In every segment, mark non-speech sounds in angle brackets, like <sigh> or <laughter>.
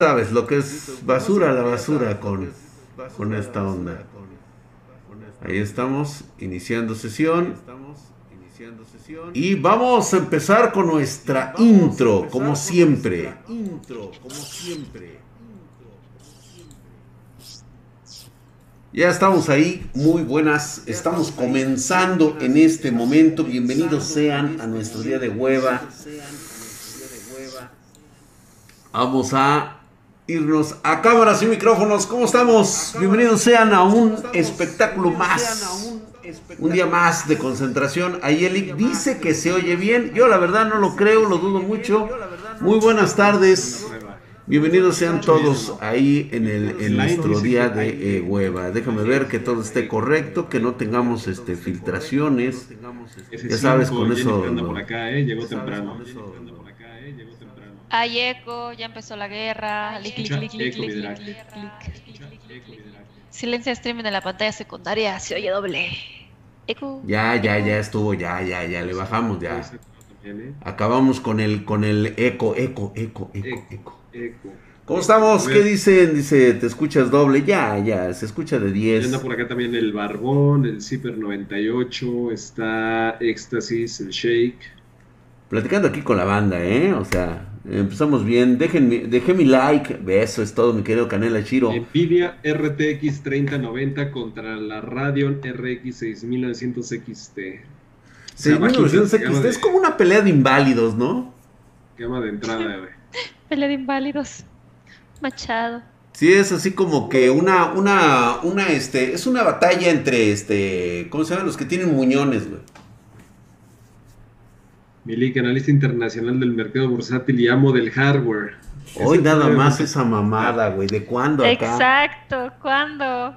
sabes lo que es basura la basura con, con esta onda. Ahí estamos, iniciando sesión. Y vamos a empezar con nuestra intro, como siempre. Intro, como siempre. Ya estamos ahí, muy buenas. Estamos comenzando en este momento. Bienvenidos sean a nuestro día de hueva. Vamos a irnos a cámaras y micrófonos. ¿Cómo estamos? Bienvenidos sean a un espectáculo más. Un día más de concentración. Ayeli dice que se oye bien. Yo la verdad no lo creo, lo dudo mucho. Muy buenas tardes. Bienvenidos sean todos ahí en, el, en nuestro día de eh, hueva. Déjame ver que todo esté correcto, que no tengamos este filtraciones. Ya sabes, con eso... Llegó temprano. Hay eco, ya empezó la guerra. Clic, clic, clic, clic, clic, Silencia streaming en la pantalla secundaria, se oye doble. Eco. Ya, ya, ya estuvo, ya, ya, ya, le bajamos, ya. Acabamos con el, con el eco, eco, eco, eco, eco. ¿Cómo estamos? ¿Qué dicen? Dice, ¿te escuchas doble? Ya, ya, se escucha de 10. Anda por acá también el Barbón, el Zipper 98, está Éxtasis, el Shake. Platicando aquí con la banda, ¿eh? O sea, Empezamos bien. Dejen, dejé mi like. Eso es todo, mi querido Canela Chiro. Nvidia RTX 3090 contra la Radeon RX 6900 XT. 6900 XT es como una pelea de inválidos, ¿no? Gama de entrada, <laughs> güey. pelea de inválidos. Machado. Sí, es así como que una, una, una, este, es una batalla entre, este, ¿cómo se llaman? Los que tienen muñones, güey. Milik, analista internacional del mercado bursátil y amo del hardware. Hoy nada más esa mamada, güey. ¿De cuándo acá? Exacto, ¿cuándo?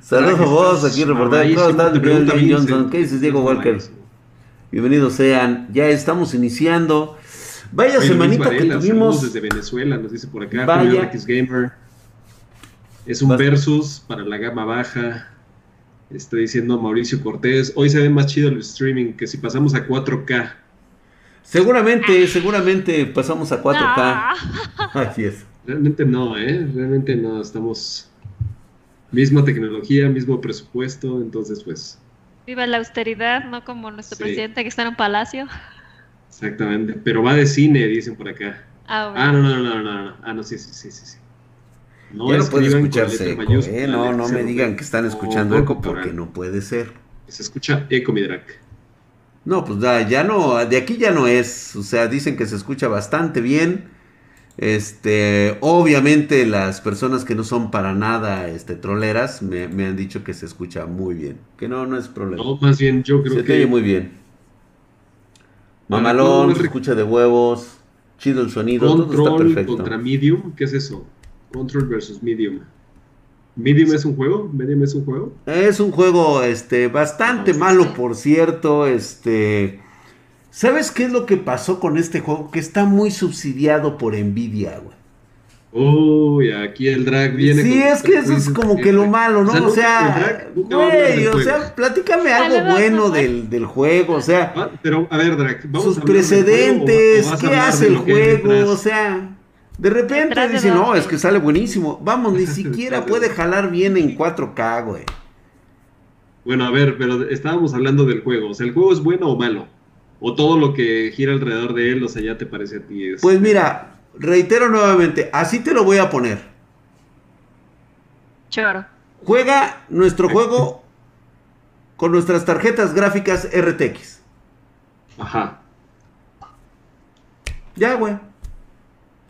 Saludos a vos, aquí reportando. ¿Cómo estás, David Johnson? ¿Qué dices, Diego Walker? Bienvenidos sean. Ya estamos iniciando. Vaya semanita que tuvimos. desde Venezuela, nos dice por acá. Vaya. X Gamer. Es un versus para la gama baja. Está diciendo Mauricio Cortés, hoy se ve más chido el streaming que si pasamos a 4K. Seguramente, seguramente pasamos a 4K. <laughs> Así es. Realmente no, ¿eh? Realmente no, estamos... Misma tecnología, mismo presupuesto, entonces pues... Viva la austeridad, no como nuestro presidente que está en un palacio. Exactamente, pero va de cine, dicen por acá. Ah, ah no, no, no, no, no, ah, no, sí, sí, sí, sí. No ya no puede escucharse eco, ¿eh? No, no me digan que están escuchando eco porque no puede ser. Se escucha eco, mi drag. No, pues ya no, de aquí ya no es. O sea, dicen que se escucha bastante bien. Este, obviamente las personas que no son para nada este, troleras me, han dicho que se escucha muy bien. Que no, no es problema. No, más bien yo creo que... Se oye muy bien. Mamalón, se escucha de huevos, chido el sonido, todo está perfecto. contra Medium, ¿qué es eso? Control versus Medium. ¿Medium es un juego? ¿Medium es un juego? Es un juego este, bastante malo, por cierto. Este. ¿Sabes qué es lo que pasó con este juego? Que está muy subsidiado por Nvidia, güey. Uy, aquí el drag viene. Sí, es que eso es como que lo malo, ¿no? O sea, güey, o sea, platícame algo bueno del, del, juego, o sea. Ah, pero, a ver, drag, vamos sus precedentes, ¿qué hace el juego? O sea. De repente dicen, no, es que sale buenísimo. Vamos, ni <laughs> siquiera puede jalar bien en 4K, güey. Bueno, a ver, pero estábamos hablando del juego. O sea, ¿el juego es bueno o malo? ¿O todo lo que gira alrededor de él, o sea, ya te parece a ti? Es... Pues mira, reitero nuevamente, así te lo voy a poner. Choro. Juega nuestro <laughs> juego con nuestras tarjetas gráficas RTX. Ajá. Ya, güey.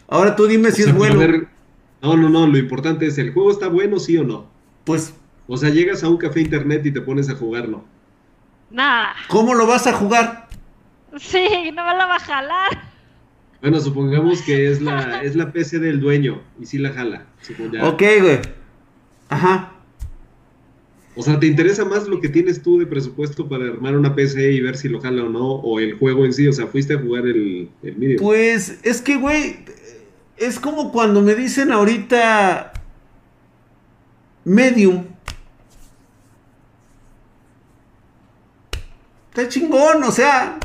Ahora tú dime si es bueno. no, no, no, lo importante es, ¿el juego está bueno, sí o no? Pues... O sea, llegas a un café internet y te pones a jugarlo. Nah. ¿Cómo lo vas a jugar? Sí, no me la va a jalar. Bueno, supongamos que es la, <laughs> es la PC del dueño y sí la jala. Ok, güey. Ajá. O sea, ¿te interesa más lo que tienes tú de presupuesto para armar una PC y ver si lo jala o no? ¿O el juego en sí? O sea, ¿fuiste a jugar el, el Pues es que, güey, es como cuando me dicen ahorita medium. Está chingón, o sea.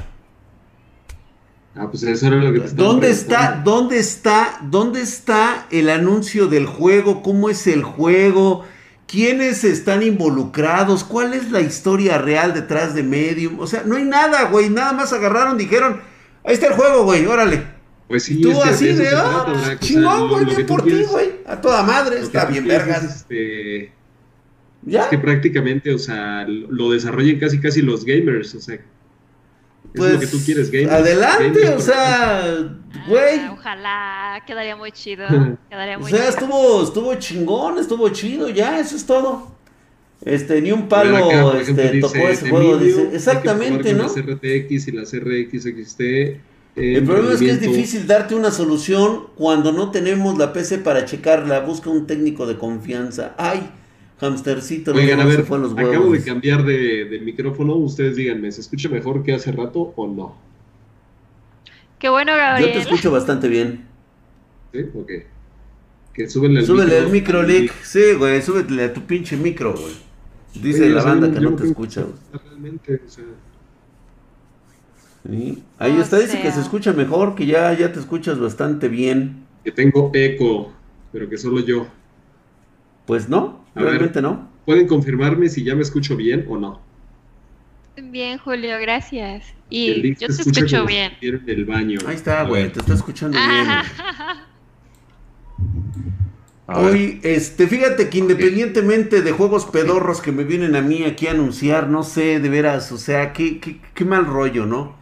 Ah, pues eso era lo que te ¿Dónde está, dónde está, dónde está el anuncio del juego? ¿Cómo es el juego? ¿Quiénes están involucrados? ¿Cuál es la historia real detrás de Medium? O sea, no hay nada, güey. Nada más agarraron, dijeron, ahí está el juego, güey, órale. Pues sí, Tú es que así de, se ah, trata, pues, ¿verdad? O sea, chingón, güey, bien tú por ti, güey. A toda madre, lo está tú bien, vergas. es, este, ¿Ya? Es que prácticamente, o sea, lo desarrollan casi casi los gamers, o sea. Es Pues, lo que tú quieres, gamers. adelante, gamers, o sea, güey. Ah, ojalá, quedaría muy chido. <laughs> Quedaría O sea, chido. estuvo, estuvo chingón, estuvo chido, ya, eso es todo. Este, ni un palo, acá, ejemplo, este, dice, tocó ese juego, dice, exactamente, ¿no? Las RTX y las RX XT. El problema es que es difícil darte una solución cuando no tenemos la PC para checarla. Busca un técnico de confianza. Ay, hamstercito, Oigan, no, a ver, fue a los acabo de cambiar de, de micrófono. Ustedes díganme, ¿se escucha mejor que hace rato o no? Qué bueno, Yo Gabriel. te escucho bastante bien. ¿Sí? Ok. Que súbele el Súbele micro. el micro, Lick. Sí, güey, súbele a tu pinche micro, güey. Dice Oye, la banda yo que no te escucha, güey. Realmente, o sea, Sí. Ahí O está, dice que se escucha mejor, que ya, ya te escuchas bastante bien. que tengo eco, pero que solo yo. Pues no, A ver. realmente no. ¿Pueden confirmarme si ya me escucho bien o no? Bien, Julio, gracias. Y yo se te escucho como bien. en el baño. Ahí está, güey, te está escuchando bien. <laughs> Ah, ver. Hoy, este, fíjate que independientemente de juegos pedorros que me vienen a mí aquí a anunciar, no sé, de veras, o sea, qué, qué, qué mal rollo, ¿no?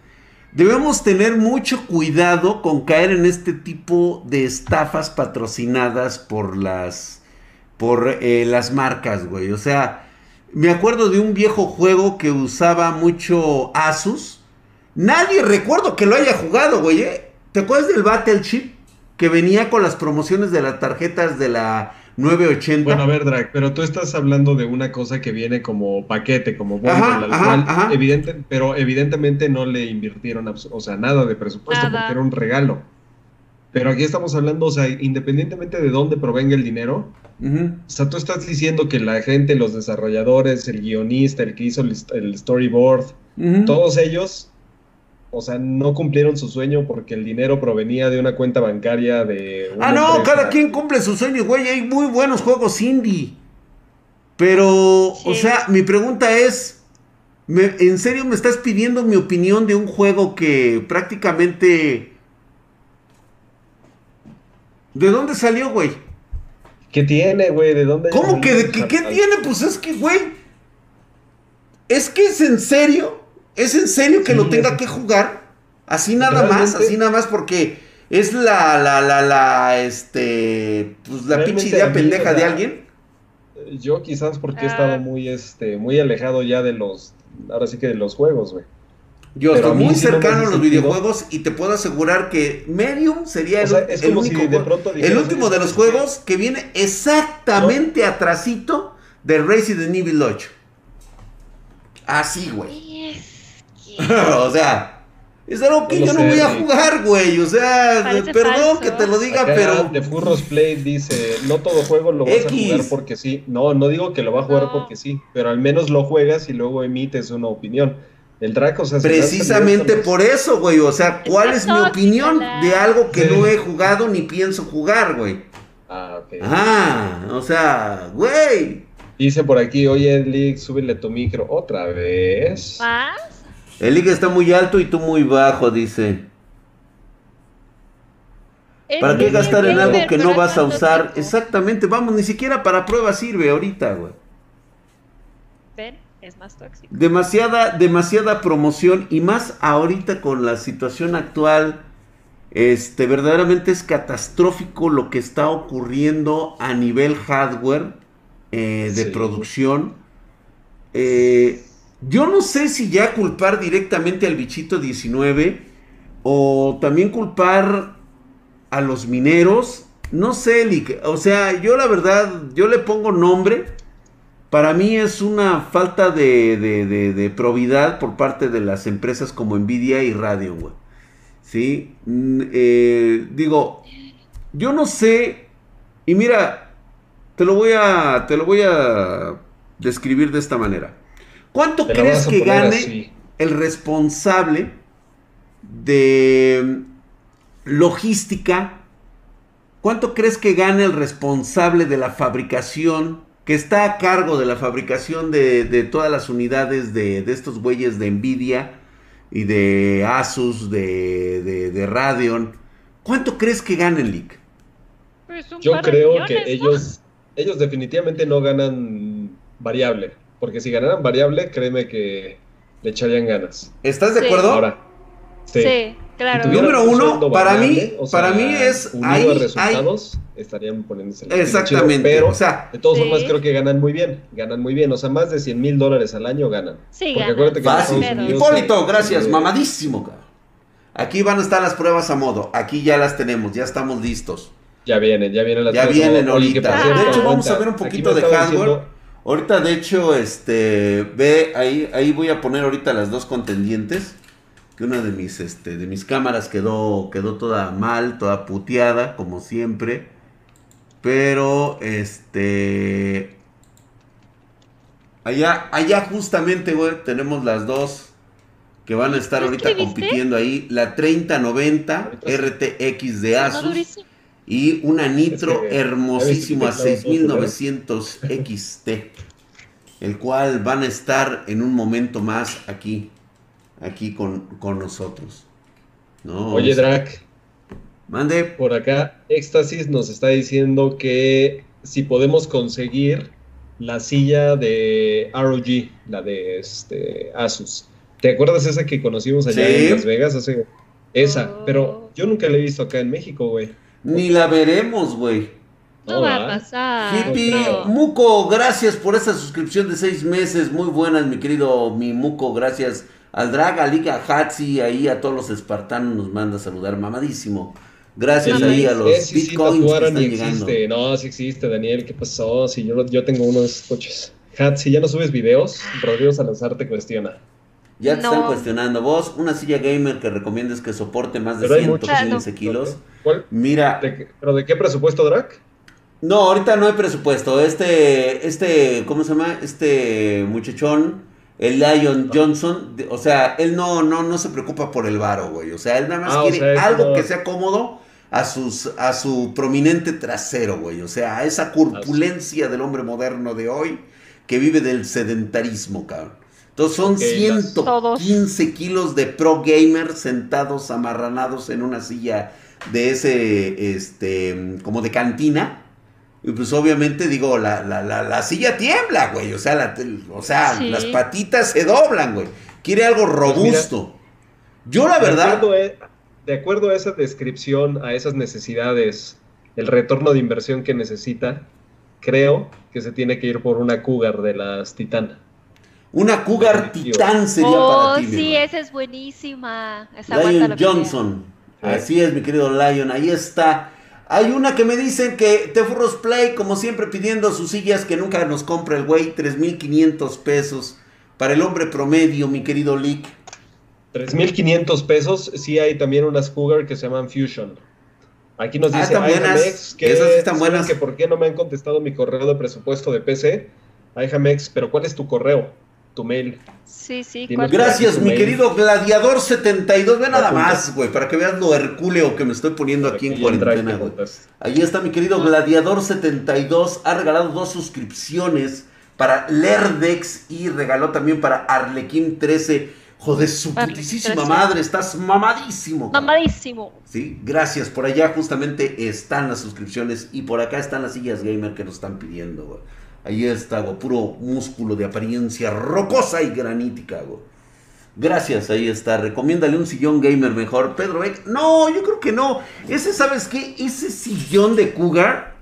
Debemos tener mucho cuidado con caer en este tipo de estafas patrocinadas por las, por eh, las marcas, güey. O sea, me acuerdo de un viejo juego que usaba mucho Asus. Nadie recuerdo que lo haya jugado, güey. ¿eh? ¿Te acuerdas del Battleship? Que venía con las promociones de las tarjetas de la 980. Bueno, a ver, Drag, pero tú estás hablando de una cosa que viene como paquete, como bundle, Ajá, al ajá, cual ajá. evidente, pero evidentemente no le invirtieron, o sea, nada de presupuesto Nada. porque era un regalo. Pero aquí estamos hablando, o sea, independientemente de dónde provenga el dinero, Ujú. o sea, tú estás diciendo que la gente, los desarrolladores, el guionista, el que hizo el, el storyboard, todos ellos, o sea, no cumplieron su sueño porque el dinero provenía de una cuenta bancaria de Ah, no, empresa. cada quien cumple su sueño, güey. Hay muy buenos juegos indie. Pero, o sea, mi pregunta es, ¿me- ¿en serio me estás pidiendo mi opinión de un juego que prácticamente... ¿De dónde salió, güey? ¿Qué tiene, güey? ¿De dónde? ¿Cómo que de que, qué tiene? Pues es que, güey. Es que es en serio. Es en serio que Sí, lo tenga es- que jugar. Así nada más, así nada más porque es la, la, la, la, este, pues la pinche idea mí, pendeja o de alguien. Yo quizás porque he Ah. estado muy, este, muy alejado ya de los, ahora sí que de los juegos, güey. Yo pero estoy muy no cercano a los sentido. videojuegos y te puedo asegurar que Medium sería O el, sea, es el como único si de juego- pronto el último de los juegos que viene exactamente atrasito de Resident Evil 8. Así, güey. <laughs> o sea, es algo que No yo no sé, voy a jugar, güey. O sea, Parece perdón falso. que te lo diga, Acá pero. de Furros Play dice, no todo juego lo vas X. a jugar porque sí. No, no digo que lo va a jugar No. porque sí, pero al menos lo juegas y luego emites una opinión. El Draco, o sea, Precisamente por eso, güey. O sea, ¿cuál es mi opinión de algo que Sí. no he jugado ni pienso jugar, güey? Ah, ok. Ah, o sea, güey. Dice por aquí, oye, Lick, súbele tu micro otra vez. ¿Más? El liga está muy alto y tú muy bajo, dice. ¿Para qué gastar en algo que no vas a ¿cuánto usar? tiempo? Exactamente, vamos, ni siquiera para prueba sirve ahorita, güey. Ven, es más tóxico. demasiada, demasiada promoción y más ahorita con la situación actual, este, verdaderamente es catastrófico lo que está ocurriendo a nivel hardware eh, de Sí. producción. Eh, yo no sé si ya culpar directamente al bichito 19 o también culpar a los mineros. No sé, o sea, yo la verdad, yo le pongo nombre. Para mí es una falta de, de- de- de probidad por parte de las empresas como Nvidia y Radeon, güey. ¿Sí? Mm, eh, digo, yo no sé. Y mira, te lo voy a, te lo voy a describir de esta manera. ¿Cuánto Te crees que gane así. el responsable de logística, ¿cuánto crees que gana el responsable de la fabricación, que está a cargo de la fabricación de, todas las unidades de, estos güeyes de Nvidia y de Asus, de, de, Radeon? ¿Cuánto crees que gana el leak? Pues Yo creo que ellos, ellos definitivamente no ganan variable, porque si ganaran variable, créeme que le echarían ganas. ¿Estás de acuerdo? Ahora, sí. claro. Número uno, para mí, para mí es ahí, de resultados estarían poniéndose Exactamente. pero, o sea, de todas formas creo que ganan muy bien, ganan muy bien, o sea, más de 100 mil dólares al año ganan. Sí, Porque acuérdate que Fácil. Hipólito, gracias, mamadísimo, cabrón. Aquí van a estar las pruebas a modo, aquí ya las tenemos, ya estamos listos. Ya vienen, ya vienen las Ya vienen ahorita. de hecho, vamos a ver un poquito de hardware. Ahorita, de hecho, este, ve, ahí, ahí voy a poner ahorita las dos contendientes. Que una de mis, este, de mis cámaras quedó, quedó toda mal, toda puteada, como siempre. Pero, este, allá, allá justamente, güey, tenemos las dos que van a estar ahorita compitiendo ahí. La 3090 RTX de Asus y una Nitro hermosísima 6900 XT, el cual van a estar en un momento más aquí, aquí con, nosotros. Oye, Drac. Mande. Por acá, Éxtasis nos está diciendo que si podemos conseguir la silla de ROG, la de este Asus. ¿Te acuerdas esa que conocimos allá en Las Vegas? Hace... Esa, pero yo nunca la he visto acá en México, güey. Ni la veremos, güey. No, va a pasar. Hippie, Muco, gracias por esa suscripción de seis meses. Muy buenas, mi querido mi Muco. Gracias al Draga, Liga, Hatsi, ahí a todos los espartanos nos manda a saludar, mamadísimo. Gracias ahí a los bitcoins que están llegando. Existe. No, sí existe, Daniel. ¿Qué pasó? Si yo, yo tengo uno de esos coches. Hatsi, ya no subes videos, Rodrigo Salazar te cuestiona. Ya te están cuestionando. Vos, una silla gamer que recomiendes que soporte más de 115 kilos. Mira. ¿Pero de qué presupuesto, Drac? No, ahorita no hay presupuesto. Este, este, ¿cómo se llama? Este muchachón, el Lion Johnson, o sea, él no, no, no se preocupa por el varo, güey. O sea, él nada más ah, quiere algo que sea cómodo a, sus, a su prominente trasero, güey. O sea, a esa corpulencia del hombre moderno de hoy que vive del sedentarismo, cabrón. Entonces son 115 kilos de pro gamer sentados amarranados en una silla de ese, este, como de cantina. Y pues obviamente digo, la, la, la, silla tiembla, güey. O sea, o sea las patitas se doblan, güey. Quiere algo pues robusto. Yo la verdad... E, de acuerdo, a esa descripción, a esas necesidades, el retorno de inversión que necesita, creo que se tiene que ir por una Cougar de las Titan. Una Cougar Titan sería oh, para ti. sí, esa es buenísima. Lion Johnson. Así es, mi querido Lion, ahí está. Hay una que me dicen que Tefurros Play, como siempre, pidiendo sus sillas que nunca nos compra el güey, 3.500 pesos. Para el hombre promedio, mi querido Lick. 3.500 pesos. Sí hay también unas Cougar que se llaman Fusion. Aquí nos ah, dice ah, buenas. que, Esas están buenas. que por qué no me han contestado mi correo de presupuesto de PC. Jamex, pero ¿cuál es tu correo? Tu mail. Sí, sí. Gracias, mi querido Gladiador72. Ve nada más, güey, para que veas lo hercúleo que me estoy poniendo aquí en cuarentena, güey. Ahí está mi querido Gladiador72. Ha regalado dos suscripciones para Lerdex y regaló también para Arlequín 13. Joder, su putísima madre, estás mamadísimo. Mamadísimo. Sí, gracias. Por allá justamente están las suscripciones y por acá están las sillas gamer que nos están pidiendo, güey. Ahí está, puro músculo de apariencia rocosa y granítica, Gracias, ahí está. Recomiéndale un sillón gamer mejor. Pedro Beck. No, yo creo que no. Ese, ¿sabes qué? Ese sillón de Cougar.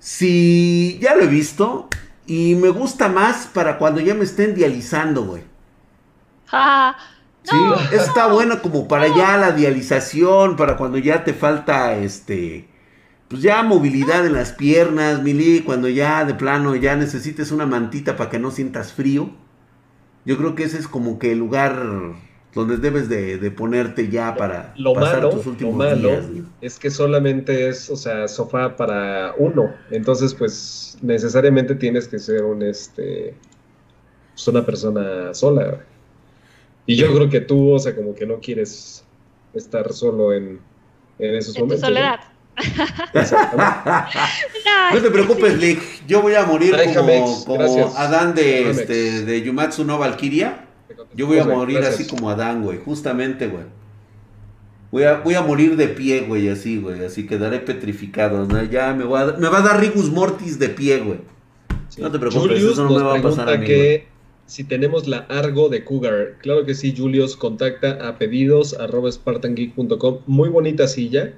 Si ya lo he visto. Y me gusta más para cuando ya me estén dializando, güey. Ah, sí, está bueno como para ya la dialización, para cuando ya te falta este pues ya movilidad en las piernas, Mili, cuando ya de plano ya necesites una mantita para que no sientas frío. Yo creo que ese es como que el lugar donde debes de, ponerte ya para lo pasar malo, tus últimos lo malo Es que solamente es, o sea, sofá para uno. Entonces, pues necesariamente tienes que ser un este pues una persona sola. Y yo creo que tú, o sea, como que no quieres estar solo en, en esos En momentos. soledad. No <laughs> te preocupes, Lick. Yo voy a morir como, como. Adán de, este, de Yumatsu no Valkyria. Yo voy a morir así como Adán, güey. Justamente, güey. Voy a, voy a morir de pie, güey, así, güey. Así quedaré petrificado. ¿no? Ya me, voy a, me va a dar Rigus Mortis de pie, güey. Sí. No te preocupes, Julius eso no nos me va a pasar a mí, que si tenemos la Argo de Cougar. Claro que sí, Julius, contacta a pedidos arroba spartangeek.com. Muy bonita silla.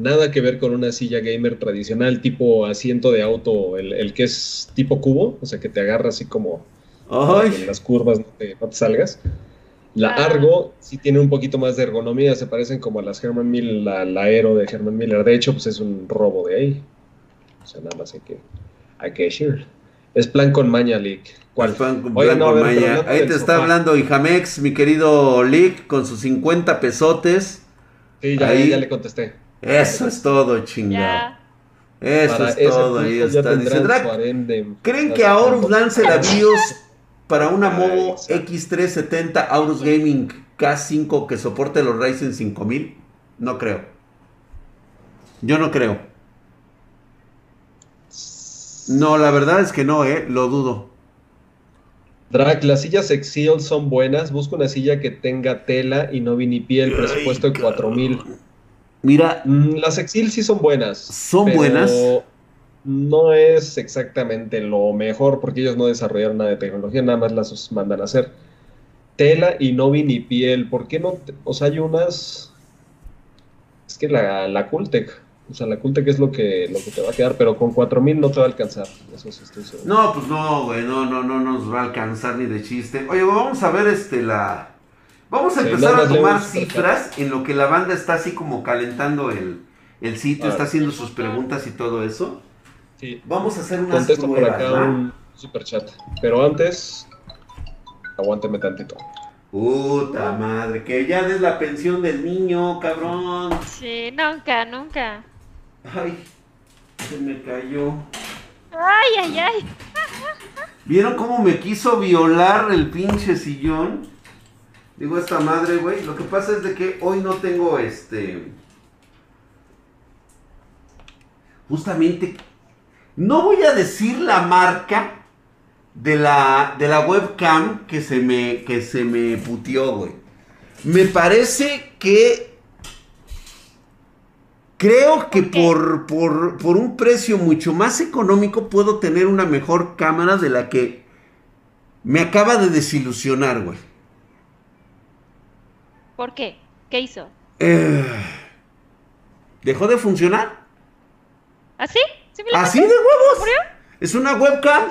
Nada que ver con una silla gamer tradicional tipo asiento de auto, el, el que es tipo cubo, o sea que te agarra así como en las curvas no te, no te salgas. La Ah. Argo sí tiene un poquito más de ergonomía, se parecen como a las Herman Miller, la, la Aero de Herman Miller. De hecho, pues es un robo de ahí. O sea, nada más hay que, hay que decir. Es plan con maña, Lick. ¿Cuál? Con Oigan, Blanco no, a ver, hablando Ahí te está sofá. hablando Ijamex, mi querido Lick, con sus 50 pesotes. Sí, ya, Ahí. ya le contesté. Eso es todo, chingado. Eso Para es todo, ahí está. Dice ¿creen que Aorus lance la BIOS para una Ay, Movo exacto. X370 Aorus Gaming K5 que soporte los Ryzen 5000? No creo. Yo no creo. No, la verdad es que no, eh, lo dudo. Drac, las sillas Exil son buenas. Busca una silla que tenga tela y no vinipiel. Presupuesto de 4000. Mira, Mm, Las Exil sí son buenas. Son pero buenas. No es exactamente lo mejor porque ellos no desarrollaron nada de tecnología, nada más las mandan a hacer. Tela y no vinipiel. ¿Por qué no? te- O sea, hay unas. Es que la, la Cultec. O sea, la Cultec es lo que, lo que te va a quedar, pero con 4000 no te va a alcanzar. Eso sí estoy seguro. no, pues no, güey, no, no, no nos va a alcanzar ni de chiste. Oye, vamos a ver este la. Vamos a empezar a tomar por cifras en lo que la banda está así como calentando el, el sitio, está haciendo sus preguntas y todo eso. Sí, Vamos a hacer unas contesto por pruebas, acá ¿va? un super chat. Pero antes, aguánteme tantito. Puta madre, que ya des la pensión del niño, cabrón. Sí, nunca, nunca. Ay, se me cayó. Ay, ay, ay. ¿Vieron cómo me quiso violar el pinche sillón? Digo, esta madre, güey. Lo que pasa es de que hoy no tengo este. Justamente. No voy a decir la marca de la, de la webcam que se me, que se me puteó, güey. Me parece que. Creo que ¿Por por, por un precio mucho más económico puedo tener una mejor cámara de la que me acaba de desilusionar, güey. ¿Por qué? ¿Qué hizo? Eh, ¿Dejó de funcionar? ¿Así? ¿Simplemente? ¿Así de huevos? ¿Murió? Es una webcam.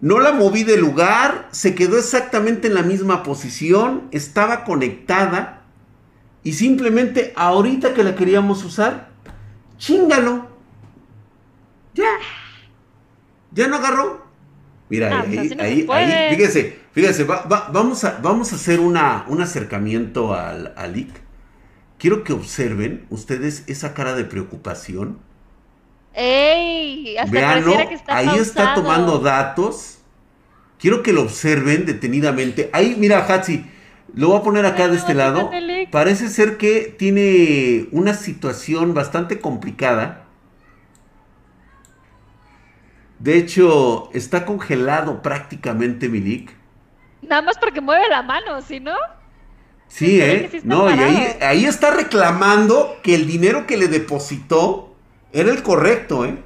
No la moví de lugar, se quedó exactamente en la misma posición, estaba conectada y simplemente ahorita que la queríamos usar, chingalo. Ya. Ya no agarró. Mira, Ah, ahí, pues así no ahí, ahí, fíjese, va- va- vamos, a, vamos a hacer una, un acercamiento al, al IC. Quiero que observen ustedes esa cara de preocupación. ¡Ey! Hasta Veanlo, pareciera que está ahí está tomando datos. Quiero que lo observen detenidamente. Ahí, mira, Hatsi, lo voy a poner acá de este lado. Parece ser que tiene una situación bastante complicada. De hecho, está congelado prácticamente Milik. Nada más porque mueve la mano, ¿sí no? Sí, ¿eh? sí no, y ahí, está reclamando que el dinero que le depositó era el correcto, ¿eh?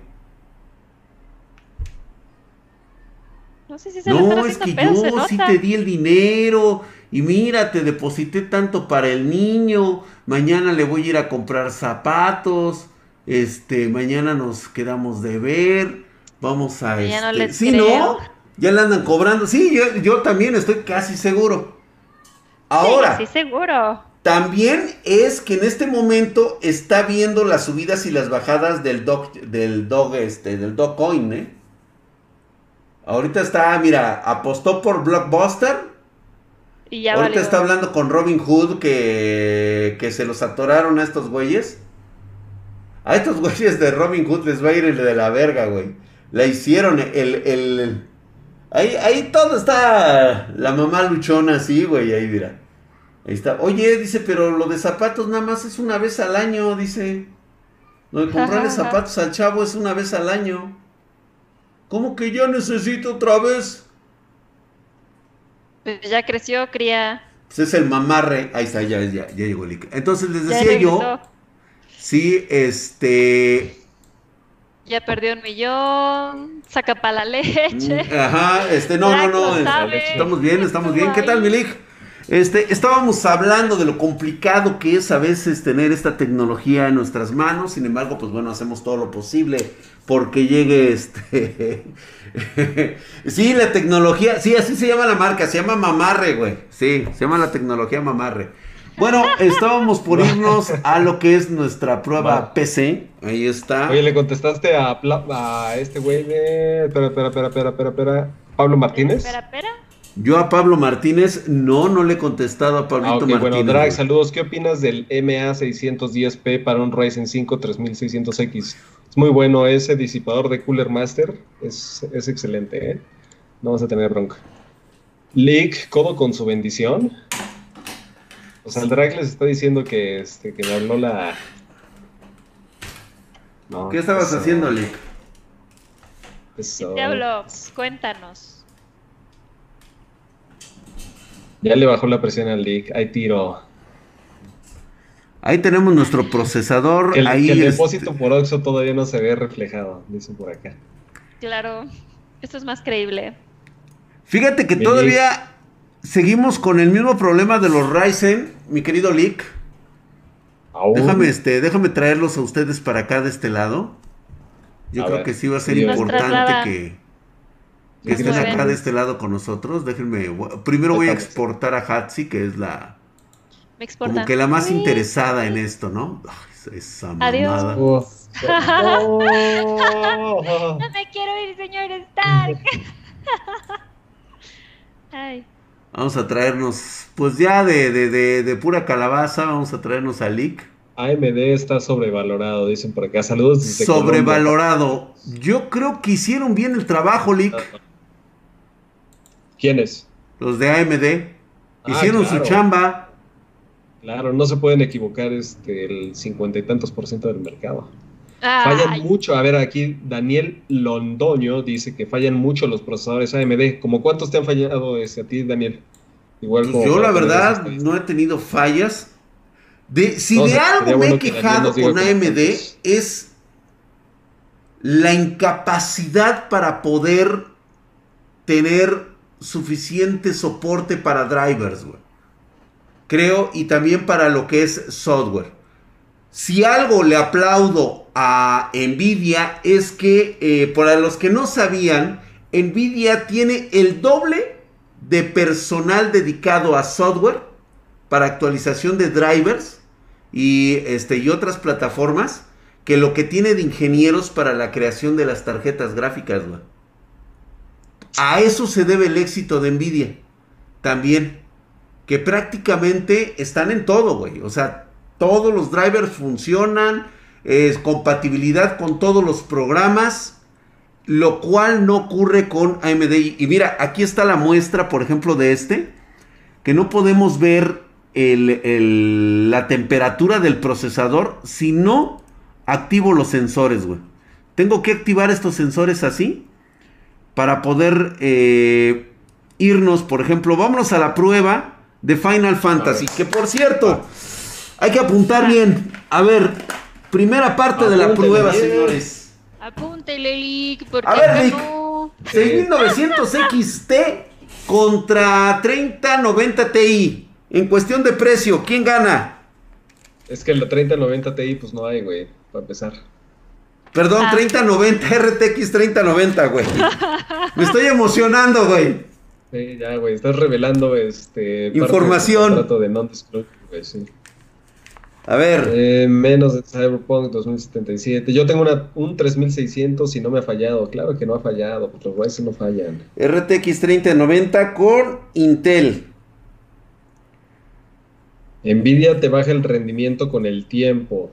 No sé si se No, es que pedo, yo sí te di el dinero y mira, te deposité tanto para el niño, mañana le voy a ir a comprar zapatos, este, mañana nos quedamos de ver, vamos a... Ya no este, les sí, creo. ¿no? Ya le andan cobrando, sí, yo, yo también estoy casi seguro. Ahora, Sí, sí, seguro. también es que en este momento está viendo las subidas y las bajadas del dog, del dog, este, del dog coin, ¿eh? Ahorita está, mira, apostó por Blockbuster. Y ya Ahorita valió. está hablando con Robin Hood que, que se los atoraron a estos güeyes. A estos <laughs> güeyes de Robin Hood les va a ir el de la verga, güey. La hicieron, el, el... Ahí, ahí todo está la mamá luchona así, güey, ahí mira. Ahí está. Oye, dice, pero lo de zapatos nada más es una vez al año, dice. Lo de comprarle zapatos al chavo es una vez al año. ¿Cómo que ya necesito otra vez? Pues ya creció, cría. Pues es el mamarre. Ahí está, ya, ya, ya llegó el Entonces les decía yo. Sí, este. Ya perdió un millón, saca para la leche. Mm, ajá, este, no, no, no. Estamos bien, estamos bien. ¿Qué tal, Milik? Este, estábamos hablando de lo complicado que es a veces tener esta tecnología en nuestras manos, sin embargo, pues bueno, hacemos todo lo posible porque llegue este... <laughs> sí, la tecnología, sí, así se llama la marca, se llama Mamarre, güey. Sí, se llama la tecnología Mamarre. Bueno, estábamos por irnos a lo que es nuestra prueba PC. Ahí está. Oye, le contestaste a, a este güey de... Espera, espera, espera, espera, espera, Pablo Martínez. Espera, espera. Yo a Pablo Martínez no, no le he contestado a Pablito ah, Martínez. Bueno, Drag, saludos. ¿Qué opinas del MA610P para un Ryzen 5 3600X? Es muy bueno ese disipador de Cooler Master. Es, excelente, ¿eh? No vas a tener bronca. Leak, codo con su bendición. O sea, el Drag les está diciendo que, este, que me habló la... ¿Qué estabas? ¿Qué te habló? Cuéntanos. Ya le bajó la presión al leak, hay tiro. Ahí tenemos nuestro procesador. el, ahí el depósito por Oxo todavía no se ve reflejado, dicen por acá. Claro, esto es más creíble. Fíjate que todavía seguimos con el mismo problema de los Ryzen, mi querido Leak. Déjame, este, déjame traerlos a ustedes para acá de este lado. Yo creo que sí va a ser importante que, que estén acá de este lado con nosotros. Déjenme. Primero voy a exportar a Hatsi, que es la. como que la más interesada en esto, ¿no? esa Adiós. <laughs> no me quiero ir, señor Stark. <laughs> Vamos a traernos, pues ya de, de, de, pura calabaza, vamos a traernos a Lick. AMD está sobrevalorado, dicen por acá. Saludos desde Sobrevalorado. Yo creo que hicieron bien el trabajo, Lick. ¿Quiénes? Los de AMD. Ah, Hicieron su chamba. Claro, no se pueden equivocar este, el cincuenta y tantos por ciento del mercado. Fallan mucho. A ver, aquí Daniel Londoño dice que fallan mucho los procesadores AMD. ¿Cómo cuántos te han fallado ese, a ti, Daniel? Igual pues yo la verdad no he tenido fallas. De, si de algo me he quejado con AMD es la incapacidad para poder tener suficiente soporte para drivers, Creo, y también para lo que es software. Si algo le aplaudo a Nvidia es que, eh, para los que no sabían, Nvidia tiene el doble de personal dedicado a software para actualización de drivers y, este, y otras plataformas que lo que tiene de ingenieros para la creación de las tarjetas gráficas. A eso se debe el éxito de Nvidia. También. Que prácticamente están en todo, güey. O sea, todos los drivers funcionan. Es compatibilidad con todos los programas. Lo cual no ocurre con AMD. Y mira, aquí está la muestra, por ejemplo, de este. Que no podemos ver la temperatura del procesador si no activo los sensores, güey. Tengo que activar estos sensores así para poder eh, irnos, por ejemplo, vámonos a la prueba de Final Fantasy, que por cierto, hay que apuntar bien. A ver, primera parte de la prueba, señores. Apúntele, Lick, porque a ver, no? 6900 XT contra 3090 Ti. En cuestión de precio, ¿quién gana? Es que la 3090 Ti, pues no hay, güey, para empezar. Perdón, 3090, ah. RTX 3090, güey. Me estoy emocionando, güey. Sí, ya, güey, estás revelando este información. de non güey, sí. A ver. Eh, menos de Cyberpunk 2077. Yo tengo una, un 3600 y no me ha fallado. Claro que no ha fallado, porque los Ryzen no fallan. RTX 3090 con Intel. Nvidia te baja el rendimiento con el tiempo.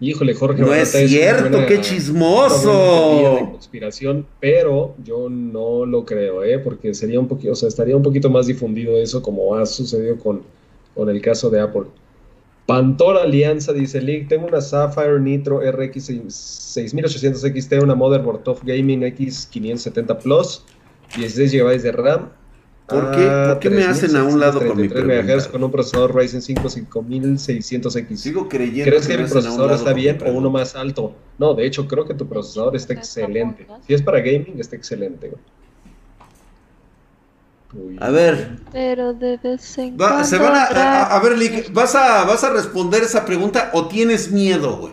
Híjole, Jorge. No es cierto, qué chismoso. De conspiración, pero yo no lo creo, ¿eh? Porque sería un poquito, o sea, estaría un poquito más difundido eso, como ha sucedido con, con el caso de Apple. Pantor Alianza dice League, tengo una Sapphire Nitro RX 6800 XT, una motherboard Top Gaming X570 Plus, 16 GB de RAM. ¿Por qué, ¿Por qué me hacen a un lado con mi MHz con un procesador Ryzen 5 5600X. Sigo creyendo ¿Crees que, mi procesador está bien o uno más alto? No, de hecho creo que tu procesador está excelente. Si es para gaming, está excelente. Güey. A ver. Pero de vez en se van a, a, ver, Lick, ¿vas a, ¿vas a responder esa pregunta o tienes miedo, güey?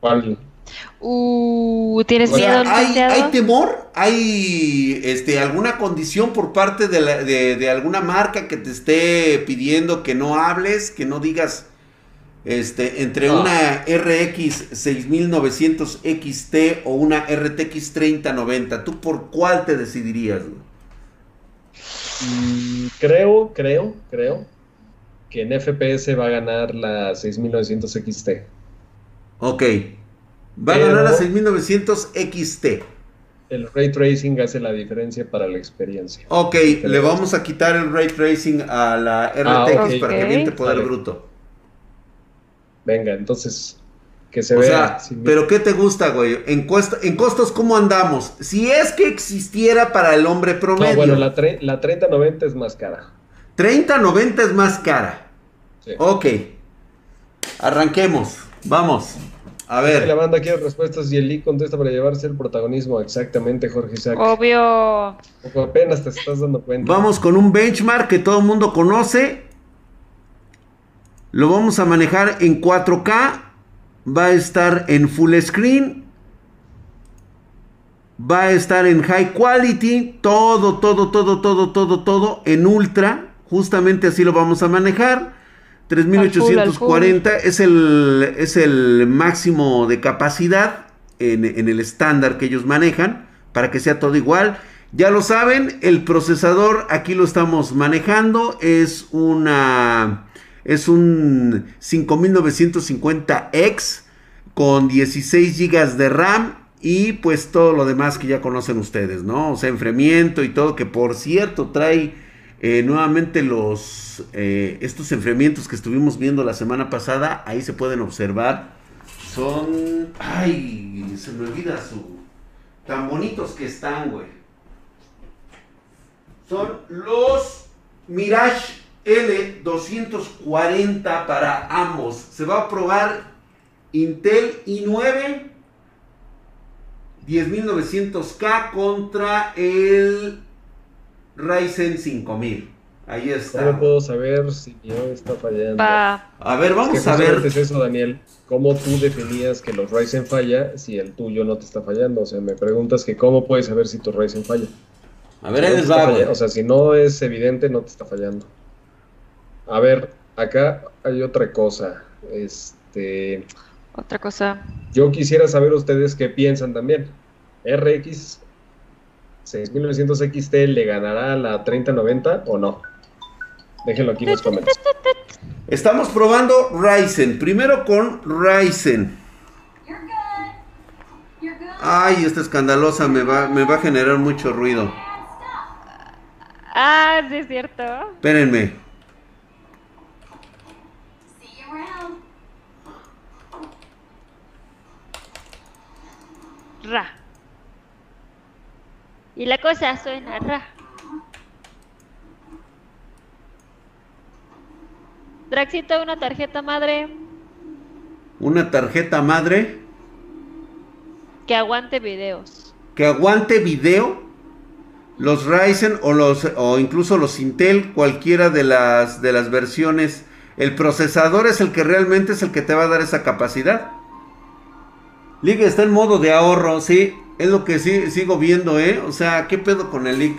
¿Cuál? Uh, ¿tienes miedo? ¿hay, ¿hay, temor? ¿Hay este, alguna condición por parte de, la, de, de, alguna marca que te esté pidiendo que no hables, que no digas este, entre una RX 6900 XT o una RTX 3090? ¿Tú por cuál te decidirías, güey? Mm, creo, creo, creo que en FPS va a ganar la 6900 XT. Ok. Va a ganar la 6900 XT. El ray tracing hace la diferencia para la experiencia. Ok, le vamos a quitar el ray tracing a la ah, RTX para que viente poder bruto. Venga, entonces que se vea. pero ¿qué te gusta, güey? En, en costos, ¿cómo andamos? Si es que existiera para el hombre promedio. No, bueno, la, la 3090 es más cara. 3090 es más cara. Sí. Ok. Arranquemos. Vamos. A ver. La banda quiere respuestas y el I contesta para llevarse el protagonismo. Exactamente, Jorge Isaac. Obvio. apenas te estás dando cuenta. Vamos con un benchmark que todo el mundo conoce. Lo vamos a manejar en 4K va a estar en full screen, va a estar en high quality, todo, todo, todo, todo, todo, todo en ultra, justamente así lo vamos a manejar. 3840 es el, es el máximo de capacidad en, en el estándar que ellos manejan para que sea todo igual. Ya lo saben, el procesador aquí lo estamos manejando, es una es un 5950X con 16 GB de RAM y pues todo lo demás que ya conocen ustedes, ¿no? O sea, enfriamiento y todo, que por cierto trae eh, nuevamente los eh, estos enfriamientos que estuvimos viendo la semana pasada, ahí se pueden observar. Son, ay, se me olvida su, tan bonitos que están, güey. Son los Mirage L240 para ambos. Se va a probar Intel i9 10900K contra el Ryzen 5000. Ahí está. ¿Cómo puedo saber si yo está fallando? A ver, vamos a ver. Es eso, Daniel. ¿Cómo tú definías que los Ryzen falla si el tuyo no te está fallando? O sea, me preguntas que cómo puedes saber si tu Ryzen falla. A ver, ahí les va. O sea, si no es evidente, no te está fallando. A ver, acá hay otra cosa. Este. Otra cosa. Yo quisiera saber ustedes qué piensan también. RX 6900 XT le ganará a la 3090 o no? Déjenlo aquí en los comentarios. Estamos probando Ryzen. Primero con Ryzen. Ay, esta escandalosa me va, me va a generar mucho ruido. Ah, sí es cierto. Espérenme. Ra. Y la cosa suena ra. Draxito, una tarjeta madre. ¿Una tarjeta madre? Que aguante videos. Que aguante video. Los Ryzen o los o incluso los Intel, cualquiera de las de las versiones, el procesador es el que realmente es el que te va a dar esa capacidad. Liga está en modo de ahorro, sí. Es lo que sí, sigo viendo, ¿eh? O sea, ¿qué pedo con el League?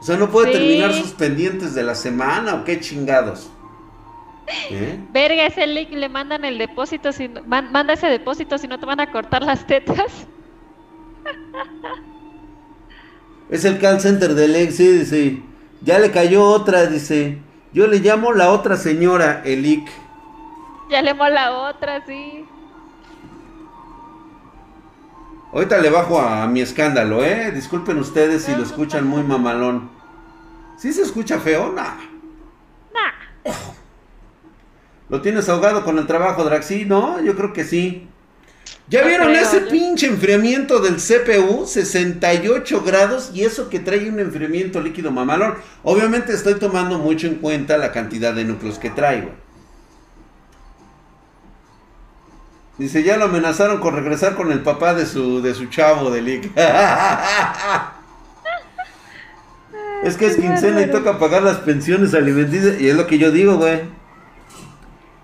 O sea, ¿no puede terminar sus pendientes de la semana o qué chingados? <laughs> ¿Eh? Verga, ese League le mandan el depósito, si manda ese depósito si no te van a cortar las tetas. <laughs> Es el call center del ex, sí, dice. Ya le cayó otra, dice. Yo le llamo la otra señora, Elic. Ya le llamo la otra, sí. Ahorita le bajo a, mi escándalo, ¿eh? Disculpen ustedes si lo escuchan muy mamalón. ¿Sí se escucha feo? Nah. Nah. Lo tienes ahogado con el trabajo, Drax. Sí, no, yo creo que sí. ¿Ya vieron ese pinche enfriamiento del CPU? 68 grados y eso que trae un enfriamiento líquido mamalón. Obviamente estoy tomando mucho en cuenta la cantidad de núcleos que traigo. Dice, ya lo amenazaron con regresar con el papá de su, de su chavo de Lick. <laughs> es que es quincena y toca pagar las pensiones alimenticias. Y es lo que yo digo, güey.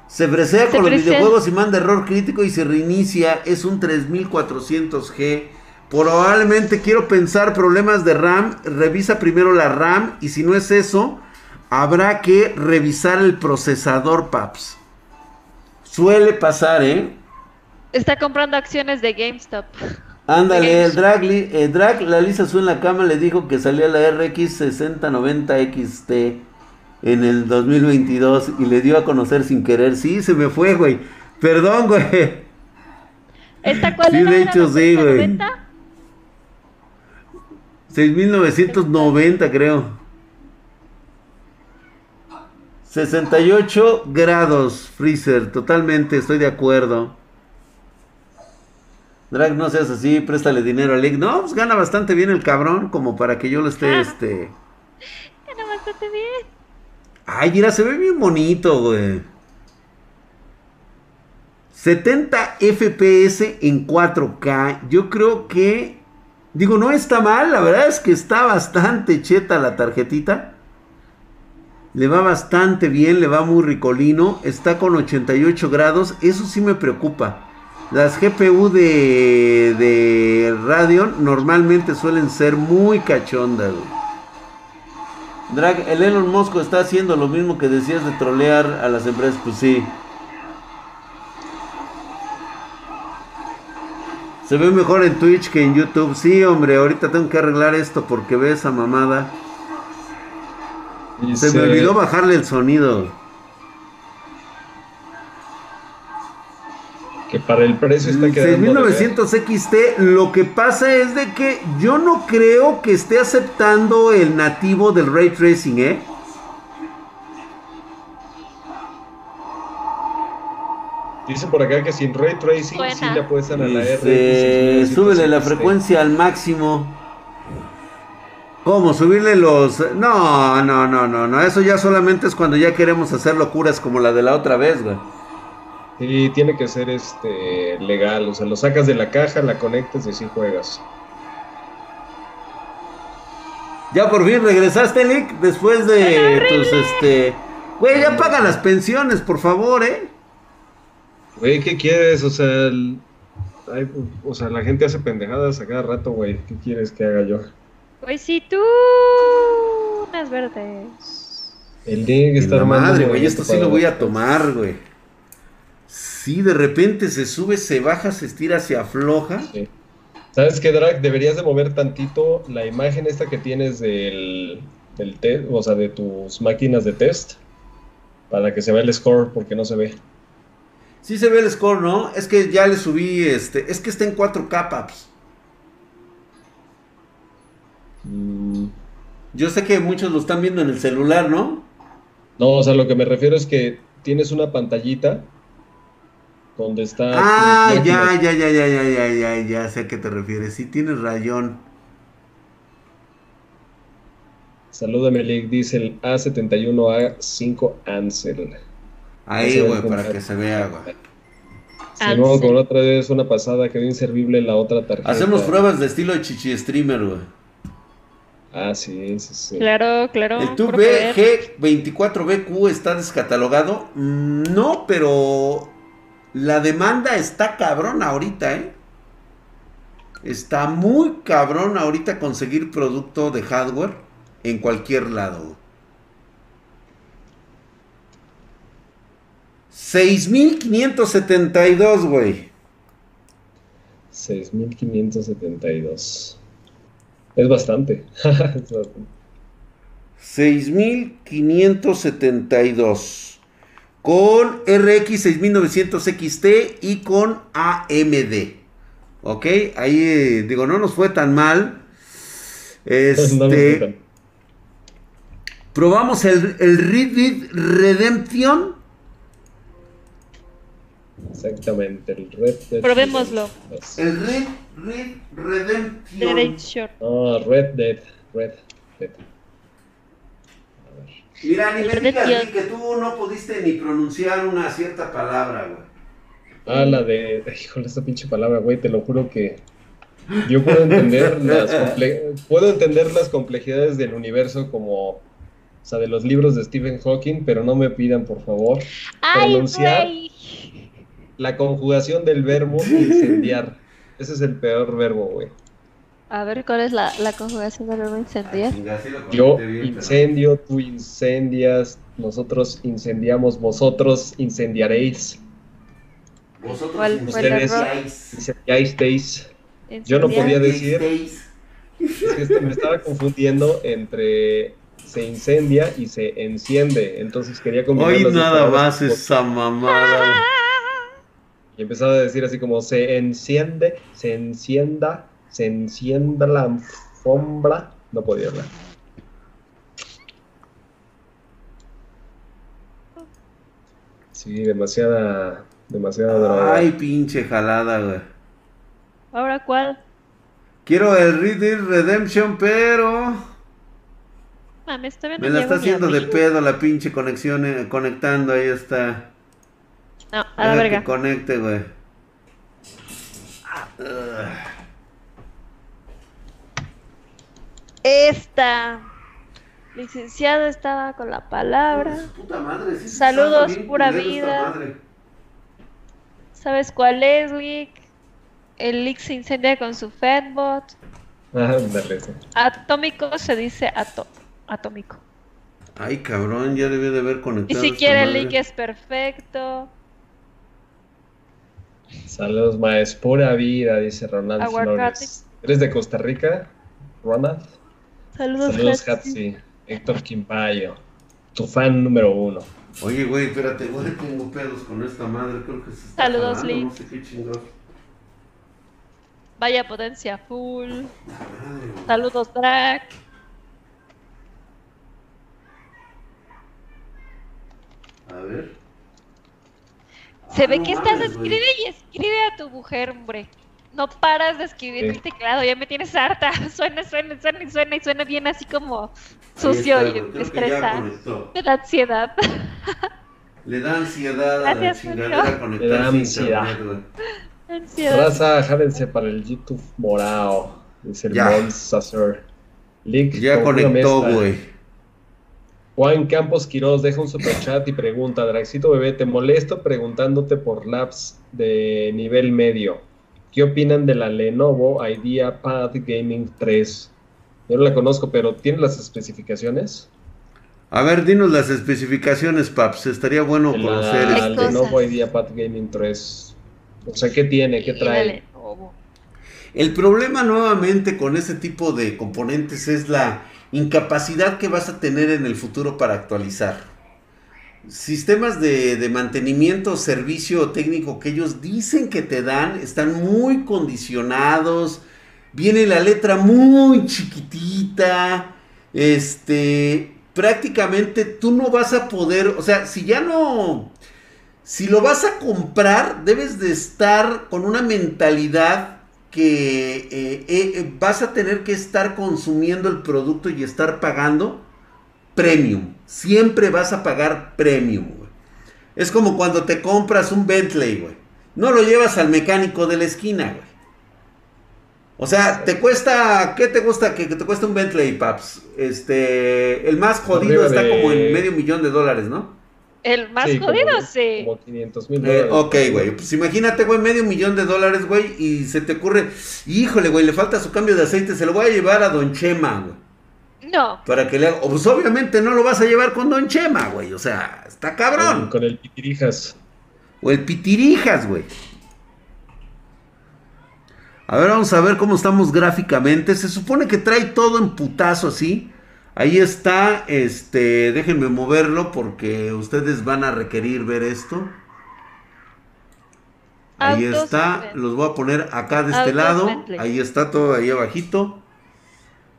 Se bresea con los videojuegos y manda error crítico y se reinicia. Es un 3400G. Probablemente quiero pensar problemas de RAM. Revisa primero la RAM. Y si no es eso, habrá que revisar el procesador, paps. Suele pasar, ¿eh? Está comprando acciones de GameStop. Ándale, el drag, el drag, la Lisa Su en la cama le dijo que salía la RX 6090 XT en el 2022 y le dio a conocer sin querer. Sí, se me fue, güey. Perdón, güey. ¿Esta cuál Sí, de hecho, sí, güey. 6990, creo. 68 grados, Freezer. Totalmente, estoy de acuerdo. Drag, no seas así, préstale dinero a Lick. No, pues gana bastante bien el cabrón, como para que yo lo esté, este... Gana bastante bien. Ay, mira, se ve bien bonito, güey. 70 FPS en 4K. Yo creo que. Digo, no está mal. La verdad es que está bastante cheta la tarjetita. Le va bastante bien, le va muy ricolino. Está con 88 grados. Eso sí me preocupa. Las GPU de, de Radeon normalmente suelen ser muy cachondas, güey. Drag, el Elon Musk está haciendo lo mismo que decías de trolear a las empresas, pues sí. Se ve mejor en Twitch que en YouTube. Sí, hombre, ahorita tengo que arreglar esto porque ve esa mamada. se me olvidó bajarle el sonido. Que para el precio está quedando 6900 XT, lo que pasa es de que yo no creo que esté aceptando el nativo del ray tracing, ¿eh? Dice por acá que sin ray tracing sí le apuestan a la R. Súbele la frecuencia al máximo. ¿Cómo? ¿Subirle los.? No, no, no, no, no. Eso ya solamente es cuando ya queremos hacer locuras como la de la otra vez, güey. Sí, tiene que ser este legal, o sea, lo sacas de la caja, la conectas y así juegas. Ya por fin regresaste, Lick, después de tus este. Güey, ya pagan las pensiones, por favor, eh. Güey, ¿qué quieres? O sea, o sea, la gente hace pendejadas a cada rato, güey. ¿Qué quieres que haga yo? Pues si tú unas verdes. El Lick está Madre, güey, esto sí lo voy a tomar, güey. Sí, de repente se sube, se baja, se estira, se afloja. ¿Sabes qué, Drag? Deberías de mover tantito la imagen esta que tienes del, del test, o sea, de tus máquinas de test, para que se vea el score, porque no se ve. Sí se ve el score, ¿no? Es que ya le subí, este, es que está en 4 capas. Mm. Yo sé que muchos lo están viendo en el celular, ¿no? No, o sea, lo que me refiero es que tienes una pantallita donde está. Ah, ya, ya, ya, ya, ya, ya, ya, ya sé a qué te refieres. Sí, tienes rayón. Salúdame, Lick, dice el A71A5 Ansel. Ahí, güey, para que se vea, güey. Si no, con otra vez una pasada quedó inservible la otra tarjeta. Hacemos pruebas de estilo de chichi streamer, güey. Ah, sí, sí, sí. Claro, claro. ¿El tu BG24BQ está descatalogado? No, pero la demanda está cabrón ahorita, ¿eh? Está muy cabrón ahorita conseguir producto de hardware en cualquier lado. 6572, güey. 6572. Es bastante. <laughs> es bastante. 6572 con RX 6900 XT y con AMD. Ok, ahí eh, digo, no nos fue tan mal. <laughs> Este. probamos el, el Red Redemption. Exactamente, el Red Dead. Probémoslo. El Red, Red Redemption. Redemption. No, Red Dead. Red Dead. Mira, ni me digas que tú no pudiste ni pronunciar una cierta palabra, güey. Ah, la de. Híjole, esta pinche palabra, güey, te lo juro que. Yo puedo entender las comple- puedo entender las complejidades del universo como. O sea, de los libros de Stephen Hawking, pero no me pidan, por favor, ¡Ay, Pronunciar. la conjugación del verbo incendiar. Ese es el peor verbo, güey. A ver, ¿cuál es la, la conjugación del verbo incendiar? Yo incendio, tú incendias, nosotros incendiamos, vosotros incendiaréis, Vosotros ¿Cuál fue el incendiáis. incendiasteis. Yo no podía decir- Incendiáis. Es que me estaba confundiendo entre se incendia y se enciende, entonces quería combinar Hoy nada más esa mamada. <laughs> y empezaba a decir así como se enciende, se encienda, se encienda la alfombra, no podía hablar. Sí, demasiada, demasiada droga. Ay, pinche jalada, güey. ¿Ahora cuál? Quiero el Red Dead Redemption, pero Mames, todavía no me la está haciendo de pedo la pinche conexión, eh, conectando, ahí está. No, a la Deja verga. que conecte, güey. Esta. Licenciado estaba con la palabra. Puta madre, sí Saludos, bien pura vida. madre. ¿Sabes cuál es, Lick? El Lick se incendia con su Fedbot. Ándale, sí. Atómico se dice ato- atómico. Ay, cabrón, ya debí de haber Y conectado. si esta quiere el. Lick es perfecto. Saludos, maes, pura vida, dice Ronald Aguacate. Flores. ¿Eres de Costa Rica, Ronald? Saludos, Saludos, Hatsi. Héctor Quimpayo, tu fan número uno. Oye, güey, espérate, güey, tengo pedos con esta madre, creo que se está Saludos, Lee. No sé qué chingados. Vaya potencia full. Saludos, Drac. A ver. Se Ah, ve no que estás güey. escribe y escribe a tu mujer, hombre. No paras de escribir en Sí. el teclado, ya me tienes harta. <laughs> Suena, suena, suena y suena y suena bien así como sucio está, y conectó. Me da ansiedad. Le da ansiedad a la Gracias, chingadera Julio. conectarse Le da ansiedad. ansiedad. Raza, jádense para el YouTube morado, dice el Ya. Lick, Ya conectó, güey. Juan Campos Quiroz deja un superchat y pregunta, Draxito Bebé, te molesto preguntándote por labs de nivel medio. ¿Qué opinan de la Lenovo IdeaPad Gaming 3? Yo no la conozco, pero ¿tiene las especificaciones? A ver, dinos las especificaciones, Paps. Estaría bueno De conocer. la este- Lenovo. IdeaPad Gaming 3. O sea, ¿qué tiene? ¿Qué trae? El problema nuevamente con ese tipo de componentes es la incapacidad que vas a tener en el futuro para actualizar. Sistemas de, de mantenimiento, servicio técnico que ellos dicen que te dan, están muy condicionados. Viene la letra muy chiquitita. Este, prácticamente tú no vas a poder, o sea, si ya no, si lo vas a comprar, debes de estar con una mentalidad que eh, eh, vas a tener que estar consumiendo el producto y estar pagando premium. Siempre vas a pagar premium, güey. Es como cuando te compras un Bentley, güey. No lo llevas al mecánico de la esquina, güey. O sea, te cuesta, ¿qué te gusta que, que te cuesta un Bentley, Paps? Este, el más jodido está de- como en medio millón de dólares, ¿no? El más Sí, como- jodido, sí. Como 500 mil Eh, dólares. ok, güey. Pues imagínate, güey, medio millón de dólares, güey, y se te ocurre, híjole, güey, le falta su cambio de aceite, se lo voy a llevar a Don Chema, güey. No. Para que le haga. Pues obviamente no lo vas a llevar con Don Chema, güey. O sea, está cabrón. Con, con el pitirijas. O el pitirijas, güey. A ver, vamos a ver cómo estamos gráficamente. Se supone que trae todo en putazo así. Ahí está, este, déjenme moverlo porque ustedes van a requerir ver esto. Ahí Autos está, los voy a poner acá de este Autos lado. Bentley. Ahí está todo ahí abajito.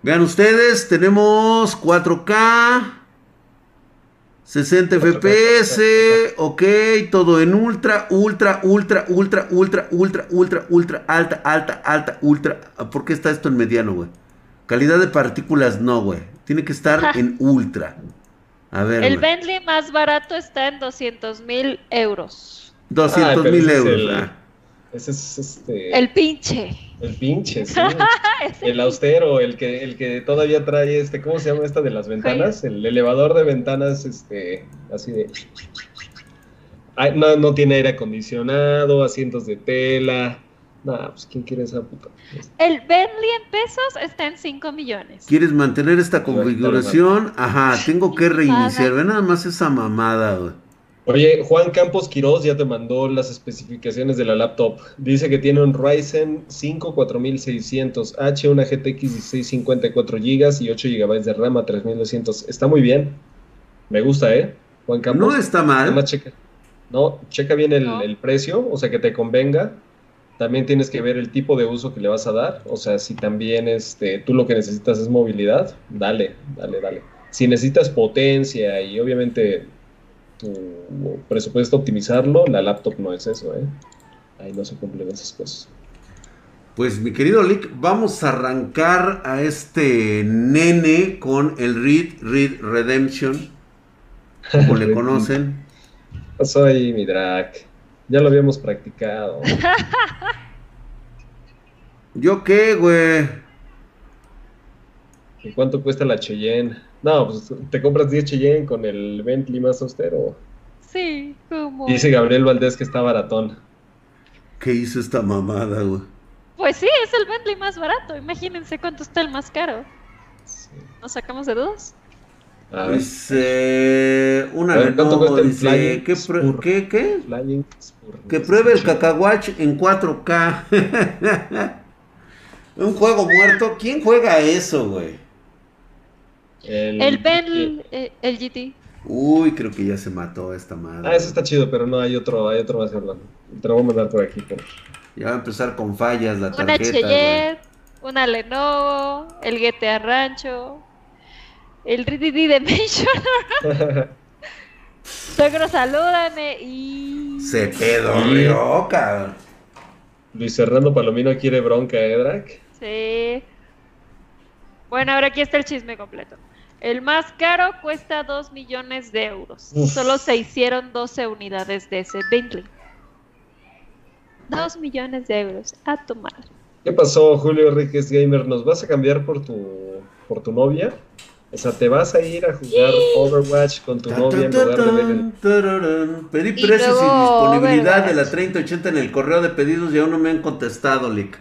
Vean ustedes, tenemos 4K, 60 FPS, ok, todo en ultra, ultra, ultra, ultra, ultra, ultra, ultra, ultra, alta, alta, alta, ultra. ¿Por qué está esto en mediano, güey? Calidad de partículas, no, güey. Tiene que estar <laughs> en ultra. A ver. El Bentley más barato está en 200 mil euros. 200 mil euros. ah. Ese es este. El pinche. El pinche, sí. <laughs> el austero, el que, el que todavía trae este, ¿cómo se llama esta de las ventanas? El elevador de ventanas, este, así de. Ay, no, no tiene aire acondicionado, asientos de tela. No, pues ¿quién quiere esa puta? El Bentley en pesos está en 5 millones. ¿Quieres mantener esta configuración? Ajá, tengo que reiniciar. Ve nada más esa mamada, güey. Oye, Juan Campos Quiroz ya te mandó las especificaciones de la laptop. Dice que tiene un Ryzen 5 4600H, una GTX 1654 GB y 8 GB de RAM a 3200. Está muy bien. Me gusta, ¿eh? Juan Campos. No está mal. Nada más checa. No, checa bien el, No. el precio, o sea, que te convenga. También tienes que ver el tipo de uso que le vas a dar. O sea, si también este, tú lo que necesitas es movilidad, dale, dale, dale. Si necesitas potencia y obviamente tu presupuesto optimizarlo, la laptop no es eso, ¿eh? Ahí no se cumplen esas cosas. Pues mi querido Lick, vamos a arrancar a este nene con el Read Read Redemption, como le <laughs> conocen. ¿Qué pasó ahí, mi drag? Ya lo habíamos practicado. <laughs> ¿Yo qué, güey? ¿Y cuánto cuesta la Cheyenne? No, pues te compras 10 Cheyenne con el Bentley más austero. Sí, como. Dice Gabriel Valdés que está baratón. ¿Qué hizo esta mamada, güey? Pues sí, es el Bentley más barato. Imagínense cuánto está el más caro. Sí. ¿Nos sacamos de dos? A ver, Pues, eh, una A ver, ¿cuánto Lenovo cuesta el dice, Flying ¿qué, Spur? ¿qué, qué? Flying Spur. Que pruebe el cacahuach en 4K. <laughs> Un juego muerto. ¿Quién juega eso, güey? El, El Bentley, eh, el GT. Uy, creo que ya se mató esta madre. Ah, eso está chido, pero no, hay otro, hay otro más hablando. Te lo voy a mandar por aquí. por- Ya va a empezar con fallas la Una tarjeta. güey. Cheyenne, una Lenovo, el GTA Rancho, el RDD Dimension. Suegro, <laughs> salúdame y. Se pedorreó, cabrón. Luis Fernando Palomino quiere bronca, ¿eh, Drac? Sí. Bueno, ahora aquí está el chisme completo. El más caro cuesta 2 millones de euros. Uf. Solo se hicieron 12 unidades de ese Bentley. 2 millones de euros. A tu madre. ¿Qué pasó, Julio Enríquez Gamer? ¿Nos vas a cambiar por tu, por tu novia? O sea, ¿te vas a ir a jugar Overwatch con tu novia en lugar de. Pedí precios y luego disponibilidad de la Overwatch. 3080 en el correo de pedidos y aún no me han contestado, Lick.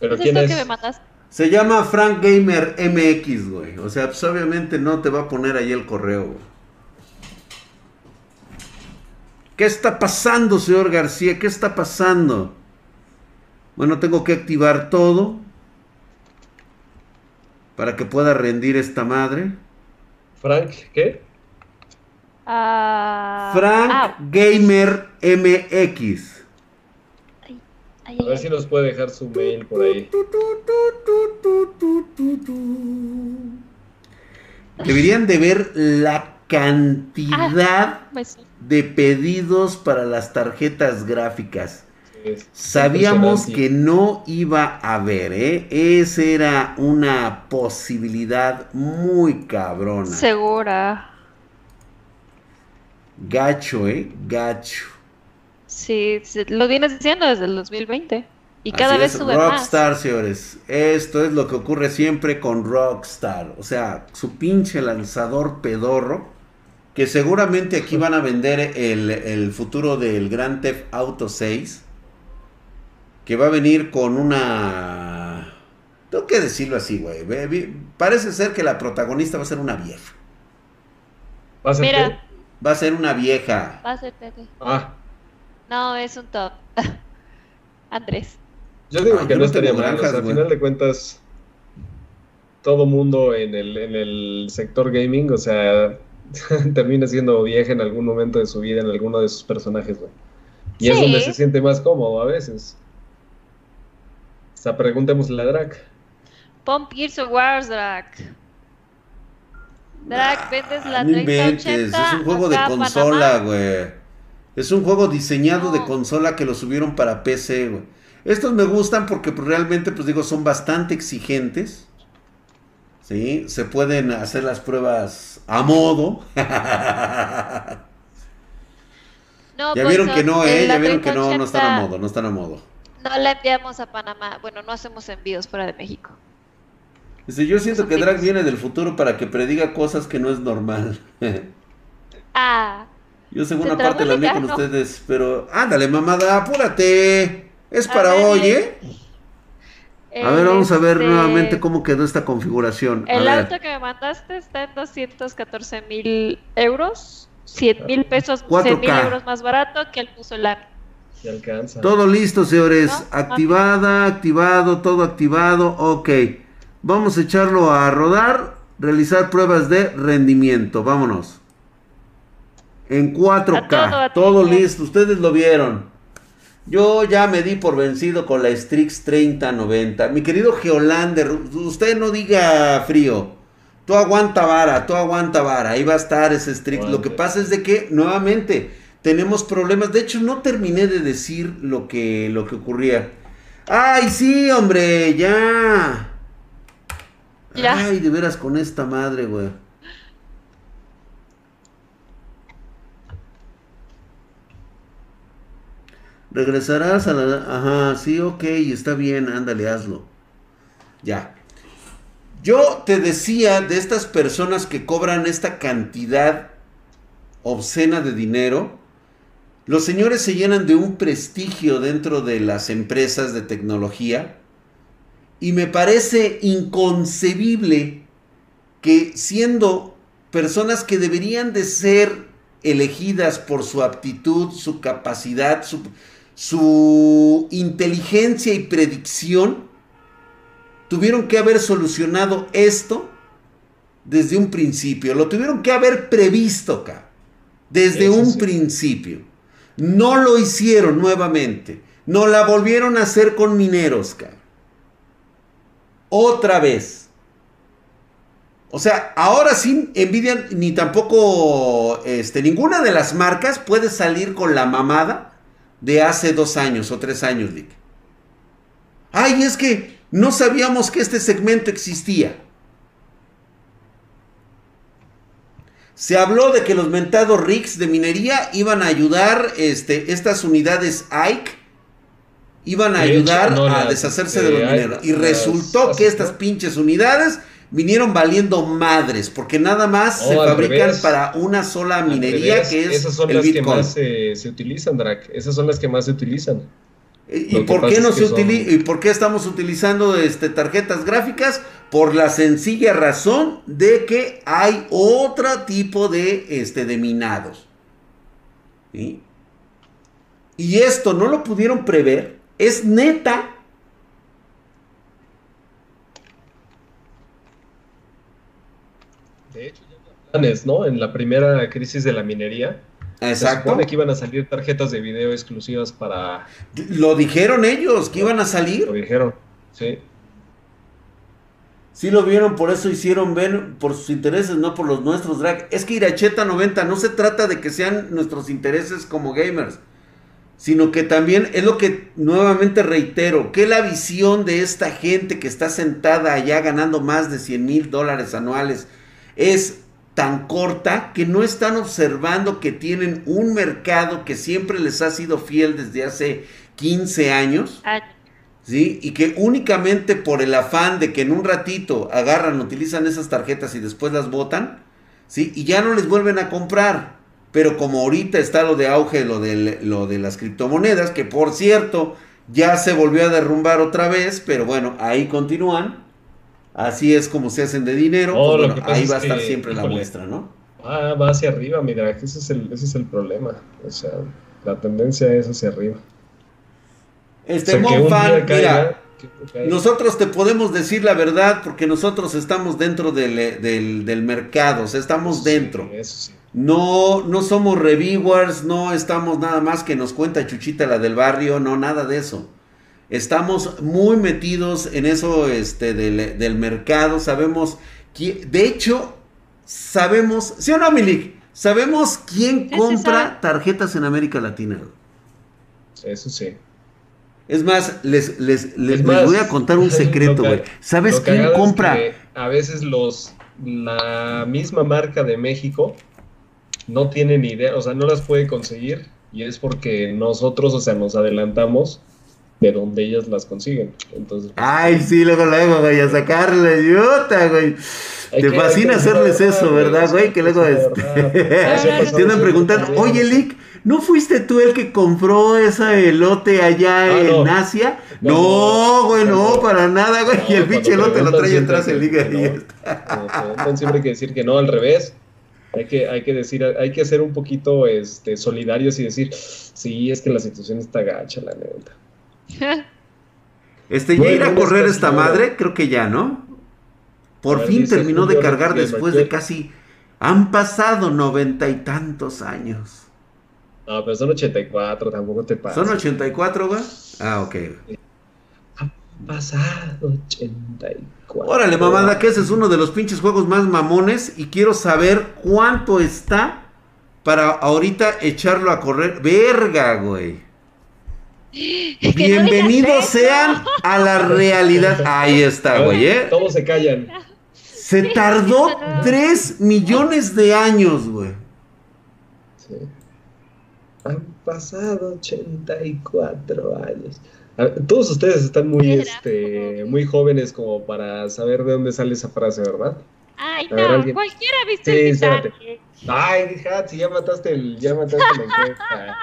¿Pero ¿Es quién esto es? que me mandaste? Se llama Frank Gamer MX, güey. O sea, pues obviamente no te va a poner ahí el correo, güey. ¿Qué está pasando, señor García? ¿Qué está pasando? Bueno, tengo que activar todo para que pueda rendir esta madre. Frank, ¿qué? Ah, Frank ah, Gamer MX. Ay, A ver ay. si nos puede dejar su mail por ahí. Deberían de ver la cantidad Pues, de pedidos para las tarjetas gráficas. Sí, Sabíamos que no iba a haber, ¿eh? Esa era una posibilidad muy cabrona. segura. Gacho, ¿eh? Gacho. Sí, sí, lo vienes diciendo desde el 2020. Y cada Así vez es, sube Rockstar, señores. Esto es lo que ocurre siempre con Rockstar. O sea, su pinche lanzador pedorro. Que seguramente aquí van a vender el, el futuro del Grand Theft Auto 6. Que va a venir con una. Tengo que decirlo así, güey. Parece ser que la protagonista va a ser una vieja. ¿Va a más. ser Mira, qué? Va a ser una vieja. va a ser Tete. Ah, No, es un top. <laughs> Andrés. yo digo Ah, que yo no estaría mal. O sea, granjas, al final de cuentas, todo mundo en el, en el sector gaming, o sea, <laughs> termina siendo vieja en algún momento de su vida, en alguno de sus personajes, güey. Y es donde se siente más cómodo a veces. O sea, preguntémosle a Drac. Pon Gears of War, Drac. Drag, vendes la no inventes, es un juego de consola, güey. Es un juego diseñado de consola que lo subieron para PC, güey. Estos me gustan porque pues, realmente, pues digo, son bastante exigentes. ¿Sí? Se pueden hacer las pruebas a modo. ya pues, vieron que no, ¿eh? Ya vieron que no, no están a modo, no están a modo. No la enviamos a Panamá. Bueno, no hacemos envíos fuera de México. Dice, yo siento que Drag viene del futuro para que prediga cosas que no es normal. <laughs> ah. Yo segunda parte la envío con ustedes, pero ándale, mamada, apúrate. Es para hoy, ¿eh? A ver, vamos a ver este, nuevamente cómo quedó esta configuración. el auto que me mandaste está en 214 mil euros, 100 mil pesos, 100 mil euros más barato que el solar. Se alcanza. Todo listo, señores. Activada, activado, todo activado. Ok. Vamos a echarlo a rodar, realizar pruebas de rendimiento. Vámonos. En 4K. todo listo. Ustedes lo vieron. Yo ya me di por vencido con la Strix 3090. Mi querido Geolander, usted no diga frío. Tú aguanta vara, tú aguanta vara. Ahí va a estar ese Strix. Lo que pasa es de que, nuevamente, tenemos problemas. De hecho, no terminé de decir lo que, lo que ocurría. ¡Ay, sí, hombre! ¡Ya! ¿Ya? Ay, de veras con esta madre, güey. Regresarás a la... Ajá, sí, ok, está bien, ándale, hazlo. Ya. Yo te decía de estas personas que cobran esta cantidad obscena de dinero, los señores se llenan de un prestigio dentro de las empresas de tecnología y me parece inconcebible que siendo personas que deberían de ser elegidas por su aptitud, su capacidad, su, su inteligencia y predicción, tuvieron que haber solucionado esto desde un principio. Lo tuvieron que haber previsto acá, desde un principio. No lo hicieron nuevamente. No la volvieron a hacer con mineros, acá. Otra vez. O sea, ahora sí, Nvidia ni tampoco, este, ninguna de las marcas puede salir con la mamada de hace dos años o tres años, Dick. Ay, es que no sabíamos que este segmento existía. Se habló de que los mentados rigs de minería iban a ayudar, este, estas unidades Ike iban a ayudar a deshacerse de, los mineros. Y resultó que estas pinches unidades vinieron valiendo madres, porque nada más se fabrican para una sola minería que es Esas son las que más se, utilizan, Drac. Esas son las que más se utilizan. ¿Y, por qué no se ¿Y por qué estamos utilizando este, tarjetas gráficas? Por la sencilla razón de que hay otro tipo de, este, de minados. Y esto no lo pudieron prever. Es neta de hecho, ya planes, ¿no? En la primera crisis de la minería. Exacto. Se supone que iban a salir tarjetas de video exclusivas para. Lo dijeron ellos, que iban a salir. Lo dijeron, sí. Sí lo vieron, por eso hicieron ver por sus intereses, no por los nuestros, drag. Es que Iracheta 90 no se trata de que sean nuestros intereses como gamers, sino que también es lo que nuevamente reitero, que la visión de esta gente que está sentada allá ganando más de 100 mil dólares anuales es tan corta que no están observando que tienen un mercado que siempre les ha sido fiel desde hace 15 años. ¿Sí? Y que únicamente por el afán de que en un ratito agarran, utilizan esas tarjetas y después las botan, ¿sí? Y ya no les vuelven a comprar. Pero como ahorita está lo de auge, lo de, lo de las criptomonedas, que por cierto, ya se volvió a derrumbar otra vez, pero bueno, ahí continúan. Así es como se hacen de dinero. Pues ahí va a estar siempre la muestra, ¿no? Ah, va hacia arriba, mira, ese es el, ese es el problema. O sea, la tendencia es hacia arriba. Este Monfan, mira, nosotros te podemos decir la verdad porque nosotros estamos dentro del, del, mercado, o sea, estamos dentro. No, no somos reviewers, no estamos nada más que nos cuenta Chuchita la del barrio, no, nada de eso. Estamos muy metidos en eso este, del, mercado. Sabemos que, de hecho, sabemos, ¿sí o no, Milik? Sabemos quién compra tarjetas en América Latina. Eso sí. Es más, les, les, les, voy a contar un <laughs> secreto, güey. ¿Sabes quién compra? a veces los la misma marca de México no tiene ni idea, o sea, no las puede conseguir y es porque nosotros, o sea, nos adelantamos de donde ellas las consiguen. Entonces, pues, Ay, sí, luego luego, güey, a sacarle yuta, güey. Te fascina hacerles eso, ¿verdad, güey? Que luego este... <laughs> tienen preguntar, oye, Lick, ¿no fuiste tú el que compró ese elote allá ah, en Asia? No, güey, no, para nada, güey. y el pinche elote lo trae atrás el Lick y está. siempre hay que decir que no, al revés. Hay que, hay que decir, hay que ser un poquito este, solidarios y decir, sí, es que la situación está gacha, la neta. Este, ¿ya irá a correr esta madre? Creo que ya, ¿no? Por fin terminó de cargar después de casi... Han pasado noventa y tantos años. No, pero son 84, tampoco te pasa. ¿Son 84, güey? Ah, ok. Han pasado 84. Órale, mamada, que ese es uno de los pinches juegos más mamones y quiero saber cuánto está para ahorita echarlo a correr. Verga, güey. Bienvenidos sean a la realidad. Ahí está, güey, ¿eh? Todos se callan. Se tardó 3 millones de años, güey. Sí. Han pasado 84 años. Todos ustedes están muy, este, muy jóvenes como para saber de dónde sale esa frase, ¿verdad? Ay, no, cualquiera ha visto el Titanic. Ay, hija, si ya mataste el, ya mataste la <laughs> encuesta.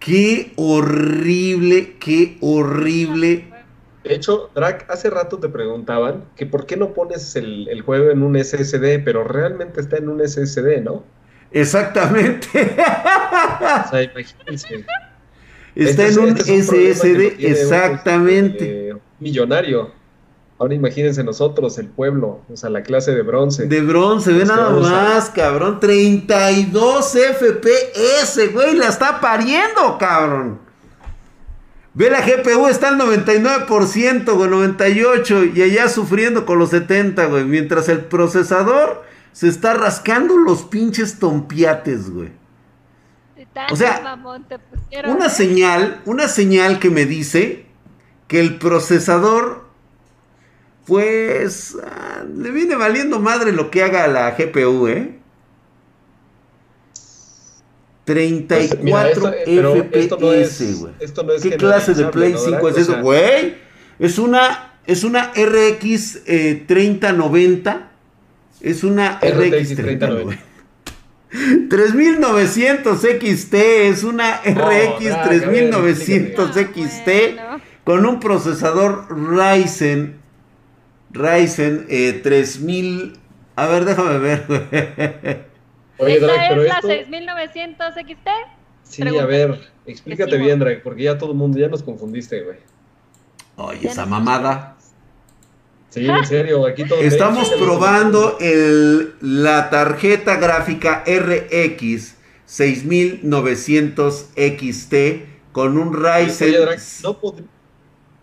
Qué horrible, qué horrible. De hecho, Drac, hace rato te preguntaban que por qué no pones el, juego en un SSD, pero realmente está en un SSD, ¿no? Exactamente. o sea, imagínense. Está en un SSD, exactamente. millonario. Ahora imagínense nosotros, el pueblo, o sea, la clase de bronce. De bronce, ve nada más, cabrón. 32 FPS, güey, la está pariendo, cabrón. Ve la GPU, está al 99%, güey, 98%, y allá sufriendo con los 70, güey. Mientras el procesador se está rascando los pinches tompiates, güey. O sea, una ¿eh? señal, una señal que me dice que el procesador pues ah, le viene valiendo madre lo que haga la GPU, ¿eh? 34 FPS, güey. ¿Qué clase de Play 5 es eso, güey? Es una, es una RX 3090. Es una RX 3090. 3900 XT es una RX 3900 XT con un procesador Ryzen Ryzen 3000. Eh, a ver, déjame ver. Oye, Drake, pero es la 6900 XT? Sí, a ver, explícate bien, Drake, porque ya todo el mundo, ya nos confundiste, güey. Oye, esa mamada. Sí, en serio, aquí todo. Estamos probando el, la tarjeta gráfica RX 6900 XT con un Ryzen. Oye, Drake, no,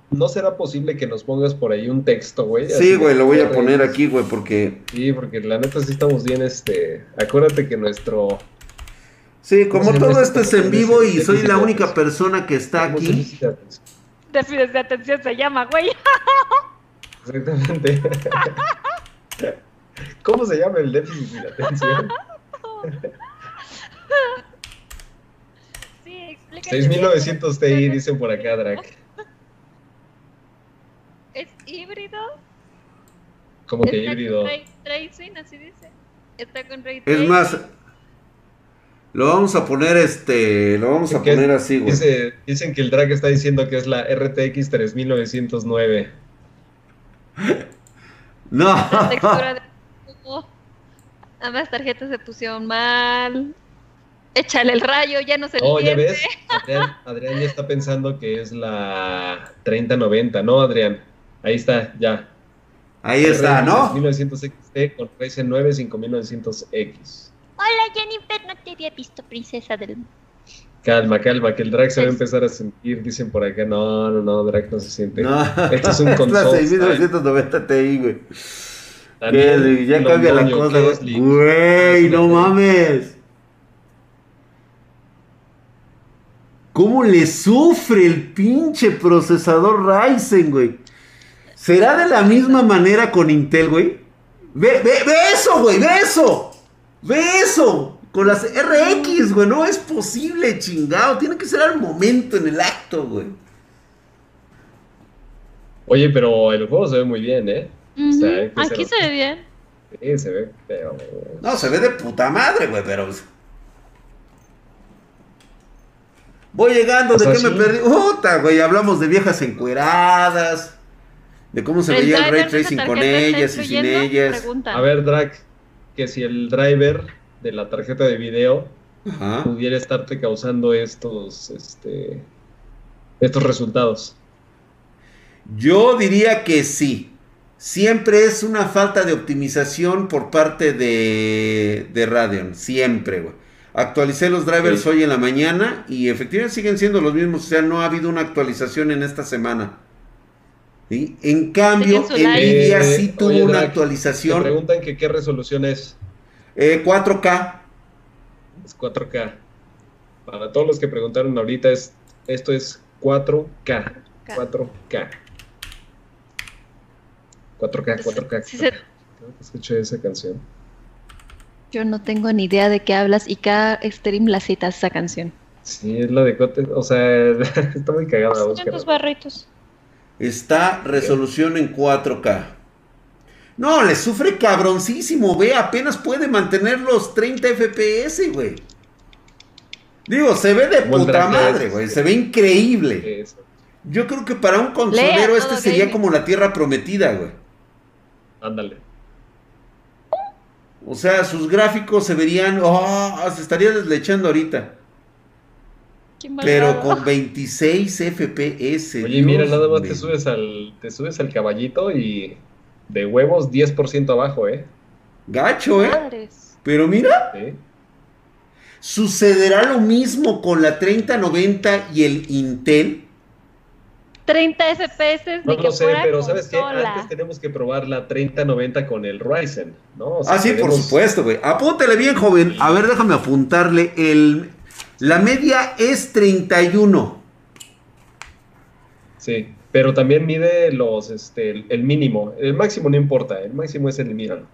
¿No será posible que nos pongas por ahí un texto, güey? Sí, güey, lo voy a poner aquí, güey, porque... Sí, porque la neta sí estamos bien, este... Acuérdate que nuestro... Sí, como todo esto es en vivo y soy la única persona que está aquí. Déficit de atención se llama, güey. Exactamente. <laughs> ¿Cómo se llama el déficit de atención? Sí, explícate. 6900 TI, dicen por acá, Drac. ¿Es híbrido? ¿Cómo que híbrido? Con ray tracing, así dice. Está con ray tracing. Es más, lo vamos a poner este, lo vamos a poner así, güey. Dice, dicen que el drag está diciendo que es la RTX 3909. <laughs> no. La textura de Ambas tarjetas se pusieron mal. Échale el rayo, ya no se Oh, ya ves. Adrián, Adrián ya está pensando que es la 3090, ¿no, Adrián? Ahí está, ya. Ahí está, ¿no? 1900 XT con Ryzen 9 5900X. Hola Jennifer, no te había visto, princesa del... Calma, calma, que el drag se va a empezar a sentir, dicen por acá. No, no, no, drag no se siente. No, Esto es un <laughs> es la console. 6990 Ti, güey. Daniel, ¿Qué? Ya cambia la cosa. Güey, no mames. ¿Cómo le sufre el pinche procesador Ryzen, güey? ¿Será de la misma manera con Intel, güey? Ve, ve, ve eso, güey, ve eso. Ve eso. Con las RX, güey, no es posible, chingado. Tiene que ser al momento, en el acto, güey. Oye, pero el juego se ve muy bien, ¿eh? O sea, Aquí ser- se ve bien. Sí, se ve, pero... No, se ve de puta madre, güey, pero. Voy llegando, O ¿de sea, qué me perdí? Puta, güey, hablamos de viejas encueradas, de cómo se veía el ray tracing con ellas y sin ellas. Preguntan. A ver, Drag, que si el driver de la tarjeta de video Ajá. pudiera estarte causando estos, este, estos resultados. Yo diría que sí. Siempre es una falta de optimización por parte de, de Radeon. Siempre, güey. Actualicé los drivers Sí. hoy en la mañana y efectivamente siguen siendo los mismos. O sea, no ha habido una actualización en esta semana. ¿Sí? En cambio. Nvidia Eh, sí tuvo oye, una Drag, actualización preguntan que qué resolución es. eh, 4K. Es 4K. Para todos los que preguntaron ahorita, es, esto es 4K. 4K. 4K, 4K. Sí que escuché esa canción. Yo no tengo ni idea de qué hablas y cada stream la citas esa canción. Sí, es la de Cote. O sea, <laughs> está muy cagada. Tus barritos. Está resolución en 4K. No, le sufre cabroncísimo. Ve, apenas puede mantener los 30 FPS, güey. Digo, se ve de puta Drag madre, güey. Se ve increíble. Eso. Yo creo que para un consolero Lea este sería como la tierra prometida, güey. Ándale. O sea, sus gráficos se verían. Oh, se estaría deslechando ahorita. Pero con 26 FPS. Oye, Dios mira, nada más te subes al te subes al caballito y de huevos 10% abajo, ¿eh? Gacho, ¿eh? Madres. Pero mira. ¿Sucederá lo mismo con la 3090 y el Intel? 30 FPS No ni que lo sé, fuera pero ¿sabes qué? Antes tenemos que probar la 3090 con el Ryzen, ¿no? O sea, Ah, sí, por supuesto, güey. Apúntele bien, joven. A ver, déjame apuntarle. El, la media es 31. Sí, pero también mide los, este, el, mínimo. El máximo no importa, el máximo es el mínimo.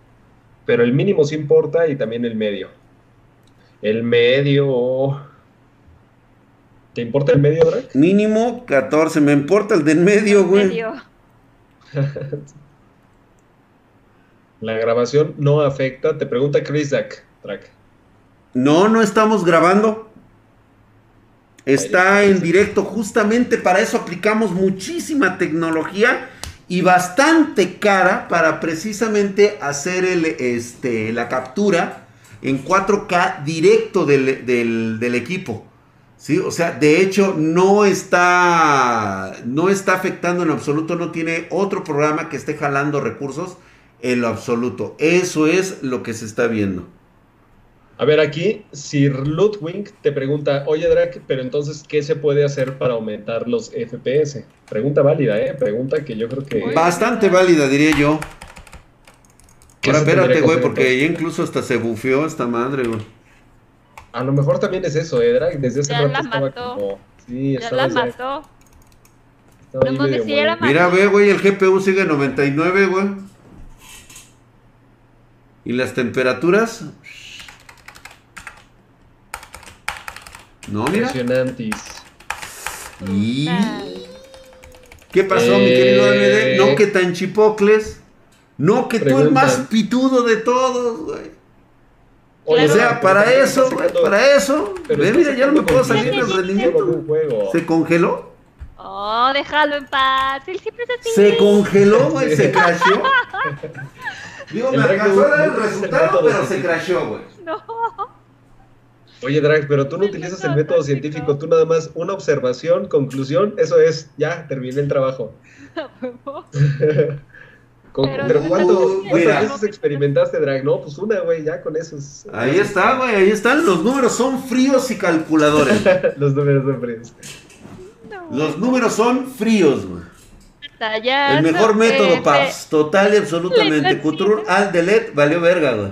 Pero el mínimo sí importa y también el medio. El medio... ¿Te importa el medio, Drake? Mínimo 14. Me importa el de en medio, güey. Medio. <laughs> La grabación no afecta. Te pregunta Chris Zack, Drake. No, no estamos grabando. Está en directo. Justamente para eso aplicamos muchísima tecnología y bastante cara para precisamente hacer el, este, la captura en 4K directo del, del- del equipo. ¿Sí? O sea, de hecho, no está, no está afectando en absoluto, no tiene otro programa que esté jalando recursos en lo absoluto. Eso es lo que se está viendo. A ver, aquí Sir Ludwig te pregunta, oye Drake, pero entonces, ¿qué se puede hacer para aumentar los FPS? Pregunta válida, ¿eh? Pregunta que yo creo que... Bastante válida, diría yo. ¿Qué Ahora espérate, güey, porque ya incluso hasta se bufeó esta madre, güey. A lo mejor también es eso, ¿eh, Drake? Desde hace Ya rato la estaba mató. como... Sí, Ya estaba la ya- mató. estaba No ahí medio era. Mira, ve, güey, el GPU sigue en 99, güey. ¿Y las temperaturas? No, mira. Impresionantes. Y... Ah. ¿Qué pasó, mi Eh, querido AMD? No que tan chipocles. No que tú el más pitudo de todos, güey. O sea, para eso, güey, para eso. pero Ve, estás mira, ya no me puedo salir del rendimiento. ¿Se congeló? Oh, déjalo en paz. Él siempre es así. Se congeló, güey, se <laughs> crashó. Digo, me alcanzó a dar el resultado, pero se crashó, güey. No. Oye, Drake, pero tú no El utilizas el método científico. tú nada más una observación, conclusión, eso es, ya, terminé el trabajo. <laughs> <laughs> Con- Pero pero no ¿cuánto- mira. ¿cuántas veces experimentaste, Drag? No, pues una, güey, ya con esos. Ahí está, güey, ahí están. Los números son fríos y calculadores. <laughs> Los números son fríos. Los números son fríos, güey. El mejor método, paps. Total y absolutamente. Control al delete valió verga, güey.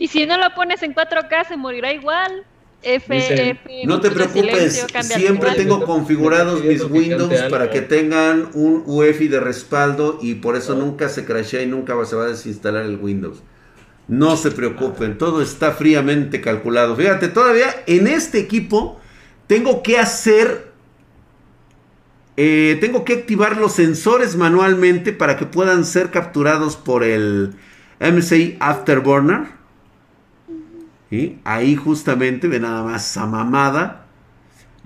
Y si no lo pones en 4K, se morirá igual. F, Dice, F. No te preocupes, silencio, siempre tengo configurados mis Windows para que tengan un UEFI de respaldo y por eso nunca se crashea y nunca se va a desinstalar el Windows. No se preocupen, todo está fríamente calculado. Fíjate, todavía en este equipo tengo que hacer, eh, tengo que activar los sensores manualmente para que puedan ser capturados por el MSI Afterburner. ¿Sí? Ahí justamente, ve nada más esa mamada.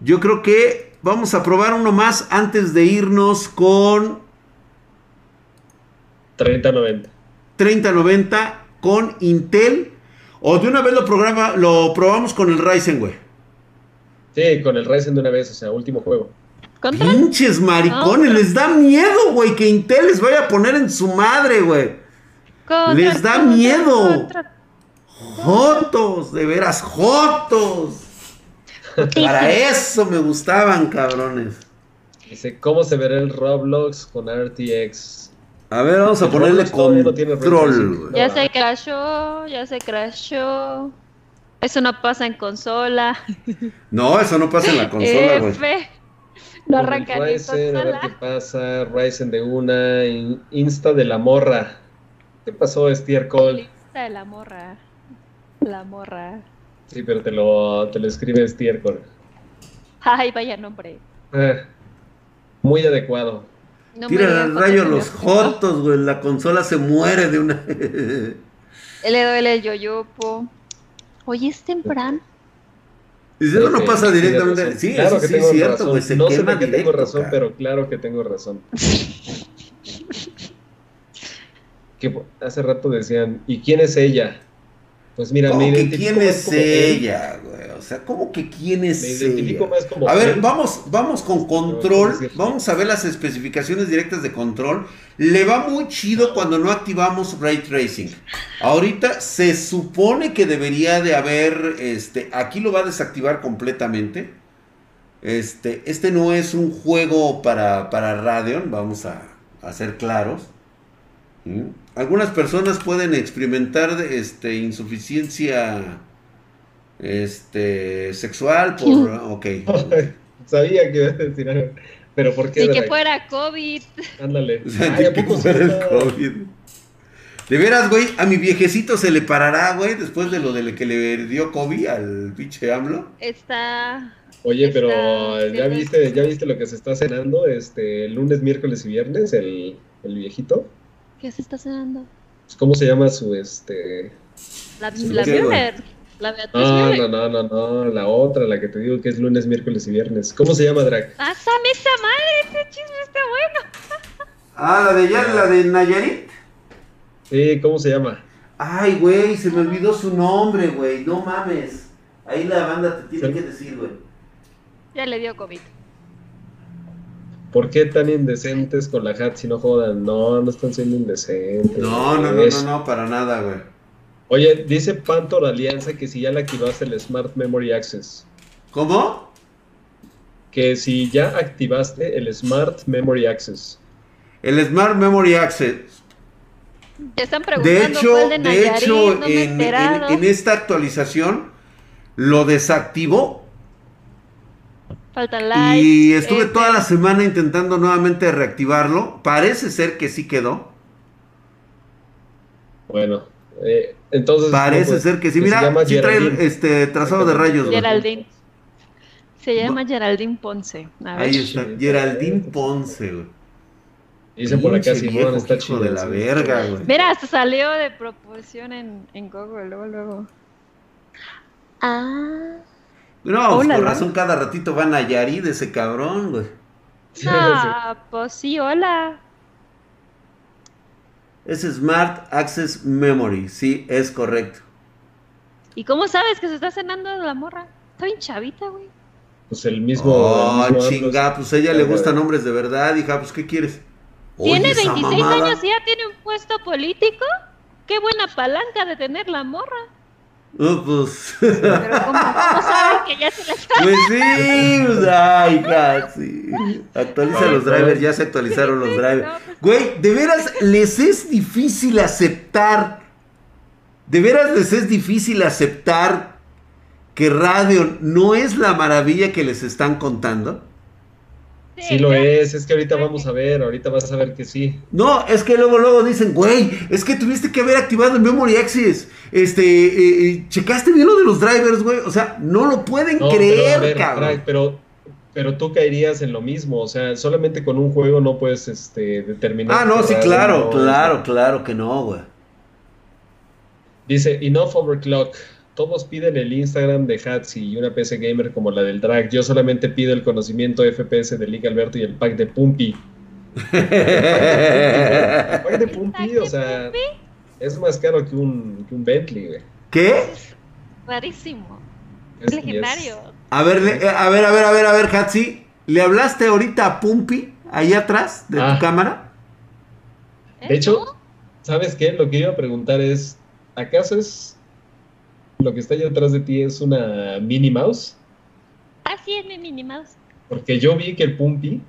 Yo creo que vamos a probar uno más antes de irnos con 30-90. 3090 con Intel. O de una vez lo, programa, lo probamos con el Ryzen, güey. Sí, con el Ryzen de una vez, o sea, último juego. ¿Contra? Pinches maricones, les da miedo, güey, que Intel les vaya a poner en su madre, güey. Les da contra, miedo. contra. Jotos, de veras, jotos. Para <laughs> eso me gustaban, cabrones. Dice, ¿cómo se verá el Roblox con RTX? A ver, vamos a El ponerle Roblox no control. Ya se crashó, ya se crashó. Eso no pasa en consola. <laughs> No, eso no pasa en la consola, güey. No arranca ni en Ryzen, a ver qué pasa. Ryzen de una, in- Insta de la morra. ¿Qué pasó, Estiércol? Lista de la morra. La morra. Sí, pero te lo, te lo escribe Estiércol. Ay, vaya nombre. Ah, muy adecuado. No me Tira digan el fotos rayo los jotos, güey. La consola se muere de una. Le duele el yoyopo. Hoy es temprano. Dice, eso no Ok, pasa sí, directamente. Sí, razón. eso que sí tengo es cierto, razón. güey. Se no sé por qué tengo razón, pero claro que tengo razón. <laughs> que hace rato decían, ¿y quién es ella? Pues mira, ¿Cómo me que quién es como ella, güey? O sea, ¿cómo que quién es Me identifico ella? más como A ver, vamos, vamos con control. no. Vamos a ver las especificaciones directas de control. Le va muy chido cuando no activamos ray tracing. Ahorita se supone que debería de haber, este, aquí lo va a desactivar completamente. Este, este no es un juego para, para Radeon, vamos a, a ser claros. ¿Mm? Algunas personas pueden experimentar este, insuficiencia este, sexual por... <laughs> Ok. <laughs> Sabía que ibas a decir algo. Pero ¿por qué? Ni que fuera COVID. Ándale. <laughs> O sea, Ay, ¿a poco fuera el COVID. De veras, güey, a mi viejecito se le parará, güey, después de lo de que le dio COVID al pinche AMLO. Está. Oye, pero ¿ya viste, ¿ya viste lo que se está cenando este lunes, miércoles y viernes? El, el viejito. ¿Qué se está cenando? Pues, ¿Cómo se llama su este? La, Sí, la ¿qué, güey? Müller. La Beatriz No, Müller. no, no, no, no, la otra, la que te digo que es lunes, miércoles y viernes. ¿Cómo se llama, Drac? Pásame esa madre, ese chisme está bueno. Ah, la de ya, la de Nayarit. Sí, ¿cómo se llama? Ay, güey, se me olvidó su nombre, güey, no mames. Ahí la banda te tiene Sí. que decir, güey. Ya le dio COVID. ¿Por qué tan indecentes con la hat si no jodan? No, no están siendo indecentes. No, no, no, no, no, para nada, güey. Oye, dice Pantor Alianza que si ya le activaste el Smart Memory Access. ¿Cómo? Que si ya activaste el Smart Memory Access. El Smart Memory Access. Te están preguntando De hecho, cuál de de Nayarit, hecho, no en, en- en esta actualización lo desactivó Faltan likes. y estuve toda la semana intentando nuevamente reactivarlo. Parece ser que sí quedó. Bueno, eh, entonces. Parece pues, ser que sí. Mira, sí trae este trazado de rayos. güey. Geraldine. Se llama Geraldine Ponce. A ver. Ahí está, Geraldine. Ponce, güey. Dicen por acá, Simón, viejo, está hijo chido. de la sí. verga, güey. Mira, hasta salió de proporción en, en Google, luego, luego. Ah. No, pues Hola, con ¿no? razón cada ratito van a Yari de ese cabrón, güey. <laughs> No, pues sí, hola. Es Smart Access Memory, sí, es correcto. ¿Y cómo sabes que se está cenando la morra? Está bien chavita, güey. Pues el mismo. Oh, el mismo chinga, pues a ella le gustan hombres de verdad, hija, pues ¿qué quieres? Tiene Oye, esa 26 mamada. años y ya tiene un puesto político. Qué buena palanca de tener la morra. No, pues. Pero ¿cómo, cómo saben que ya se la <laughs> está? Pues sí, pues, ay, casi. Actualiza los drivers, ya se actualizaron los drivers. Güey, de veras les es difícil aceptar. De veras les es difícil aceptar que radio no es la maravilla que les están contando. Sí lo es, es que ahorita vamos a ver, ahorita vas a ver que sí. No, es que luego, luego dicen, güey, es que tuviste que haber activado el Memory Access. Este, eh, eh, checaste bien lo de los drivers, güey. O sea, no lo pueden No, creer, pero, a ver, cabrón. Frank, pero, pero tú caerías en lo mismo, o sea, solamente con un juego no puedes este, determinar. Ah, no, sí, claro, no- claro, claro que no, güey. Dice, enough overclock. Todos piden el Instagram de Hatsi y una PC gamer como la del Drag. Yo solamente pido el conocimiento FPS de Liga Alberto y el pack de Pumpy. El <laughs> pack de Pumpy, o sea, es más caro que un, que un Bentley, güey. ¿Qué? Rarísimo. Es- Legendario. A ver, le- eh, a ver, a ver, a ver, a ver, Hatsi. ¿Le hablaste ahorita a Pumpi ahí atrás de Ah. tu cámara? ¿Eh? De hecho. ¿sabes qué? Lo que iba a preguntar es, ¿acaso es lo que está allá atrás de ti es una Minnie Mouse? Así es mi Minnie Mouse. Porque yo vi que el Pumpy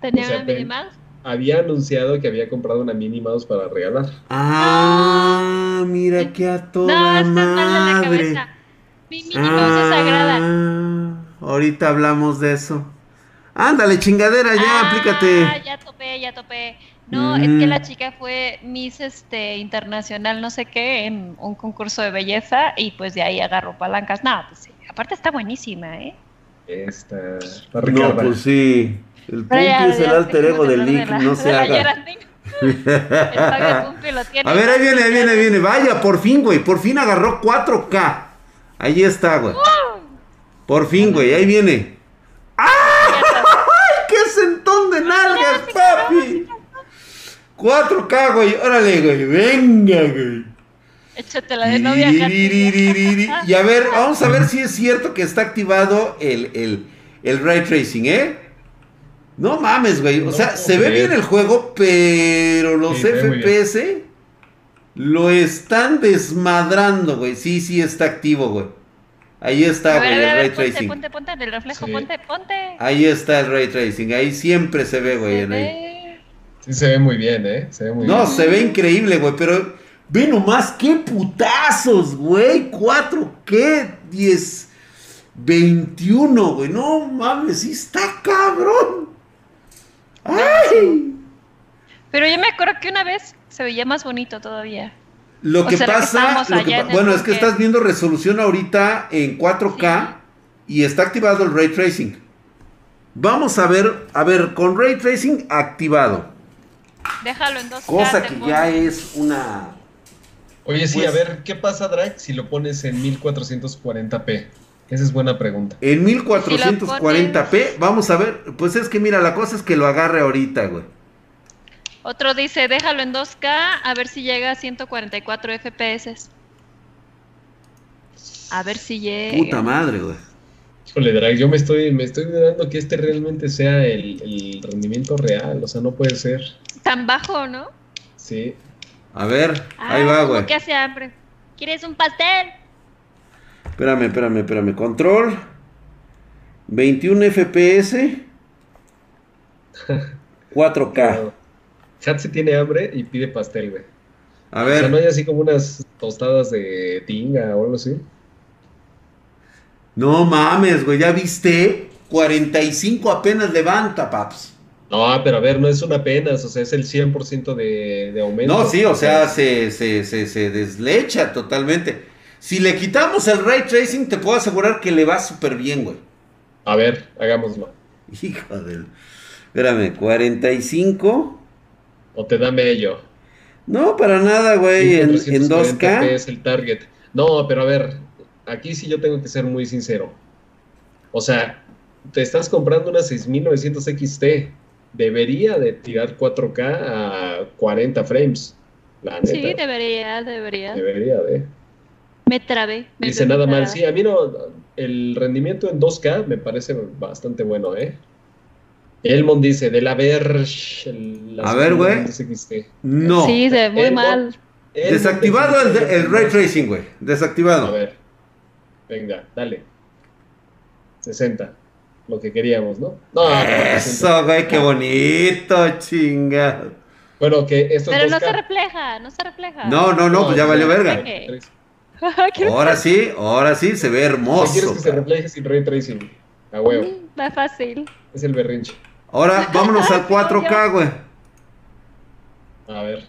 Tenía O sea, una Minnie. Mouse. había anunciado que había comprado una Minnie Mouse para regalar. Ah, mira que a No, toda estás mal de la madre. cabeza. Mi Minnie Mouse es sagrada. Ah, ahorita hablamos de eso. Ándale, chingadera, ya, Ah, aplícate. Ya topé, ya topé. No, Mm. es que la chica fue Miss este internacional, no sé qué, en un concurso de belleza y pues de ahí agarró palancas. No, pues sí. Aparte está buenísima, ¿eh? Esta, la No, pues sí. El Pero ya- Pumpi es el ya alter ego del hablar de no se haga. Geraldine. El pack de Pumpi lo tiene. A ver, ahí viene, ahí viene, ahí viene. Vaya, por fin, güey. Por fin agarró 4K. Ahí está, güey. Por fin, güey. Ahí viene. ¡Ay, qué sentón de nalgas, papi! 4K, güey. Órale, güey. Venga, güey. Échatela de novia. Y a ver, <laughs> vamos a ver si es cierto que está activado el, el, el ray tracing, ¿eh? No mames, güey. O No sea, se ve bien el juego, pero los Sí, FPS lo están desmadrando, güey. Sí, sí está activo, güey. Ahí está, güey, ver, el ray ponte, tracing. ponte, ponte en el reflejo, Sí. ponte, ponte. Ahí está el ray tracing. Ahí siempre se ve, güey. Se en ahí. ve. Sí se ve muy bien, ¿eh? Se ve muy No, bien. se ve increíble, güey, pero ve nomás qué putazos, güey. 4, ¿qué? 10, 21, güey. No mames, sí está cabrón. ¡Ay! Pero yo me acuerdo que una vez se veía más bonito todavía. Lo ¿O que pasa, lo que pa- bueno, es que estás viendo resolución ahorita en 4K y está activado el ray tracing. Vamos a ver, a ver, con ray tracing activado. Déjalo en dos Cosa que ya es una... Oye, sí, Pues- a ver, ¿qué pasa, Drag, si lo pones en 1440p? Esa es buena pregunta. En 1440p, vamos a ver, pues es que mira, la cosa es que lo agarre ahorita, güey. Otro dice, déjalo en 2K a ver si llega a 144 FPS. A ver si llega. Puta madre, güey. Híjole, Drag, yo me estoy, me estoy dudando que este realmente sea el, el rendimiento real, o sea, no puede ser. Tan bajo, ¿no? Sí. A ver, Ah, ahí va, como güey. que hace hambre. ¿Quieres un pastel? Espérame, espérame, espérame. Control. 21 FPS. 4K. Hatsi tiene hambre y pide pastel, güey. A O sea, no ver, hay así como unas tostadas de tinga o algo así. No mames, güey, ¿ya viste? 45 apenas levanta, paps. No, pero a ver, no es una apenas, o sea, es el 100% de, de aumento. No, sí, o sea, se, se, se, se deslecha totalmente. Si le quitamos el ray tracing, te puedo asegurar que le va súper bien, güey. A ver, hagámoslo. Hijo del... Espérame, 45. O te da mello. No, para nada, güey, en, en 2K. es el target. No, pero a ver, aquí sí yo tengo que ser muy sincero. O sea, te estás comprando una 6900 XT. Debería de tirar 4K a 40 frames. La neta. Sí, debería, debería. Debería de. Me trabé. me Dice nada mal. Sí, a mí no. El rendimiento en 2K me parece bastante bueno, ¿eh? Elmond dice, de la Verge. el- la A ver, güey. No. Sí, se ve muy mal. Elmond Desactivado el, el ray tracing, güey. A Desactivado. ver. Venga, dale. 60. Lo que queríamos, ¿no? No, no, 60. Eso, güey, qué bonito, chinga. Bueno, que esto Pero no 2K. se refleja, no se refleja. No, no, no, pues ya valió verga. Ray ¿Qué Quiero- Ahora sí, ahora sí se ve quieres hermoso. que se refleje sin ray tracing? A huevo. Mm, Va fácil. Es el berrinche. Ahora vámonos al <laughs> Sí, 4K, güey. A ver.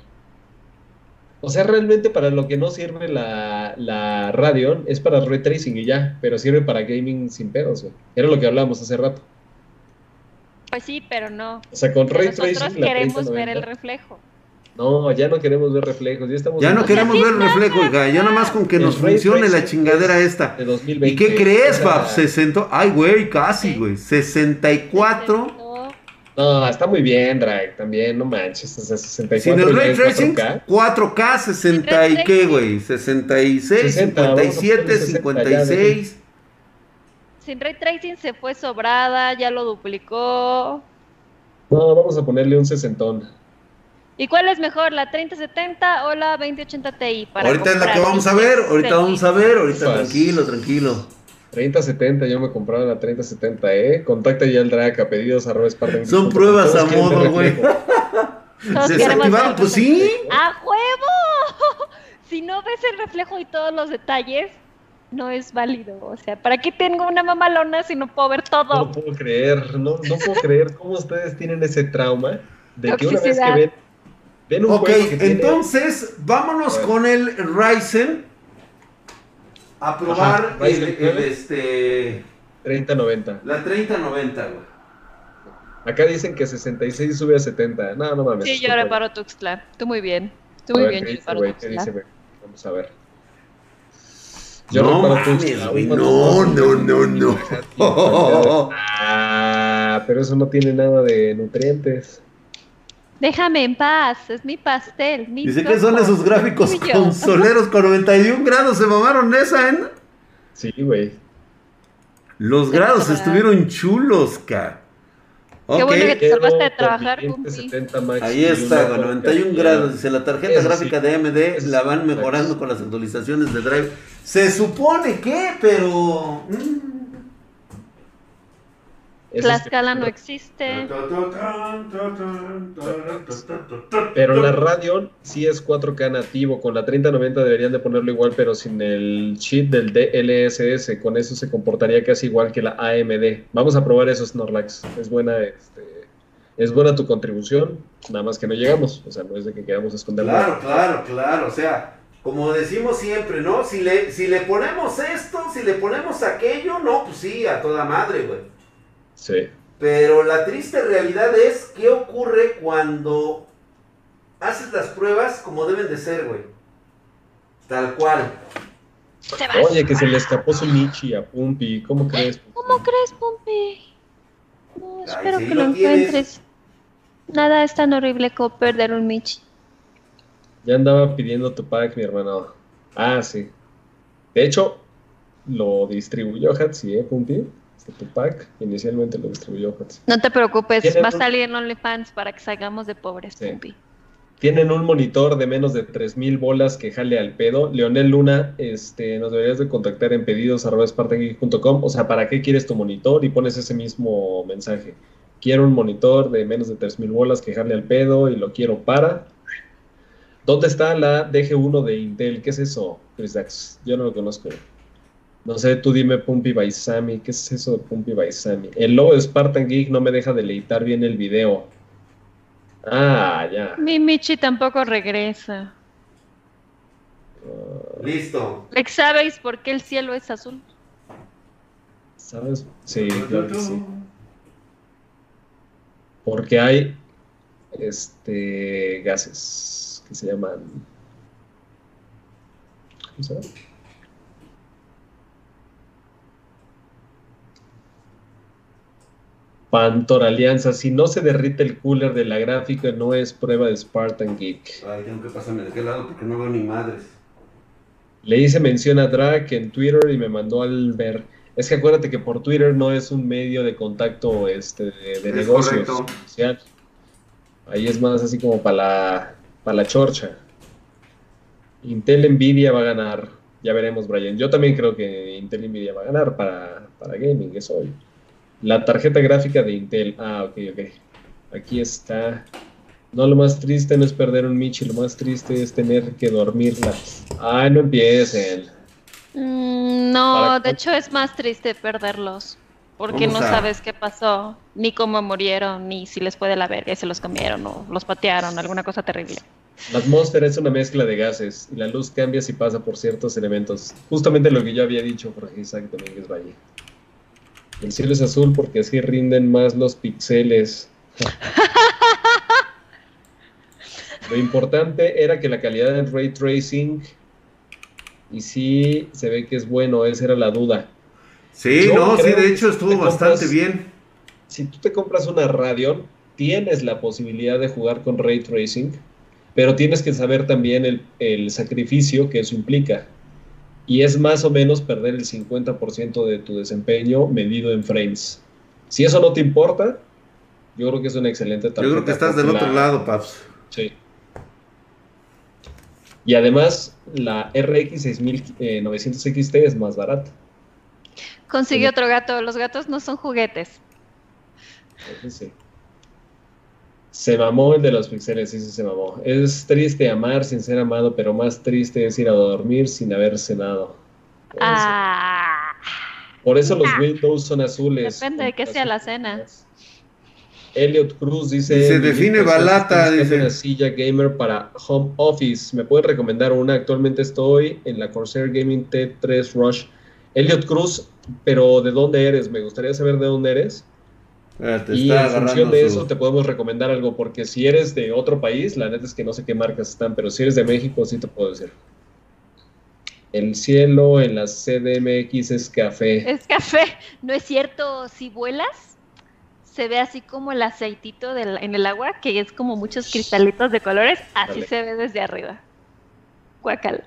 O sea, realmente para lo que no sirve la, la Radeon es para ray tracing y ya, pero sirve para gaming sin pedos, güey. Era lo que hablábamos hace rato. Pues sí, pero no. O sea, con ray Nosotros tracing la queremos ver 3090. el reflejo. No, ya no queremos ver reflejos, ya estamos Ya en no queremos ver el pasa, reflejo, oiga. Ya nada más con que El nos funcione la chingadera es esta. de 2020. ¿Y qué crees, O sea, Bab? 60. Ay, güey, casi, güey. 64. No, está muy bien, Drake, también, no manches. O sea, 64 Sin el ray tracing, 4K. 4K, 60 y qué, güey. 66, 60, vamos a 57, ponerle 60 ya, 56. Sin ray tracing se fue sobrada, ya lo duplicó. No, vamos a ponerle un sesentón. ¿Y cuál es mejor, la 3070 o la 2080 Ti? Para Ahorita es la que vamos a ver, ahorita vamos a ver, ahorita Pues. tranquilo, tranquilo. 3070, yo me compraba la 3070, ¿eh? Contacta ya al Drake a pedidos arroba Spartan. Son pruebas a modo, güey. queremos Desactivaron, pues sí. ¡A huevo! <laughs> Si no ves el reflejo y todos los detalles, no es válido. O sea, ¿para qué tengo una mamalona si no puedo ver No todo? puedo creer, no, no puedo creer cómo ustedes tienen ese trauma de que una vez que ven, ven un Ok, juego que tiene- entonces vámonos con el Ryzen a probar Ajá, el, el, este 3090. la 3090, güey. Acá dicen que 66 sube a 70. No, no mames. Sí, yo reparo Tuxtla. Tú muy bien. Tú A muy ver, bien, ¿qué yo dice, reparo Tuxtla. dice? Vamos a ver. No reparo mames, Tuxtla. ¿Cuánto no, cuesta? no, no, no. Ah, pero eso no tiene nada de nutrientes. Déjame en paz, es mi pastel. Mi Dice que son esos gráficos tuyo. consoleros con 91 grados, se mamaron esa, ¿eh? Sí, güey. Los grados estuvieron chulos, ca. Qué bueno que te salvaste de trabajar, 570 Max ahí está, con 91 porca- grados. Dice la tarjeta Eso sí. gráfica de AMD la van mejorando con las actualizaciones de Drive. Se supone que, pero. mm. Tlaxcala no existe. Pero la Radeon sí es 4K nativo. Con la 3090 deberían de ponerlo igual, pero sin el cheat del DLSS. Con eso se comportaría casi igual que la AMD. Vamos a probar eso, Snorlax. Es buena, este, es buena tu contribución. Nada más que no llegamos. O sea, no es de que queramos esconderlo. Claro, claro, claro. O sea, como decimos siempre, ¿no? Si le, si le ponemos esto, si le ponemos aquello, no, pues sí, a toda madre, güey. Sí. Pero la triste realidad es qué ocurre cuando haces las pruebas como deben de ser, güey. Tal cual. Oye, que se le escapó su Michi a Pumpi. ¿Cómo crees? ¿Cómo crees, Pompi? No, Ay, espero sí que lo lo tienes. encuentres. Nada es tan horrible como perder un Michi. Ya andaba pidiendo tu pack, mi hermano. Ah, sí. De hecho, lo distribuyó Hatsi, ¿eh, Pumpi? Este tu pack inicialmente lo distribuyó Hatsi. No te preocupes, va a un- salir en OnlyFans para que salgamos de pobres, Sí. Tienen un monitor de menos de 3000 bolas que jale al pedo. Leonel Luna, este, nos deberías de contactar en pedidos arroba spartangeek.com. O sea, ¿para qué quieres tu monitor? Y pones ese mismo mensaje. Quiero un monitor de menos de 3000 bolas que jale al pedo y lo quiero para. ¿Dónde está la DG1 de Intel? ¿Qué es eso, Chris Dax? Yo no lo conozco. No sé, tú dime Pumpy Baisami. ¿Qué es eso de Pumpy Baisami? El logo de Spartan Geek no me deja deleitar bien el video. Ah, ya. Mi Michi tampoco regresa. Listo. Lex, ¿Sabéis por qué el cielo es azul? ¿Sabes? Sí, claro que sí. Porque hay este gases que se llaman. ¿Cómo se llama? Pantor Alianza. Si no se derrite el cooler de la gráfica, no es prueba de Spartan Geek. Ay, tengo que pasarme de aquel lado porque no veo ni madres. Le hice mención a Drake en Twitter y me mandó al ver. Es que acuérdate que por Twitter no es un medio de contacto este, de, de negocios social. Ahí es más así como para la, para la chorcha. Intel Nvidia va a ganar. Ya veremos, Brian. Yo también creo que Intel Nvidia va a ganar para, para gaming, eso hoy. La tarjeta gráfica de Intel. Ah, ok, ok. Aquí está. No, lo más triste no es perder un Michi, lo más triste es tener que dormirlas. Ay, no empiecen. Mm, no, de hecho es más triste perderlos. Porque no sabes qué pasó, ni cómo murieron, ni si les puede la verga y se los comieron o los patearon, alguna cosa terrible. La atmósfera es una mezcla de gases y la luz cambia si pasa por ciertos elementos. Justamente lo que yo había dicho por Isaac Domínguez Valle. El cielo es azul porque así rinden más los píxeles. <laughs> Lo importante era que la calidad del ray tracing y sí se ve que es bueno, esa era la duda. Sí, no, sí, de hecho estuvo bastante bien. Si tú te compras una Radeon, tienes la posibilidad de jugar con ray tracing, pero tienes que saber también el, el sacrificio que eso implica. Y es más o menos perder el 50% de tu desempeño medido en frames. Si eso no te importa, yo creo que es una excelente tarjeta. Yo creo que estás del otro lado, Paps. Sí. Y además, la RX 6900 XT es más barata. Consigue otro gato. Los gatos no son juguetes. Sí. Se mamó el de los pixeles, sí, sí, se mamó. Es triste amar sin ser amado, pero más triste es ir a dormir sin haber cenado. ah. Por eso los ah. Windows son azules. Depende de qué sea la cena. Elliot Cruz dice: Se define balata. Dice una silla gamer para home office. ¿Me puede recomendar una? Actualmente estoy en la Corsair Gaming T3 Rush. Elliot Cruz, pero ¿de dónde eres? Me gustaría saber de dónde eres. Ah, y en función de eso te podemos recomendar algo, porque si eres de otro país, la neta es que no sé qué marcas están, pero si eres de México, sí te puedo decir. El cielo en la CDMX es café. Es café, ¿no es cierto? Si vuelas, se ve así como el aceitito en el agua, que es como muchos cristalitos de colores, así se ve desde arriba. Guacal.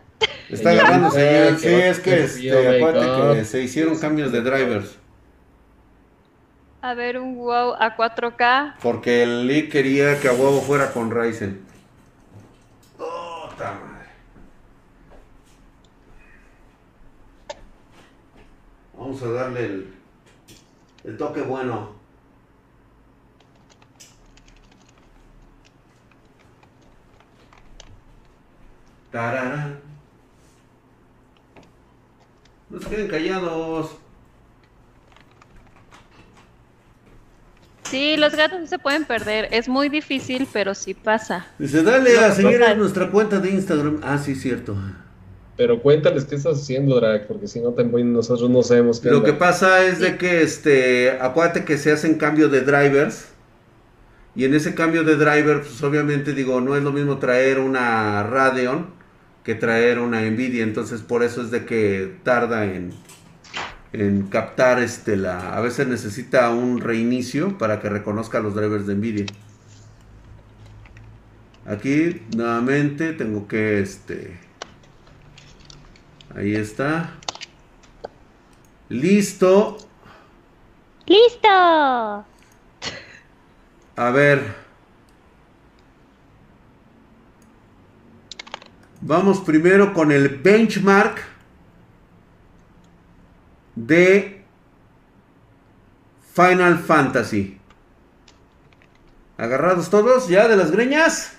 Está agarrando señal, sí, es que este, acuérdate que se hicieron cambios de drivers. A ver, un wow a 4K. Porque el Lee quería que a huevo fuera con Ryzen. Oh, madre. Vamos a darle el, el toque bueno. Tararán. No se queden callados. Sí, los gatos no se pueden perder. Es muy difícil, pero sí pasa. Dice, dale a seguir a nuestra cuenta de Instagram. Ah, sí, cierto. Pero cuéntales qué estás haciendo, Drag, porque si no, también nosotros no sabemos qué. Lo que pasa es de que, este, acuérdate que se hacen cambio de drivers. Y en ese cambio de driver, pues obviamente digo, no es lo mismo traer una Radeon que traer una Nvidia. Entonces por eso es de que tarda en, en captar este la. A veces necesita un reinicio para que reconozca los drivers de Nvidia. Aquí nuevamente tengo que este. Ahí está. Listo. Listo. A ver. Vamos primero con el benchmark de Final Fantasy. ¿Agarrados todos ya de las greñas?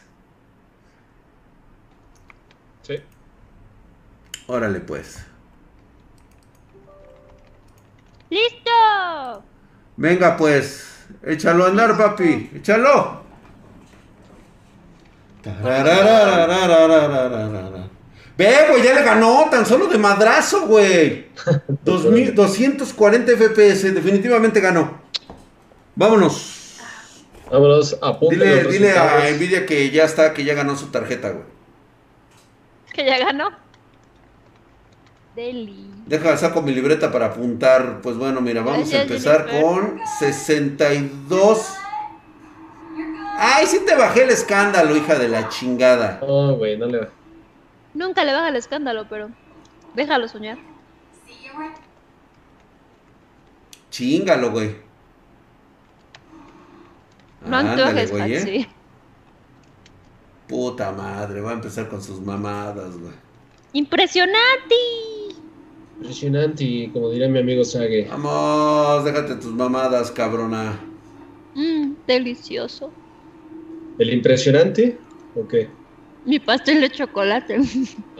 Sí. Órale pues. ¡Listo! Venga pues, échalo a andar papi, échalo. Ve, güey, ya le ganó, tan solo de madrazo, güey. <laughs> 240 FPS, definitivamente ganó. Vámonos. Vámonos, Dile, dile a Nvidia que ya está, que ya ganó su tarjeta, güey. Que ya ganó. Deli. Deja, saco mi libreta para apuntar. Pues bueno, mira, vamos a empezar con 62. Ay, sí te bajé el escándalo, hija de la chingada. No, güey, no le Nunca le baja el escándalo, pero déjalo soñar. Chingalo, güey. No antojes, güey, ¿eh? Patsy. Puta madre, va a empezar con sus mamadas, güey. ¡Impresionante! Impresionante, como diría mi amigo Sage. Vamos, déjate tus mamadas, cabrona. Mmm, delicioso. ¿El impresionante? ¿O qué? Mi pastel de chocolate.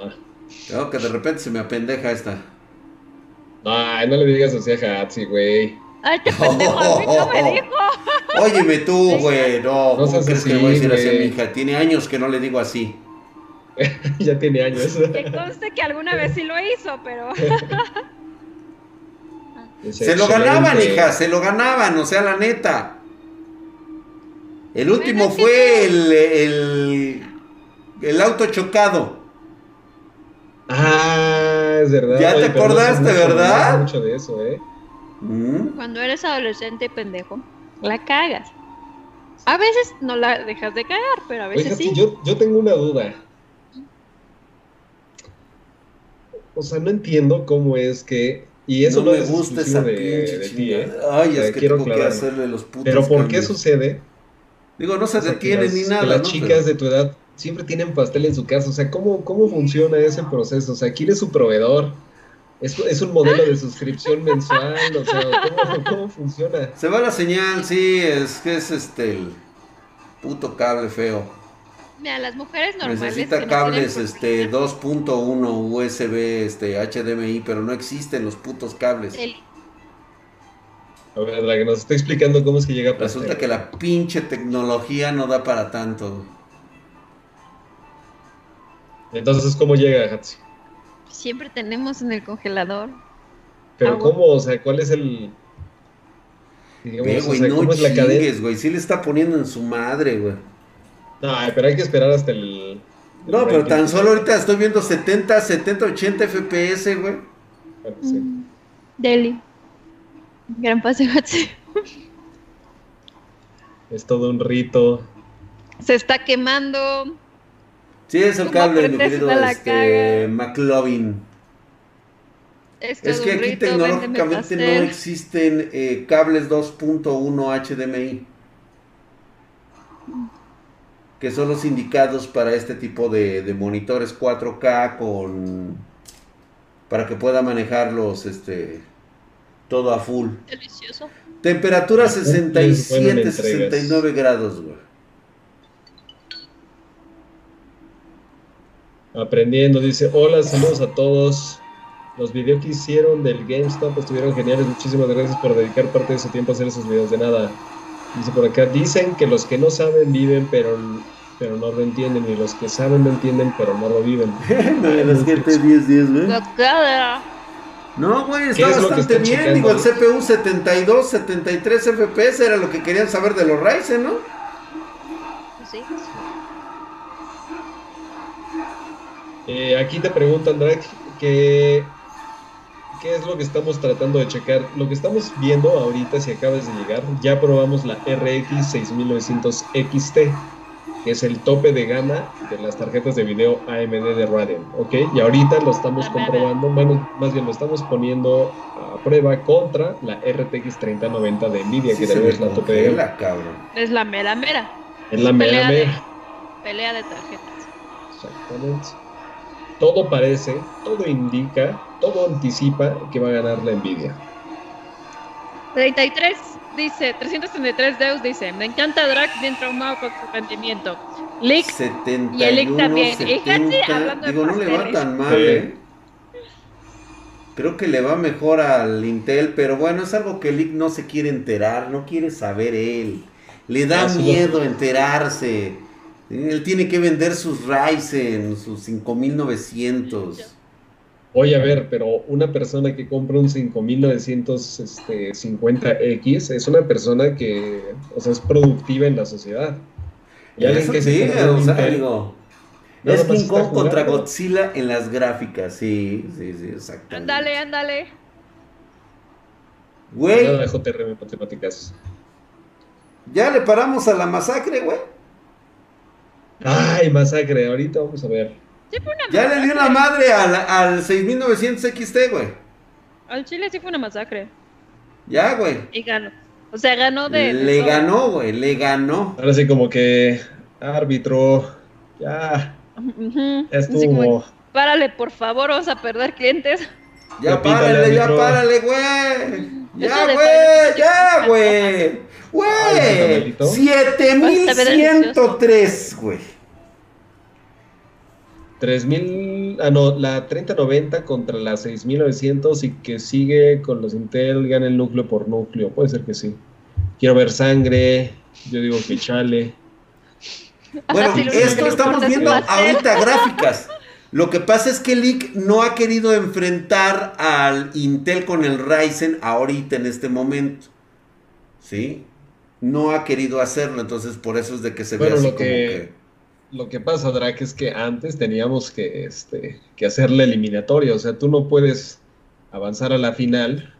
<laughs> Creo que de repente se me apendeja esta. Ay, no le digas así a Hatsi, güey. Ay, te pendejo, a mí no me dijo. <laughs> Óyeme tú, güey. No, No ¿cómo crees que le voy a decir así a mi hija? Tiene años que no le digo así. <laughs> ya tiene años. Que conste que alguna vez sí lo hizo, pero. Se lo ganaban, hija, se lo ganaban, o sea, la neta. El último fue el, el auto chocado. Ah, es verdad. Ya te no acordaste, ¿verdad? no mucho de eso, ¿eh? Mm. Cuando eres adolescente pendejo, la cagas. A veces no la dejas de cagar, pero a veces Oiga, sí. yo, yo tengo una duda. O sea, no entiendo cómo es que. Y eso no, no, me es gusta esa de, pinche de ti, ¿eh? Ay, es que quiero tengo que hacerle los putos Pero ¿por qué sucede? Digo, no se O sea, que detiene las- ni que nada, las ¿no? chicas Pero- de tu edad siempre tienen pastel en su casa. O sea, ¿cómo, cómo funciona ese proceso? O sea, ¿quién es su proveedor? ¿Es, es un modelo de suscripción mensual? O sea, ¿cómo, cómo funciona? Se va la señal, sí, es que es este el puto cable feo. Mira, las mujeres normales. Necesita que no cables tienen este problema, 2.1 USB, este HDMI, pero no existen los putos cables. el- A ver, la que nos está explicando cómo es que llega a. Resulta que la pinche tecnología no da para tanto. Entonces, ¿cómo llega, Hatsi? Siempre tenemos en el congelador. Pero Agua. ¿cómo? O sea, ¿cuál es el... digamos, Ve, o güey, sea, no ¿cómo es la cadena? güey. Sí le está poniendo en su madre, güey. No, pero hay que esperar hasta el... No, pero tan solo ahorita estoy viendo 70, 70, 80 FPS, güey. Bueno, sí. Mm, Deli. Gran paseo. Hatsi. Es todo un rito. Se está quemando. Sí, es el ¿Cómo cable, mi querido <laughs> este? McLovin. Es, que aquí tecnológicamente no existen eh, cables 2.1 HDMI. Que son los indicados para este tipo de, de monitores 4K con para que pueda manejarlos este todo a full. Delicioso. Temperatura Ah, cumple buenas 67, entregas. 69 grados, güey. Aprendiendo, dice, hola, saludos a todos. Los videos que hicieron del GameStop estuvieron geniales. Muchísimas gracias por dedicar parte de su tiempo a hacer esos videos. De nada. Dice por acá, dicen que los que no saben viven, pero, pero no lo entienden. Y los que saben lo entienden, pero no lo viven. las gente 10 10, güey. No, güey, ¿Qué está es bastante bien. Digo, el CPU 72, 73 FPS era lo que querían saber de los Ryzen, ¿no? Pues sí. Eh, aquí te preguntan, Drake, que ¿qué es lo que estamos tratando de checar? Lo que estamos viendo ahorita, si acabas de llegar, ya probamos la RX 6900 XT, que es el tope de gama de las tarjetas de video AMD de Radeon, ¿ok? Y ahorita lo estamos comprobando, bueno, más bien lo estamos poniendo a prueba contra la RTX 3090 de Nvidia, Sí que también es la tope de gama. cabrón. Es la mera mera. Es la mera Pelea de- mera. Pelea de tarjetas. Exactamente. Todo parece, todo indica, todo anticipa que va a ganar la Nvidia. 33 dice, 333 Deus dice, me encanta Drac bien traumado con su rendimiento. Lick, 71, Y el Lick también. Y Hatsi 70, hablando de digo, no le va tan mal, Sí. ¿eh? Creo que le va mejor al Intel, pero bueno, es algo que el Lick no se quiere enterar, no quiere saber él. Le da miedo enterarse. Él tiene que vender sus Ryzen, sus 5900. Oye, a ver, pero una persona que compra un 5950X es una persona que, o sea, es productiva en la sociedad. Y alguien Eso que se sí, un o sea, digo, es King Kong contra. Godzilla en las gráficas, sí, sí, sí, exactamente. ándale, ándale. Güey, ya le paramos a la masacre, güey. Ay, masacre, ahorita vamos a ver. Sí fue una Ya le dio la madre al, al 6900 XT, güey. Al Chile sí fue una masacre. Ya, güey. Y ganó. O sea, ganó de. Le ganó, güey, le ganó. Ahora sí, como que. Árbitro. Ya. Así como, estuvo. Párale, por favor, vamos a perder clientes. Ya Ya pítale, párale, ya párale, güey. Ya, güey, ya, güey. Güey. Samuelito. 7103, güey. 3000. Ah, no, la 3090 contra la 6900 y que sigue con los Intel, gana el núcleo por núcleo. Puede ser que sí. Quiero ver sangre. Yo digo que chale. Bueno, <laughs> esto estamos viendo ahorita gráficas. Lo que pasa es que Lick no ha querido enfrentar al Intel con el Ryzen ahorita en este momento. ¿Sí? No ha querido hacerlo, entonces por eso es de que se ve Bueno, así lo como que- que... Lo que pasa, Drac, es que antes teníamos que, este, que hacer la eliminatoria. O sea, tú no puedes avanzar a la final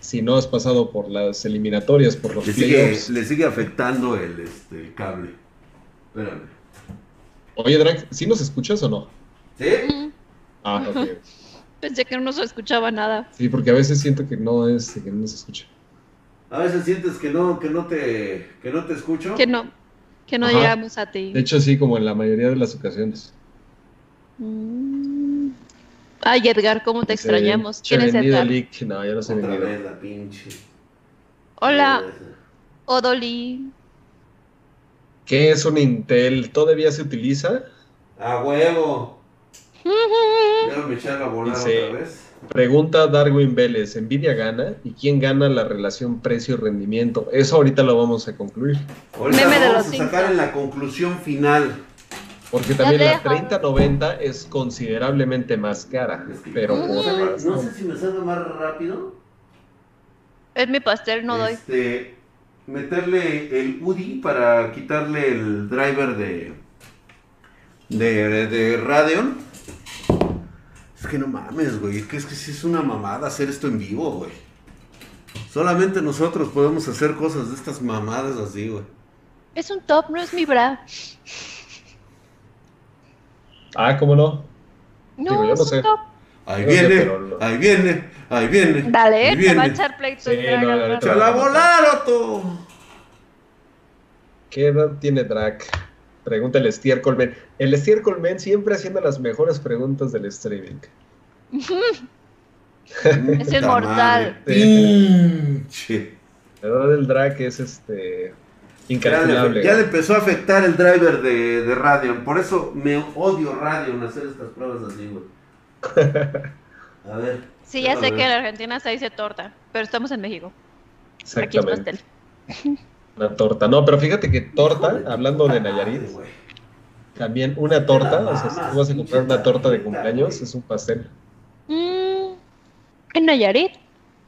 si no has pasado por las eliminatorias, por los Le sigue, playoffs. le sigue afectando el, este, el cable. Espérame. Oye, Drac, ¿sí nos escuchas o no? ¿Sí? Ah, ok. <laughs> Pensé que no se escuchaba nada. Sí, porque a veces siento que no es, que no se escucha. A veces sientes que no, que no te, que no te escucho. Que no, que no Ajá. llegamos a ti. De hecho, sí, como en la mayoría de las ocasiones. Mm. Ay, Edgar, ¿cómo te extrañamos? "Che, ¿Quién es Edgar? leak". No, ya no se Otra vez la pinche. Hola, Odoli. ¿Qué es un Intel? ¿Todavía se utiliza? A huevo. Déjame echarla a volar Dice- otra vez. Pregunta Darwin Vélez, ¿Nvidia gana? ¿Y quién gana la relación precio-rendimiento? Eso ahorita lo vamos a concluir. Ahorita Meme de vamos los a sacar cinco. en la conclusión final. Porque también la deja. 3090 es considerablemente más cara. Pero no, por más, no ¿no? sé si me salga más rápido. Es mi pastel, no doy. Este, meterle el UDI para quitarle el driver de, de, de Radeon. Es que no mames, güey. Es que es que sí es una mamada hacer esto en vivo, güey. Solamente nosotros podemos hacer cosas de estas mamadas así, güey. Es un top, no es mi bra. Ah, ¿cómo no? No, Digo, yo es no un sé. top. Ahí sé, viene, pero ahí viene, ahí viene. Dale, ahí te va a echar pleito. Sí, no, al ahorita rato. ¡Échala a volar, Otto! ¿Qué edad tiene Drac? Pregunta el Stiercolmen. El Stiercolmen siempre haciendo las mejores preguntas del streaming. <laughs> Es inmortal. Pinche. La edad del Drac es este Ya incalculable. le, ya le empezó a afectar el driver de, de Radeon. Por eso me odio Radeon hacer estas pruebas así, güey. <laughs> A ver. Sí, ya sé que en. Argentina se dice torta, pero estamos en México. Aquí es pastel. <laughs> Una torta. No, pero fíjate que torta, hablando de Nayarit, también una torta, o sea, si tú vas a comprar una torta de cumpleaños, es un pastel. Mm, ¿En Nayarit?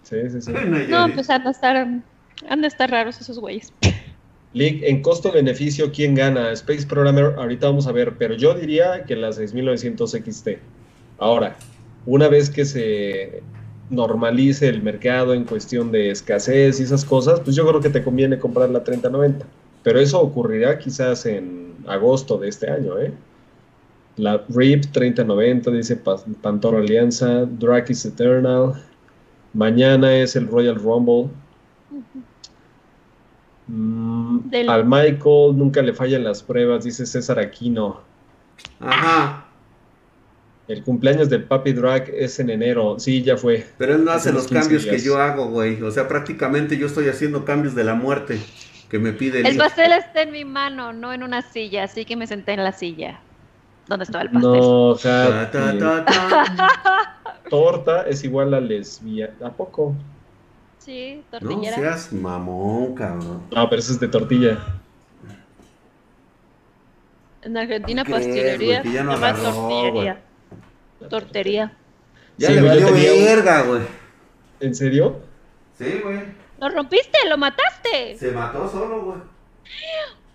Sí, sí, sí. No, pues han de estar, han de estar raros esos güeyes. League, en costo-beneficio, ¿quién gana? Space Programmer, ahorita vamos a ver, pero yo diría que la 6900 XT. Ahora, una vez que se normalice el mercado en cuestión de escasez y esas cosas, pues yo creo que te conviene comprar la 3090. Pero eso ocurrirá quizás en agosto de este año, ¿eh? La RIP 3090, dice Pa- Pantoro Alianza, Drac is Eternal. Mañana es el Royal Rumble. Mm, Del- Al Michael nunca le fallan las pruebas, dice César Aquino. Ajá. El cumpleaños del Papi Drag es en enero. Sí, ya fue. Pero él no hace los unos 15 cambios que yo hago, güey. O sea, prácticamente yo estoy haciendo cambios de la muerte que me pide el El pastel está en mi mano, no en una silla, así que me senté en la silla. ¿Dónde estaba el pastel? No, Ta, ta, Happy. ta, ta. <laughs> Torta es igual a lesbia. ¿A poco? Sí, No tortillera. seas mamón, cabrón. No, pero eso es de tortilla. En Argentina ¿Qué crees, pastelería. ya no se llama agarró, tortillería. Tortería. Ya Sí, le valió verga, güey. ¿En serio? Sí, güey. ¡Lo rompiste! ¡Lo mataste! Se mató solo, güey.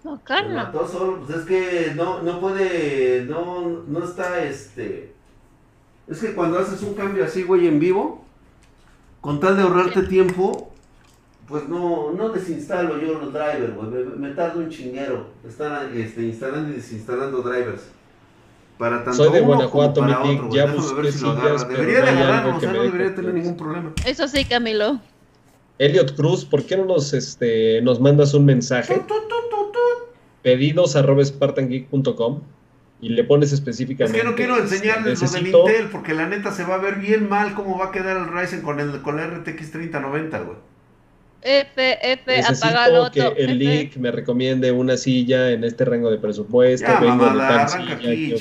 No, Se mató solo. Pues es que no, no puede. No, no está este. Es que cuando haces un cambio así, güey, en vivo, con tal de ahorrarte tiempo, pues no, no desinstalo yo los drivers, güey. Me, me tardo un chinguero. Estar este, instalando y desinstalando drivers. Para tanto Soy de uno Guanajuato, como para mi güey. ya busqué si sillas, Debería no de agarrarlo, o que sea, me no debería tener ningún problema. Eso sí, Camilo. Elliot Cruz, ¿por qué no nos, este, nos mandas un mensaje? Pedidos arroba spartangeek.com y le pones específicamente. Es que no quiero enseñarles lo del Intel, porque la neta se va a ver bien mal cómo va a quedar el Ryzen con el, con el RTX 3090, güey. F, F, Necesito que el leak me recomiende una silla en este rango de presupuesto. Ya, mamada, arranca aquí,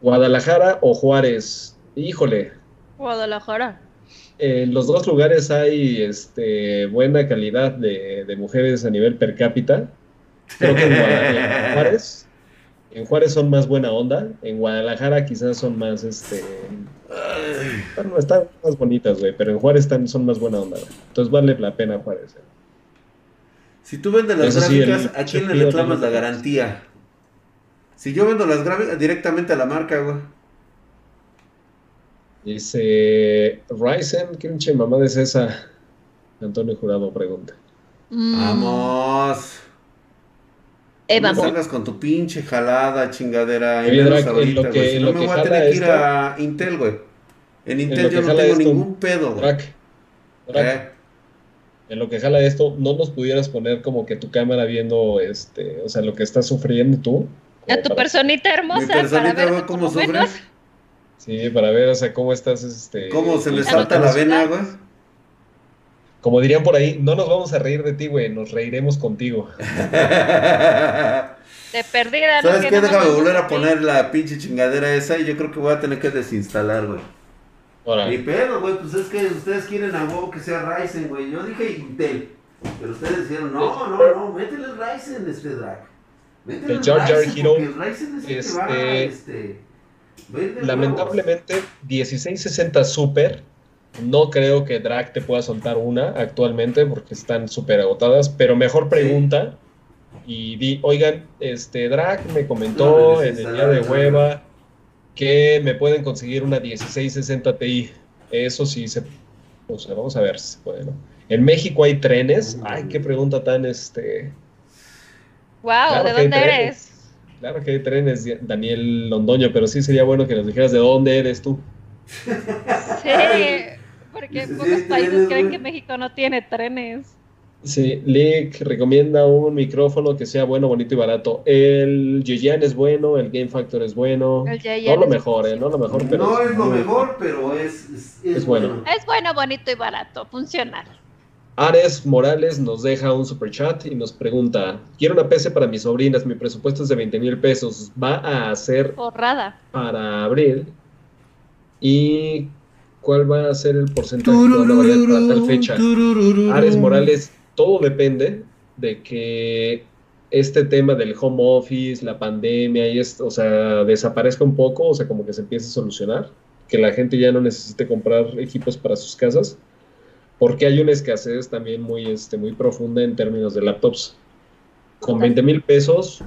Guadalajara o Juárez. Híjole. Guadalajara. En los dos lugares hay este, buena calidad de, de mujeres a nivel per cápita. Creo que en <laughs> Juárez en Juárez son más buena onda, en Guadalajara quizás son más, este... Bueno, están más bonitas, güey, pero en Juárez están, son más buena onda, Entonces vale la pena Juárez. Eh. Si tú vendes las gráficas, ¿a quién le reclamas la garantía? Si yo vendo las gráficas directamente a la marca, güey. Dice Ryzen, ¿qué pinche mamada es esa? Antonio Jurado pregunta. Mm. Vamos. Eh, no salgas con tu pinche jalada, chingadera. En ahorita, que, Si no me voy a tener que ir a Intel, güey. En Intel yo no tengo ningún pedo, güey. Eh. En lo que jala esto, ¿no nos pudieras poner como que tu cámara viendo, este, o sea, lo que estás sufriendo tú? A tu personita hermosa. Mi personita, para ver cómo sufres. Sí, para ver, o sea, cómo estás, este... Cómo se le salta la vena, güey. Como dirían por ahí, no nos vamos a reír de ti, güey, nos reiremos contigo. <laughs> De perdida, ¿Sabes qué? Déjame volver a poner la pinche chingadera esa y yo creo que voy a tener que desinstalar, güey. Ni pedo, güey, pues es que ustedes quieren a huevo que sea Ryzen, güey. Yo dije Intel, pero ustedes dijeron, no, no, no, métele el Ryzen este drag. Métele el, Jar Jar Hero, el Ryzen es este, que va, este, lamentablemente, 1660 Super no creo que Drag te pueda soltar una actualmente porque están súper agotadas, pero mejor pregunta y di, oigan, este Drag me comentó en el día de hueva que me pueden conseguir una 1660 Ti. Eso sí se o sea, vamos a ver si se puede, ¿no? En México hay trenes. Ay, qué pregunta tan este. Wow, ¿de dónde eres? Claro que hay trenes, Daniel Londoño, pero sí sería bueno que nos dijeras de dónde eres tú. Sí, porque pocos países creen que México no tiene trenes. Sí, Lick recomienda un micrófono que sea bueno, bonito y barato. El Jiyan es bueno, el Game Factor es bueno. no lo mejor, eh, no lo mejor, pero no es, lo mejor, pero es, es, bueno. Es bueno, bonito y barato, funcional. Ares Morales nos deja un super chat y nos pregunta: Quiero una PC para mis sobrinas, mi presupuesto es de 20 mil pesos. ¿Va a ser Borrada. para abril? ¿Y cuál va a ser el porcentaje de para tal fecha? Ares Morales, todo depende de que este tema del home office, la pandemia y esto, o sea, desaparezca un poco, o sea, como que se empiece a solucionar, que la gente ya no necesite comprar equipos para sus casas, porque hay una escasez también muy, este, muy profunda en términos de laptops. Con 20 mil pesos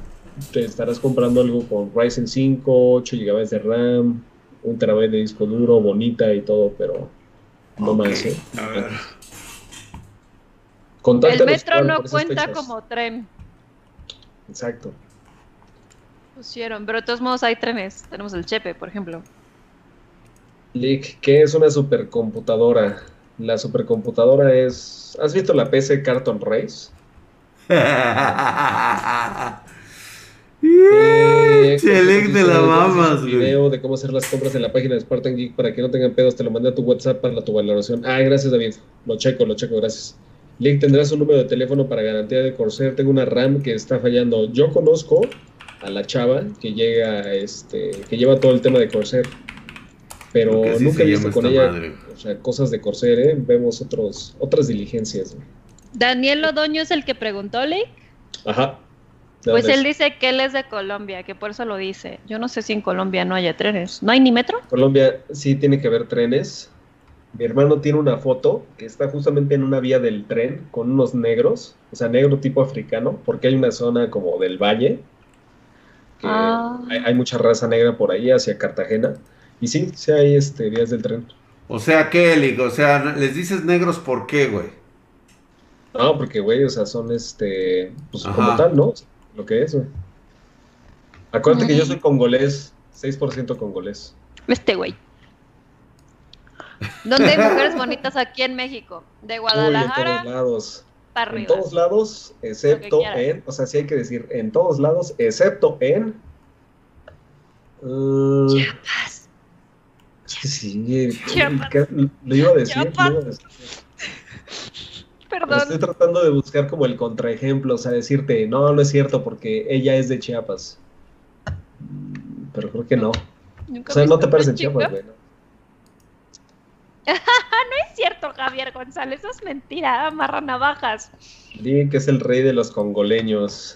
te estarás comprando algo con Ryzen 5, 8 GB de RAM, un terabyte de disco duro, bonita y todo, pero no más. ¿eh? A ver. el metro no cuenta como tren. Exacto. Pusieron, pero de todos modos hay trenes. Tenemos el Chepe, por ejemplo. Lick, ¿qué es una supercomputadora? La supercomputadora es. ¿Has visto la PC Carton Race? <laughs> Eh, de la mamas, video de cómo hacer las compras en la página de Spartan Geek para que no tengan pedos. Te lo mandé a tu WhatsApp para tu valoración. Ah, gracias, David. Lo checo, lo checo, gracias. Link, tendrás un número de teléfono para garantía de Corsair. Tengo una RAM que está fallando. Yo conozco a la chava que llega, este, que lleva todo el tema de Corsair. Pero nunca he visto con ella o sea, cosas de Corsair, ¿eh? Vemos otros, otras diligencias. Daniel Lodoño es el que preguntó, Link. Ajá. Pues él dice que él es de Colombia, que por eso lo dice. Yo no sé si en Colombia no haya trenes. ¿No hay ni metro? Colombia sí tiene que haber trenes. Mi hermano tiene una foto que está justamente en una vía del tren con unos negros, o sea, negro tipo africano, porque hay una zona como del valle. Ah. hay, mucha raza negra por ahí hacia Cartagena. Y sí, sí hay este, vías del tren. O sea, ¿qué, O sea, les dices negros por qué, güey. No, porque, güey, o sea, son este, pues como tal, ¿no? Lo que es, güey. Acuérdate que yo soy congolés, 6% congolés. Este güey. ¿Dónde hay mujeres bonitas aquí en México? De Uy, Guadalajara en todos lados. para En arriba. todos lados, excepto en, o sea, sí hay que decir, en todos lados, excepto en... uh, Chiapas. es que sí, Chiapas. lo iba a decir, lo Chiapas. iba a decir. Perdón. estoy tratando de buscar como el contraejemplo, o sea, decirte, no, no es cierto, porque ella es de Chiapas. Mm, Pero creo que no. Nunca O sea, no te chica. Chiapas, güey. <laughs> ¿no? Es cierto, Javier González, eso es mentira, amarra navajas. Di que es el rey de los congoleños.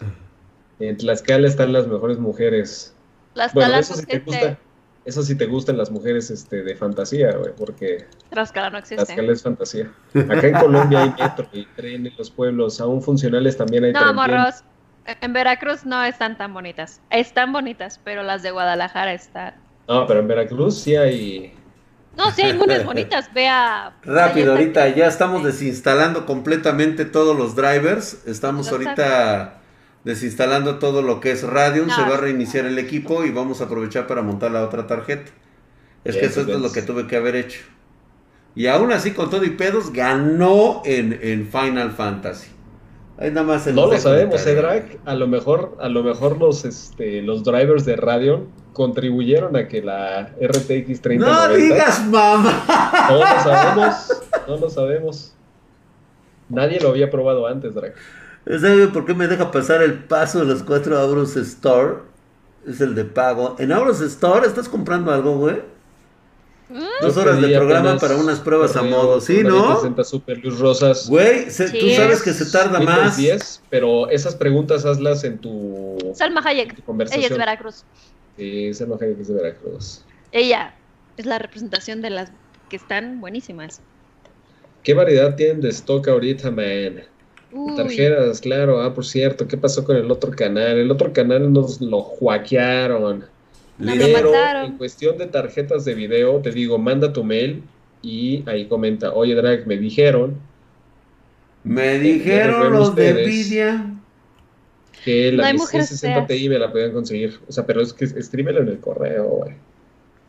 En Tlaxcala están las mejores mujeres. Las Bueno, talas eso sí te existe. gusta. Eso sí te gustan las mujeres este, de fantasía, güey, porque Tlaxcala no existe. Tlaxcala es fantasía. Acá en Colombia hay metro y tren en los pueblos, aún funcionales también hay No, tren. morros. En Veracruz no están tan bonitas. Están bonitas, pero las de Guadalajara están. No, pero en Veracruz sí hay. No, sí hay unas bonitas. Vea. <laughs> Rápido, ahorita ya estamos desinstalando completamente todos los drivers. Estamos ahorita desinstalando todo lo que es Radeon. Se va a reiniciar el equipo y vamos a aprovechar para montar la otra tarjeta. Es que eso es lo que tuve que haber hecho. Y aún así, con todo y pedos, ganó en, en Final Fantasy. Ahí nada más se No lo sabemos. Edrak. A lo mejor, a lo mejor los, este, los drivers de Radeon contribuyeron a que la RTX 3090. No digas mamá. No lo sabemos, no lo sabemos. Nadie lo había probado antes, Drake. ¿Sabe por qué me deja pasar el paso de los cuatro Auros Store? Es el de pago. ¿En Auros Store estás comprando algo, güey? Dos horas de programa para unas pruebas a modo, ¿sí, no? 60 super luz rosas. Güey, se- tú sabes que se tarda más. 10, pero esas preguntas hazlas en tu, Salma en Hayek. tu Ella es de Veracruz. Sí, enoja que es de Veracruz. Ella es la representación de las que están buenísimas. ¿Qué variedad tienen de stock ahorita, man? Uy, Tarjetas, claro. Ah, por cierto, ¿qué pasó con el otro canal? El otro canal nos lo. No lo Pero mataron. en cuestión de tarjetas de video, te digo, manda tu mail y ahí comenta, oye Drag, me dijeron Me dijeron los de. Nvidia. que No la mujeres 60 feas. Ti me la podían conseguir. O sea, pero es que escríbelo en el correo, güey.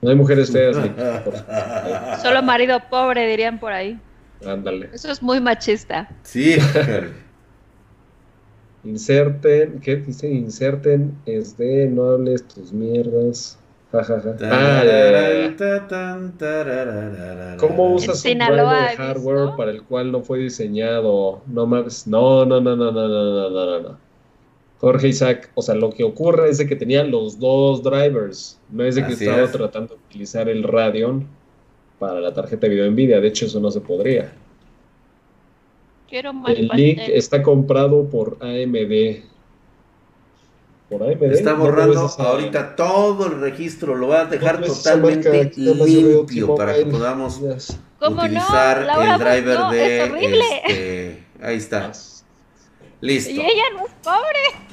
No hay mujeres feas. <laughs> Solo marido pobre, dirían por ahí. Ándale. Eso es muy machista. Sí. <laughs> Inserten, ¿qué dice? Inserten es de no hables tus mierdas. Ja, ja, ja. Ah. ¿Cómo usas un Sinaloa, driver ¿he hardware visto? para el cual no fue diseñado? No mames, no, no, no, no, no, no, no, no, no, no. Jorge Isaac, o sea, lo que ocurre es de que tenía los dos drivers, no es de que Así estaba es. tratando de utilizar el Radeon para la tarjeta de video Nvidia, de hecho eso no se podría. Quiero más El link pastel. está comprado por AMD. Por AMD. Está ¿Dónde borrando ahorita todo el registro, lo va a dejar totalmente limpio para que podamos utilizar el driver no, de es horrible. este, ahí está. <laughs> Listo. Y ella no es pobre.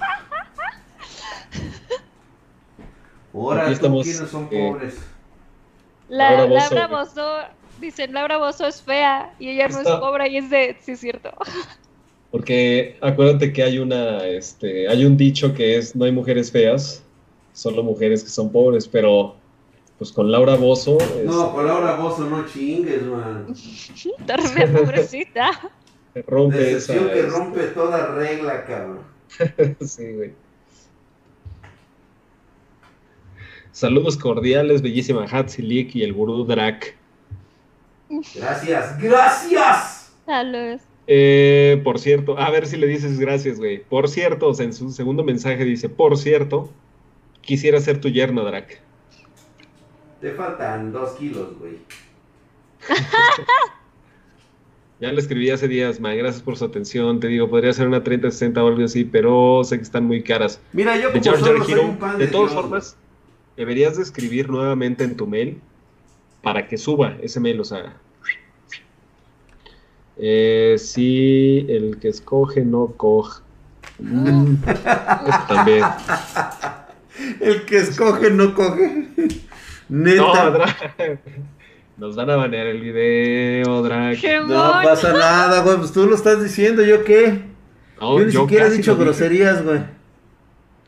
Ahora tú, estamos, ¿quiénes son eh, pobres? La, Laura Bozzo, dicen Laura Bozzo es fea y ella no Está- es pobre y es de, sí es cierto. <laughs> Porque acuérdate que hay una, este, hay un dicho que es no hay mujeres feas, solo mujeres que son pobres, pero pues con Laura Bozo No, con Laura Bozo no chingues, man. <laughs> Re pobrecita. <laughs> rompe esa. Que este, rompe toda regla, cabrón. sí, güey. Saludos cordiales, bellísima Hatsilik y el gurú Drak. Gracias, gracias. Saludos. Eh, por cierto, a ver si le dices gracias, güey. Por cierto, o sea, en su segundo mensaje dice, por cierto, quisiera ser tu yerno, Drak. Te faltan dos kilos, güey. <laughs> Ya le escribí hace días, man, gracias por su atención. Te digo, podría ser una 3060 o algo así, pero sé que están muy caras. Mira, yo como solo soy Hero, un pan de de todas Dios, formas, deberías de escribir nuevamente en tu mail para que suba ese mail, o sea. Eh, si el que escoge no coge. Mm, eso también. El que escoge no coge. No, Neta. Drag. <laughs> Nos van a banear el video, Drag. ¡Qué No pasa nada, güey. Pues tú lo estás diciendo, ¿yo qué? No, yo ni siquiera he dicho groserías, güey.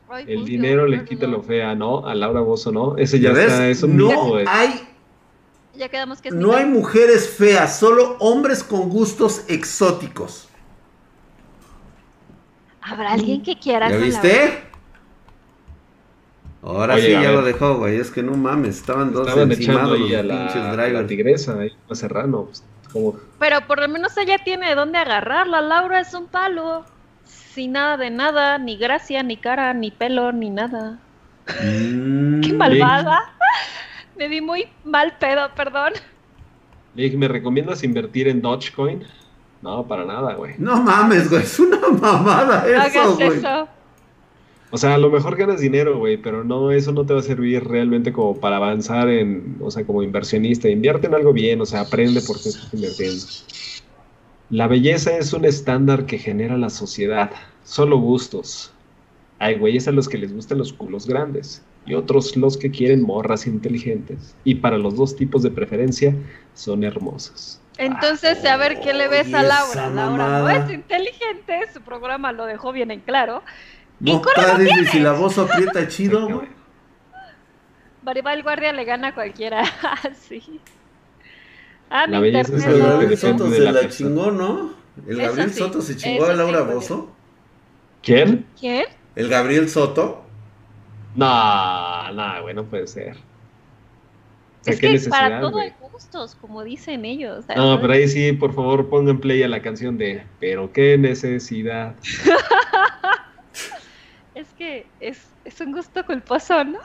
Ay, El dinero le quita lo fea, ¿no? A Laura Bozo, ¿no? Ese ya ¿Ya ves? está, no hay Ya quedamos que es No hay mujeres feas, solo hombres con gustos exóticos. ¿Habrá alguien que quiera ¿Ya la viste? Ahora Oye, sí ya ver. lo dejó, güey. Es que no mames, estaban dos Estaban encimados los a la, pinches la drivers. tigresa, ahí, a Serrano. Pues, como, Pero por lo menos ella tiene de dónde agarrarla. Laura es un palo. Sin nada de nada, ni gracia, ni cara, ni pelo, ni nada. Mm, ¡Qué malvada! <laughs> Me vi muy mal pedo, perdón. ¿me recomiendas invertir en Dogecoin? No, para nada, güey. No mames, güey. Es una mamada eso, hagas güey. eso. O sea, a lo mejor ganas dinero, güey, pero no, eso no te va a servir realmente como para avanzar en, o sea, como inversionista. Invierte en algo bien, o sea, aprende por qué estás invirtiendo. La belleza es un estándar que genera la sociedad. Solo gustos. Hay güeyes a los que les gustan los culos grandes y otros los que quieren morras inteligentes. Y para los dos tipos de preferencia son hermosas. Entonces, a ver qué le ves a Laura. Laura no es inteligente, su programa lo dejó bien en claro. No, culo no padre, y si la voz aprieta chido, güey. Guardia le gana a cualquiera. <laughs> sí. Ah, La mi belleza es internet. algo que Gabriel depende Soto de se la la persona. chingó, ¿no? El Eso Gabriel sí, Soto se chingó a Laura sí. Bozo. ¿Quién? ¿Quién? El Gabriel Soto. No, no, güey, no puede ser. O sea, Es qué que necesidad, para todo hay gustos, como dicen ellos. No, pero ahí sí, por favor, pongan play a la canción de Pero qué necesidad. <laughs> Es que es, es un gusto culposo, ¿no?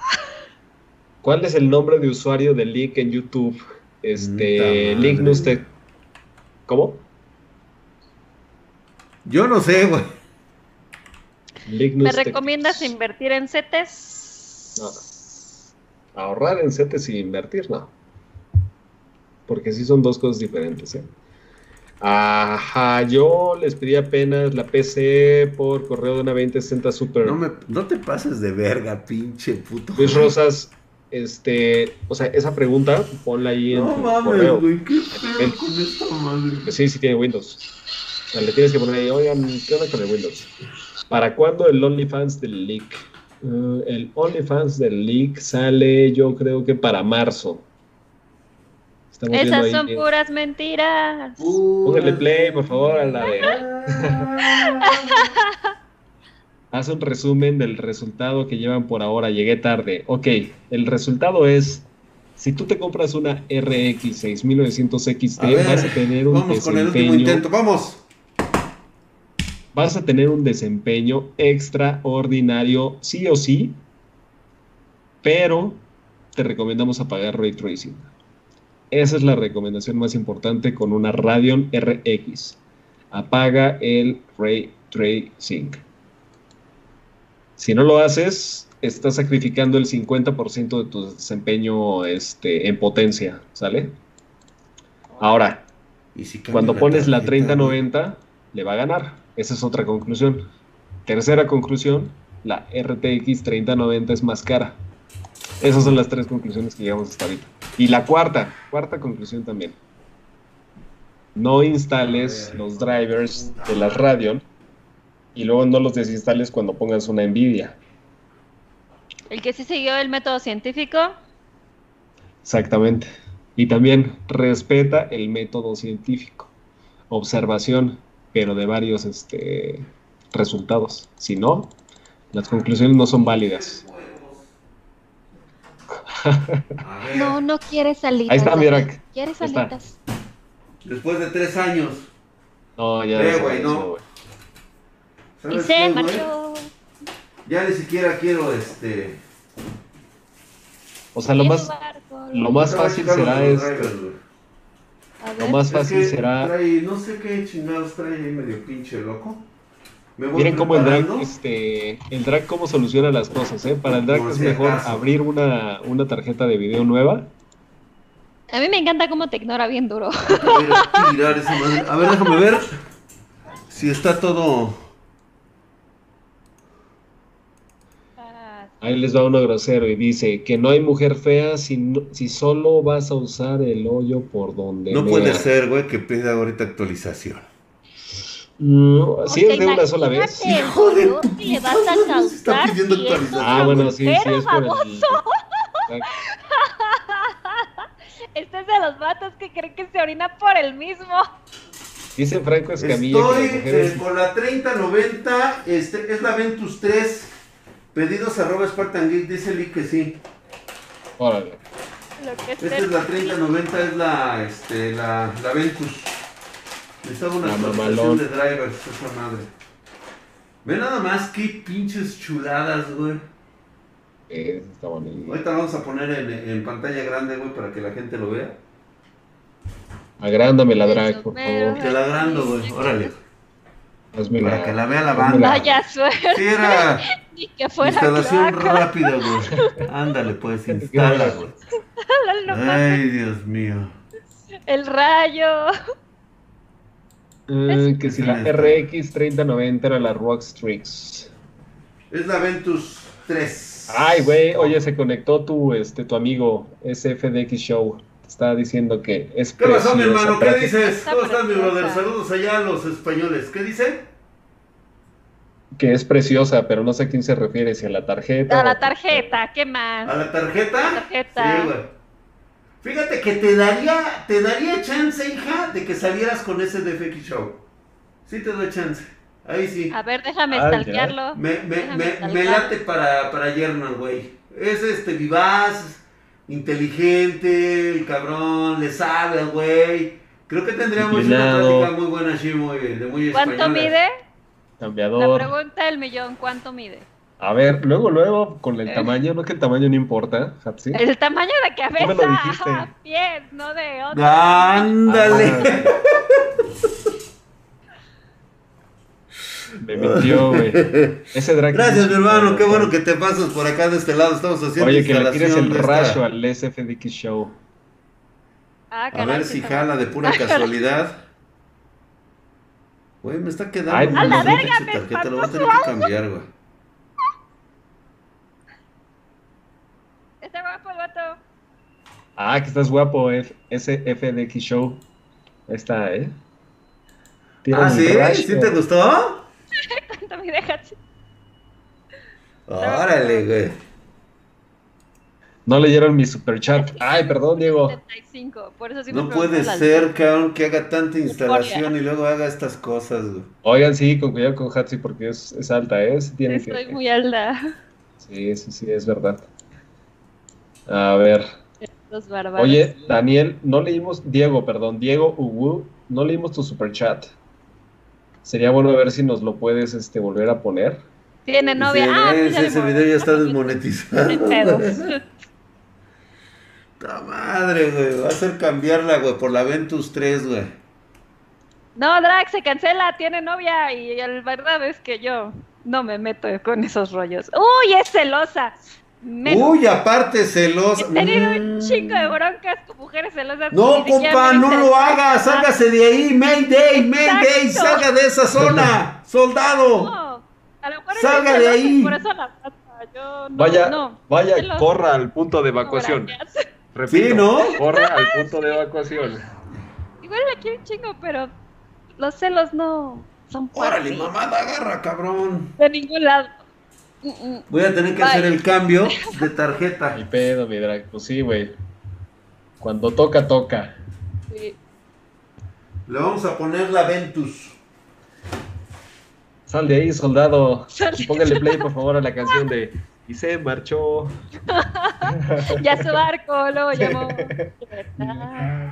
¿Cuál es el nombre de usuario de Leak en YouTube? Este, Tech. ¿Cómo? Yo no sé, güey. ¿Me recomiendas invertir en CETES? No. Ahorrar en CETES y invertir, no. Porque sí son dos cosas diferentes, ¿eh? Ajá, yo les pedí apenas la PC por correo de una 2060 Super. No, me, no te pases de verga, pinche puto. Luis Rosas, este, o sea, esa pregunta, ponla ahí en No tu mames, correo. güey. ¿Qué pedo con esta madre? Sí, sí tiene Windows. O sea, le tienes que poner ahí, oigan, ¿qué onda con el Windows? ¿Para cuándo el OnlyFans del leak? Eh, el OnlyFans del leak sale, yo creo que para marzo. Estamos Esas son ahí. puras mentiras. Póngale play, por favor, a la de. <laughs> Haz un resumen del resultado que llevan por ahora. Llegué tarde. Ok, el resultado es: si tú te compras una RX 6900 XT, A ver, vas a tener un Vamos con el último desempeño. intento, vamos. vas a tener un desempeño extraordinario, sí o sí, pero te recomendamos apagar Ray Tracing. Esa es la recomendación más importante con una Radeon RX. Apaga el Ray Tracing. Si no lo haces, estás sacrificando el 50% de tu desempeño este, en potencia, ¿sale? Ahora, Y si cambio cuando pones la tarjeta, 3090, le va a ganar. Esa es otra conclusión. Tercera conclusión, la RTX 3090 es más cara. Esas son las tres conclusiones que llegamos hasta ahorita. Y la cuarta, cuarta conclusión también. No instales los drivers de las Radeon y luego no los desinstales cuando pongas una Nvidia. El que sí siguió el método científico, Exactamente. Y también respeta el método científico. Observación, pero de varios este, resultados. Si no, las conclusiones no son válidas. <laughs> No, no quiere salitas. Ahí está, mi David. Drac. Quiere salitas. Después de tres años. No, ya se güey, no. güey. Y ¿Sabes se marchó. Ya ni siquiera quiero este. O sea, lo más, barco. lo más fácil será este. Lo ver. más Es fácil que será. Trae, no sé qué chingados trae ahí medio pinche loco. Me voy Miren cómo el drag, este, el drag cómo soluciona las cosas, ¿eh? Para el drag Por es si mejor acaso. abrir una, una tarjeta de video nueva. A mí me encanta cómo te ignora bien duro. A a tirar esa madre. A ver, déjame ver si está todo. Ahí les va uno grosero y dice que no hay mujer fea si, no- si solo vas a usar el hoyo por donde No puede ser, güey, que pida ahorita actualización. Mm, si O es de una sola vez. Hijo de tu le vas a se está causar pidiendo actualización. Ah, bueno, sí, sí, es por el. <laughs> Este es de los vatos que creen que se orina por el mismo. Dice Franco Escamilla Estoy que las mujeres... eh, con la 3090, este, es la Ventus 3. Pedidos arroba Spartan Geek, dice Lee que sí. Órale. Esta es la 3090, es la, este, la, la Ventus. Necesitaba una La actualización de drivers, esa madre. Ve nada más qué pinches chuladas, güey. Eh, está bonito. Ahorita lo vamos a poner en, en pantalla grande, güey, para que la gente lo vea. Agrándame la drag, por favor. Te la agrando, güey, órale. Para que la vea la banda. Vaya suerte, Sí, era <laughs> ni que fuera instalación cloaca. rápida, güey. <laughs> Ándale, pues, instala, güey. Ay, Dios mío. El rayo. Eh, que si la Esta. RX 3090 era la Rockstrix. Es la Ventus 3. Ay, güey, oye, se conectó tu, este, tu amigo SFDX Show. Está diciendo que es ¿Qué pasó, mi preciosa, hermano? ¿Qué dices? ¿Cómo estás, mi brother? Saludos allá a los españoles. ¿Qué dice? Que es preciosa, pero no sé a quién se refiere, si a la tarjeta. A la tarjeta, ¿qué más? ¿A la tarjeta? La tarjeta. Sí, güey. Fíjate que te daría, te daría chance, hija, de que salieras con ese DFX Show. Sí te doy chance. Ahí sí. A ver, déjame Ah, stalkearlo. Me, me, déjame me, me late para, para Yernan, güey. Es este vivaz, inteligente, el cabrón, le sabe al güey. Creo que tendríamos una plática muy buena así, muy, de muy ¿Cuánto española. mide? La Cambiador. pregunta del millón, ¿cuánto mide? A ver, luego, luego, con el Eh. tamaño, no que el tamaño no importa, Hatsi. El tamaño de cabeza, <laughs> pies, no de otro. Ándale. <laughs> <laughs> Me mintió, güey. <laughs> Ese drag. Gracias, mi hermano. Qué bueno que te pasas por acá de este lado. Estamos haciendo Oye, que le tires el rayo al SFDX Show. Ah, A ver si jala de pura casualidad. Güey, me está quedando Ay, ¡A la la verga, me tarjeta. Lo voy a tener que cambiar, güey. Está guapo el vato. Ah, que estás guapo, F- SFDX Show. Ahí está, ¿eh? Tira Ah, ¿sí? rayo. ¿Sí te gustó? ¿Cuánto mide Hatsi? Órale, güey. No leyeron mi super chat. Ay, perdón, Diego. 75, por eso sí me No puede ser, cabrón, que haga tanta instalación y luego haga estas cosas, güey. Oigan, sí, con cuidado con Hatsi porque es, es alta, ¿eh? Sí, tiene Estoy que... muy alta. sí, sí, sí, es verdad. A ver. Los bárbaros. Oye, Daniel, no leímos, Diego, perdón, Diego Ugu, no leímos tu super chat. Sería bueno ver si nos lo puedes este, volver a poner. Tiene novia. Sí, ah, ya ese, video ya está desmonetizado. <laughs> ¡Ta madre, güey! Va a hacer cambiarla, güey, por la Ventus 3, güey. No, Drag se cancela, tiene novia y la verdad es que yo no me meto con esos rollos. ¡Uy, es celosa! Menos. Uy, aparte celosa. He tenido un Mm. chingo de broncas con mujeres celosas. No, compa, no lo nada. haga. Sálgase de ahí. Mayday, Mayday. Salga de esa zona. <laughs> Soldado. No, a lo mejor Salga de ahí. Por eso la. Yo no, Vaya, no. vaya, Celosa. corra al punto de evacuación. gracias. <laughs> Repito, Sí, ¿no? corra al punto de evacuación. Igual quiero un chingo, pero los celos no son Órale, mamada, agarra, cabrón. de ningún lado. Voy a tener que Bye. hacer el cambio <laughs> de tarjeta. Mi pedo, mi drag. Pues sí, güey. Cuando toca, toca. Sí. Le vamos a poner la Ventus. Sal de ahí, soldado. Sal póngale play, por favor, a la canción de Y se marchó. <laughs> Ya su barco lo llamó. <laughs>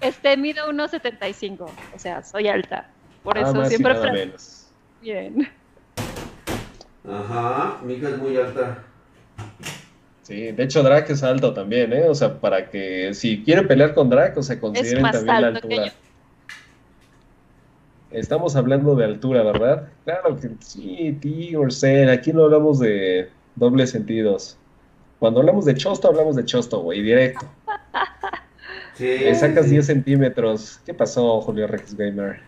Este mido 1.75, o sea, soy alta. Por Nada eso siempre menos. bien. Ajá, mi hija es muy alta. Sí, de hecho Drake es alto también, ¿eh? O sea, para que si quieren pelear con Drake, o sea, consideren también la altura. Estamos hablando de altura, ¿verdad? Claro que sí, tío, Orsen, aquí no hablamos de dobles sentidos. Cuando hablamos de chosto, hablamos de chosto, güey, directo. <laughs> Sí. Le sacas sí. 10 centímetros. ¿Qué pasó, Julio Rex Gamer?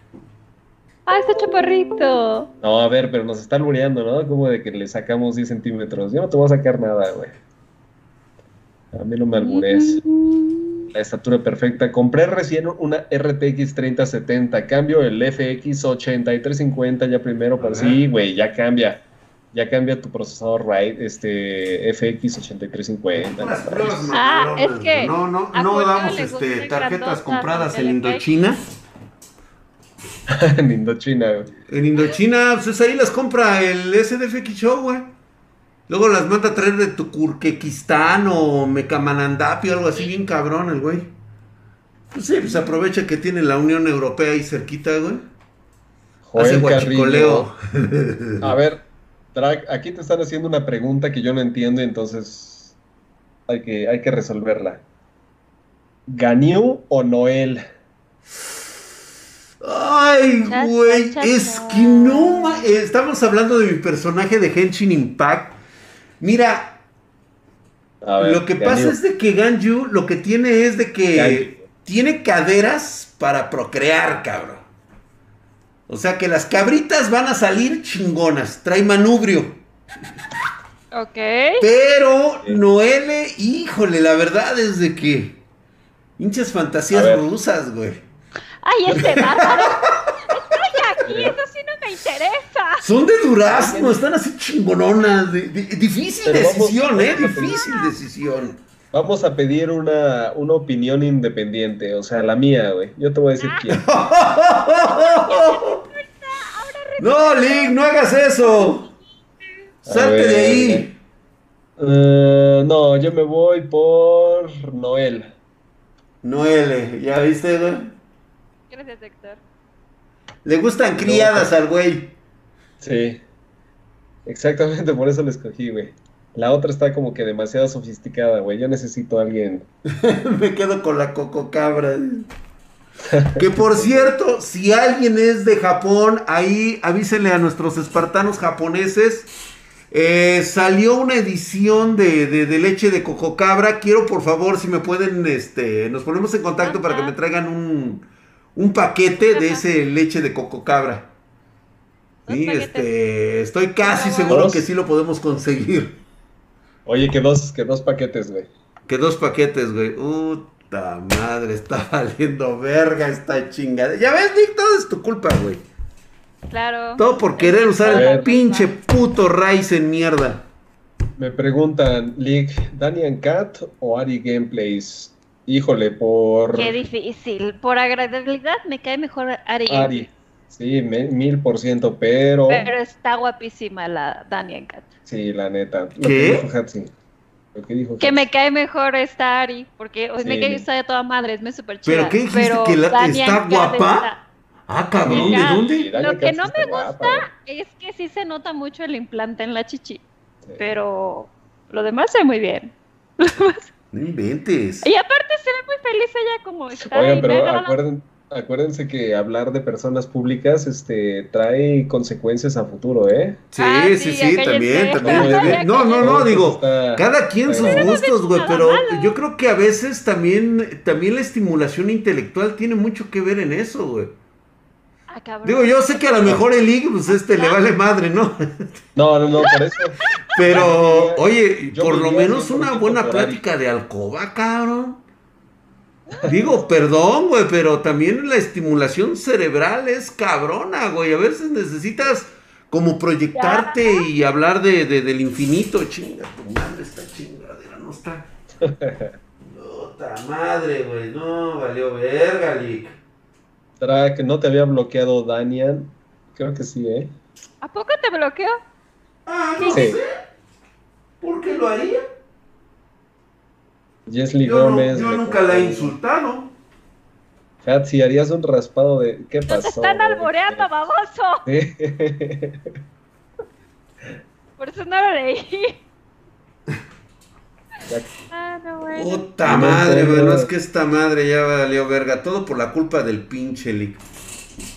¡Ah, está chaparrito! No, a ver, pero nos está albureando, ¿no? Como de que le sacamos 10 centímetros. Yo no te voy a sacar nada, güey. A mí no me albures. La estatura perfecta. Compré recién una RTX 3070. Cambio el FX 8350 ya primero. Para... Sí, güey, ya cambia. ya cambia tu procesador RAID, este FX8350. Ah, es que no, no, no damos este, tarjetas compradas en Indochina. <laughs> en Indochina, güey. En Indochina, pues ahí las compra el SDFX Show, güey. Luego las manda a traer de Turquequistán o Mecamanandapi o algo así, bien cabrón el güey. Pues sí, pues aprovecha que tiene la Unión Europea ahí cerquita, güey. Hace guachicoleo. <laughs> A ver, aquí te están haciendo una pregunta que yo no entiendo y entonces hay que, hay que resolverla. ¿Ganiu o Noel? Ay, güey, es que no. Estamos hablando de mi personaje de Henshin Impact. Mira, lo que pasa es de que Ganju lo que tiene es de que tiene caderas para procrear, cabrón. O sea que las cabritas van a salir chingonas. Trae manubrio. Ok. Pero Noele, híjole, la verdad es de que. Hinchas fantasías rusas, güey. Ay, ese bárbaro. Estoy aquí, eso sí no me interesa. Son de durazno, están así chingononas. difícil decisión, ¿eh? Difícil decisión. Vamos a pedir una, una, opinión independiente, o sea, la mía, güey. Yo te voy a decir quién. <laughs> no, Link, no hagas eso. Salte de ahí. Uh, no, yo me voy por Noel. Noel, ¿ya viste, güey? Gracias, Héctor. Le gustan criadas al güey. Sí. Exactamente por eso lo escogí, güey. La otra está como que demasiado sofisticada, güey. Yo necesito a alguien. <laughs> Me quedo con la coco cabra. <laughs> que por cierto, si alguien es de Japón, ahí avísenle a nuestros espartanos japoneses. Eh, salió una edición de, de, leche de coco cabra. Quiero por favor, si me pueden, este, nos ponemos en contacto para que me traigan un, un paquete de ese leche de coco cabra. Sí, este, estoy casi seguro que sí lo podemos conseguir. Oye, que dos, que dos paquetes, güey. Que dos paquetes, güey. Puta madre, está valiendo verga esta chingada. Ya ves, Nick, todo es tu culpa, güey. Claro. Todo por querer usar el pinche puto Ryzen mierda. Me preguntan, League, ¿Daniel Cat o Ari Gameplays? Híjole, por... Qué difícil. Por agradabilidad me cae mejor Ari. Ari. Sí, mil por ciento, pero... Pero está guapísima la Daniel Cat. Sí, la neta. Lo ¿Qué? Que dijo Hatsi. Lo que, dijo que me cae mejor esta Ari, porque hoy me cae está de toda madre, es súper chida. ¿Pero qué dijiste? ¿Que la, está guapa? Ah, cabrón, ¿de dónde? Lo que no me gusta es que sí se nota mucho el implante en la chichi, pero lo demás se ve muy bien. <laughs> No inventes. Y aparte se ve muy feliz ella como está. Oigan, pero acuérdense que hablar de personas públicas este, trae consecuencias a futuro, ¿eh? Sí, ah, sí, sí, también, también. No, no, no, digo, cada quien sus gustos, güey, pero yo creo que a veces también, también la estimulación intelectual tiene mucho que ver en eso, güey. Ah, Digo, yo sé que a lo mejor el IG, pues este le vale madre, ¿no? No, no, no, por eso. Pero, oye, por lo menos una buena plática de alcoba, cabrón. Digo, perdón, güey, pero también la estimulación cerebral es cabrona, güey. A veces necesitas como proyectarte y hablar de, del infinito. Chinga, tu madre esta chingadera no está. <laughs> Puta madre, güey. No, valió verga, Lick que ¿no te había bloqueado Daniel? Creo que sí, ¿eh? ¿A poco te bloqueó? Ah, no sé. ¿Por qué lo haría? Jesly Gómez. yo nunca la he insultado. si harías un raspado de. ¿Qué pasó? te están alboreando, baboso. Por eso no lo leí. <laughs> Ah, Puta madre, bueno, es que esta madre ya valió verga. Todo por la culpa del pinche Lick.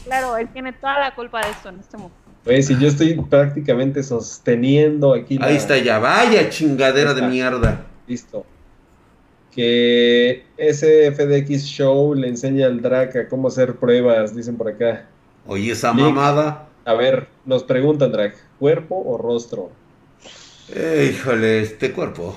Claro, él tiene toda la culpa de esto en este momento. Pues si yo estoy prácticamente sosteniendo aquí. Ahí está ya, vaya chingadera de mierda. Listo. Que ese FDX Show le enseña al Drac cómo hacer pruebas, dicen por acá. Oye, esa mamada. A ver, nos preguntan, Drac, ¿cuerpo o rostro? Eh, híjole, este cuerpo.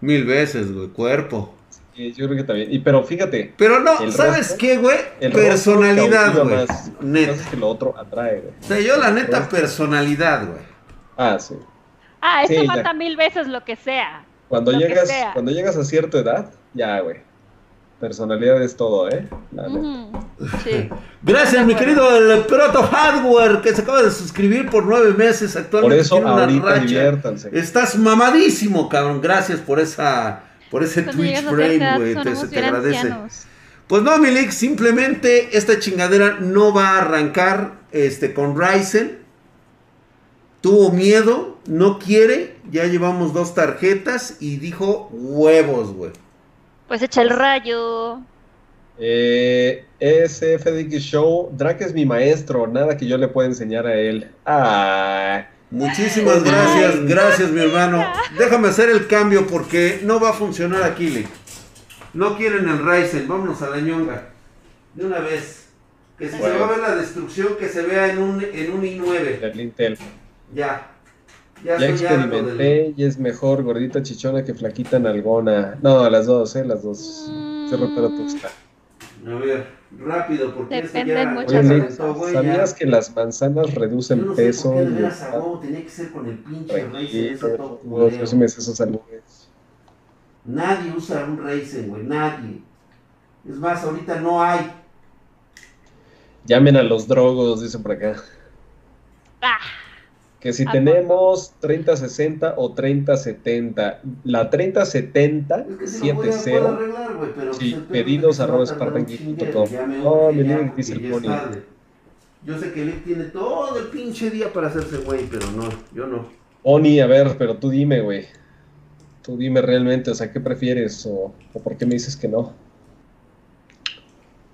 Mil veces, güey, cuerpo. Sí, yo creo que también. Y pero fíjate. Pero no, ¿sabes qué, güey? Personalidad, güey. Neta. es que lo otro atrae, güey. O sea, yo la neta, personalidad, güey. Ah, sí. Ah, eso mata mil veces lo que sea. Cuando llegas, cuando llegas a cierta edad, ya, güey. Personalidad es todo, ¿eh? sí. <laughs> Gracias, mi querido el Proto Hardware, que se acaba de suscribir por nueve meses actualmente. Por eso, ahorita diviértanse. Estás mamadísimo, cabrón. Gracias por esa por ese Twitch frame, güey. Te, te agradece. Pues no, Milik, simplemente esta chingadera no va a arrancar este, con Ryzen. Tuvo miedo, no quiere. Ya llevamos dos tarjetas y dijo huevos, güey. Pues echa el rayo. Eh, SFDX Show, Drake es mi maestro, nada que yo le pueda enseñar a él. Ah. Muchísimas gracias, gracias mi hermano. Déjame hacer el cambio porque no va a funcionar aquí, No quieren el Ryzen, vámonos a la ñonga. De una vez. Que si se va a ver la destrucción, que se vea en un, en un i9. El Intel. Ya. Ya, ya experimenté y es mejor gordita chichona que flaquita nalgona. No, las dos, eh, las dos. Se rompe la A ver, rápido, porque Depende ya, mucho ¿Sabías que las manzanas reducen peso? No tenía que ser con el pinche esos. Nadie usa un Ryzen, güey, nadie. Es más, ahorita no hay. Llamen a los drogos, dicen por acá. Ah. Que si tenemos 3060 o 3070, la 3070 70 sí, pedidos arroba spartangeek.com. Oh, mi link dice el pony. Yo sé que Link tiene todo el pinche día para hacerse güey, pero no, yo no. Pony, a ver, pero tú dime, güey. Tú dime realmente, o sea, ¿qué prefieres o, o por qué me dices que no?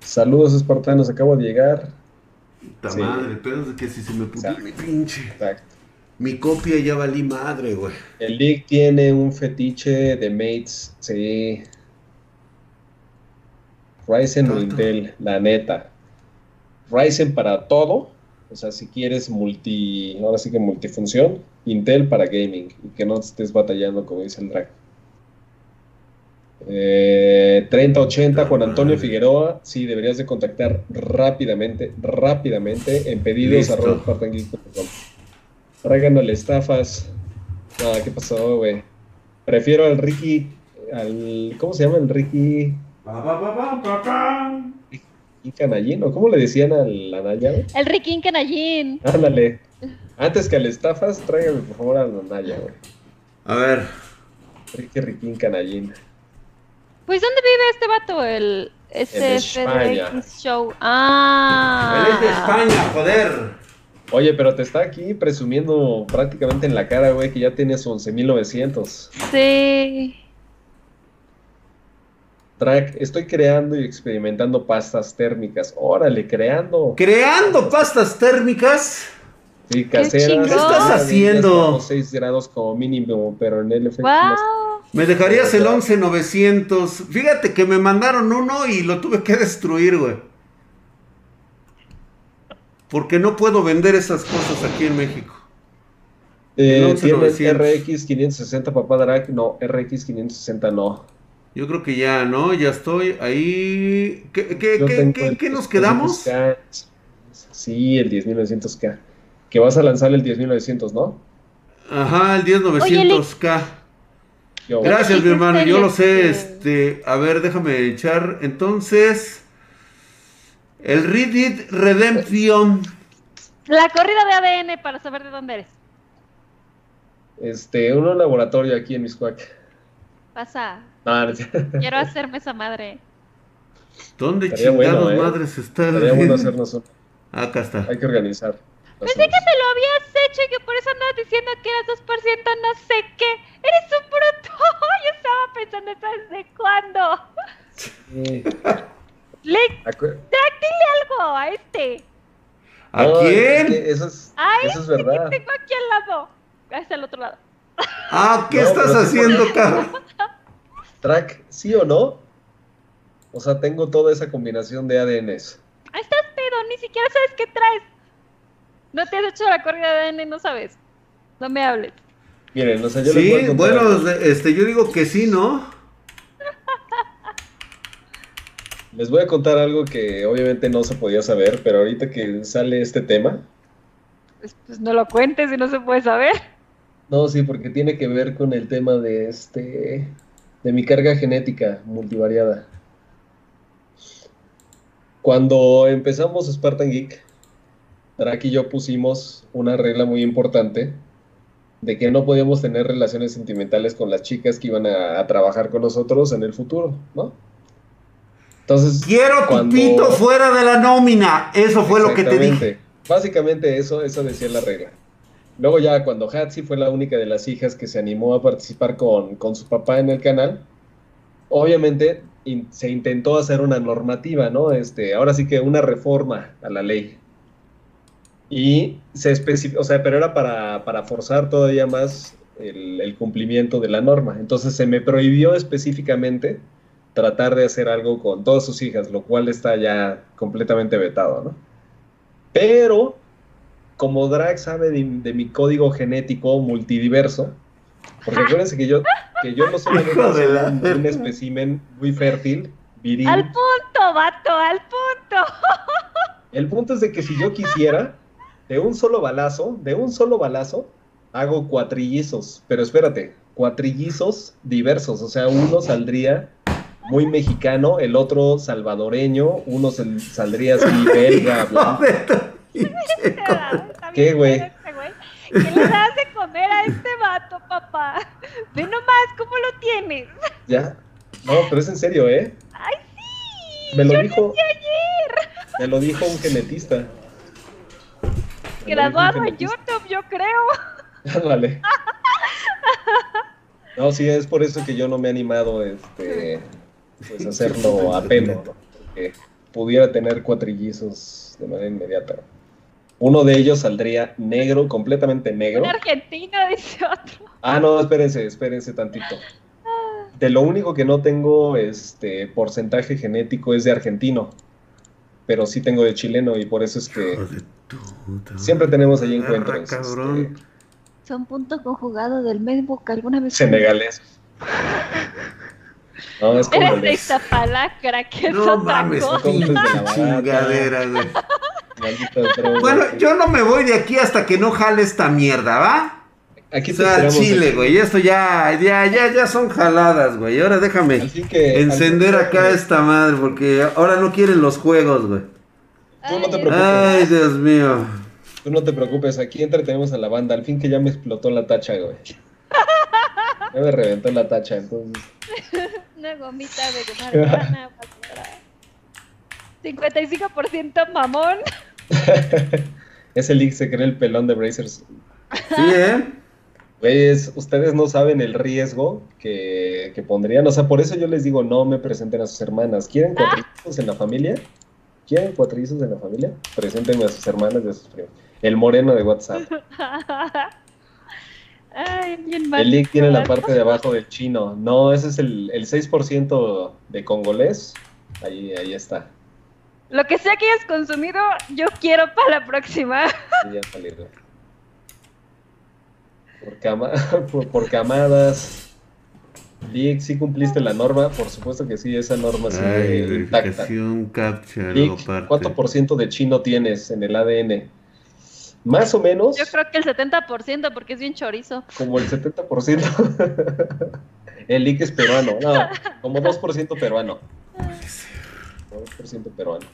Saludos, espartanos, acabo de llegar. Puta madre, pero es que si se me puso mi pinche. Exacto. Mi copia ya valí madre, güey. El League tiene un fetiche de mates, sí. Ryzen o Intel, la neta. Ryzen para todo, o sea, si quieres multi, ahora sí que multifunción, Intel para gaming y que no estés batallando como dice el drag. Eh, 3080 Juan Antonio Figueroa, sí, deberías de contactar rápidamente, rápidamente en pedidos a Tráiganle estafas. Nada, ¿qué pasó, güey? Prefiero al Ricky, al, ¿cómo se llama el Ricky? Ricky Canallín, ¿o cómo le decían al Anaya, El Ricky Canallín. Ándale. Antes que al estafas, tráigame por favor al Anaya, güey. A ver. Ricky Ricky Canallín. Pues, ¿dónde vive este vato? El SFDX Show. Ah. Él es de España, joder. Oye, pero te está aquí presumiendo prácticamente en la cara, güey, que ya tienes 11.900. Sí. Track, estoy creando y experimentando pastas térmicas. Órale, creando. ¿Creando pastas térmicas? Sí, caseras. ¿Qué estás haciendo? 6 grados como mínimo, pero en el efecto. Wow. Me dejarías el 11900. Fíjate que me mandaron uno y lo tuve que destruir, güey. Porque no puedo vender esas cosas aquí en México. Eh, RX 560 papá Drag? No, RX 560 no. Yo creo que ya, ¿no? Ya estoy ahí. ¿Qué, qué, qué, nos quedamos? Sí, el 10900K. Que vas a lanzar el 10900, ¿no? Ajá, el 10900K. Gracias, mi hermano. Yo lo sé. Este, a ver, déjame echar. Entonces. El Reddit Redemption. La corrida de ADN para saber de dónde eres. Este, un laboratorio aquí en Miscuac. Pasa. Ah, Quiero hacerme esa madre. ¿Dónde chingados bueno, ¿eh? madres está? Estaría bueno hacernos un... Acá está. Hay que organizar. Pensé que me lo habías hecho y que por eso andabas diciendo que eras 2% no sé qué. Eres un bruto. <laughs> Yo estaba pensando desde cuándo. Sí. Le... Dile algo a este. ¿A quién? eso es, eso es verdad. tengo aquí al lado. Es el otro lado. <laughs> Ah, ¿qué estás haciendo, cabrón? <laughs> Track, ¿sí o no? O sea, tengo toda esa combinación de ADNs. Ah, estás pedo, ni siquiera sabes qué traes. No te has hecho la corrida de ADN, no sabes. No me hables. Miren, o sea, yo Sí, bueno, este, yo digo que sí, ¿no? Les voy a contar algo que obviamente no se podía saber, pero ahorita que sale este tema. Pues, pues no lo cuentes y no se puede saber. No, sí, porque tiene que ver con el tema de este. de mi carga genética multivariada. Cuando empezamos Spartan Geek, Drake y yo pusimos una regla muy importante de que no podíamos tener relaciones sentimentales con las chicas que iban a, a trabajar con nosotros en el futuro, ¿no? Entonces, quiero cuando... tu pito fuera de la nómina. Eso fue lo que te dije. Básicamente eso, eso decía la regla. Luego ya cuando Hatsi fue la única de las hijas que se animó a participar con, con su papá en el canal, obviamente in, se intentó hacer una normativa, ¿no? Este, ahora sí que una reforma a la ley. Y se especificó, o sea, pero era para, para forzar todavía más el, el, cumplimiento de la norma. Entonces se me prohibió específicamente tratar de hacer algo con todas sus hijas, lo cual está ya completamente vetado, ¿no? Pero, como Drag sabe de, de mi código genético multidiverso, porque <laughs> acuérdense que yo, que yo no soy un, un espécimen muy fértil, viril. Al punto, vato, al punto. <laughs> El punto es de que si yo quisiera, de un solo balazo, de un solo balazo, hago cuatrillizos. Pero espérate, cuatrillizos diversos. O sea, uno saldría muy mexicano, el otro salvadoreño, uno sal, saldría así <laughs> belga. <laughs> <laughs> ¿Qué, güey? ¿Qué le das de comer a este vato, papá? Ve nomás cómo lo tienes. Ya. No, pero es en serio, ¿eh? Ay, sí. Me lo dijo. ayer. Me lo dijo un genetista. Graduado en YouTube, yo creo. vale. No, sí, es por eso que yo no me he animado este, pues, hacerlo a pelo, ¿no? porque pudiera tener cuatrillizos de manera inmediata. Uno de ellos saldría negro, completamente negro. Un argentino, <laughs> dice otro. Ah, no, espérense, espérense tantito. De lo único que no tengo este porcentaje genético es de argentino, pero sí tengo de chileno y por eso es que siempre tenemos ahí encuentros. Este, Son puntos conjugados del mismo que alguna vez. Senegales. <laughs> <laughs> No, es como Eres de Iztapalacra, que es No otra mames, cosa. chingadera, güey. Bueno, yo no me voy de aquí hasta que no jale esta mierda, ¿va? Aquí O te sea, esperamos Chile, güey. Esto ya, ya, ya, ya son jaladas, güey. Ahora déjame Así que, encender acá esta madre, porque ahora no quieren los juegos, güey. Tú no te preocupes. Ay, Dios mío. Tú no te preocupes, aquí entretenemos a la banda. Al fin que ya me explotó la tacha, güey. <laughs> Ya me reventó la tacha, entonces. <laughs> Una gomita de marihuana. <laughs> basura. 55% mamón. <laughs> Ese leak se cree el pelón de Brazers. Sí, ¿eh? Güeyes, ustedes no saben el riesgo que, que pondrían. O sea, por eso yo les digo, no me presenten a sus hermanas. ¿Quieren cuatrillizos en la familia? ¿Quieren cuatrillizos en la familia? Preséntenme a sus hermanas y a sus primos. El moreno de WhatsApp. Ay, bien mal. El leak tiene la parte de abajo del chino. No, ese es el, el 6% de congolés. Ahí, ahí está. Lo que sea que hayas consumido, yo quiero para la próxima. Sí, ya salió. Por, cama, <laughs> por, por camadas. Leak, ¿sí cumpliste la norma? Por supuesto que sí, esa norma Ay, sigue intacta. verificación, captcha. ¿cuánto por ciento de chino tienes en el ADN? Más o menos Yo creo que el 70% porque es bien chorizo. como el 70%. <laughs> el leak es peruano, no, como 2% peruano. Como 2% peruano.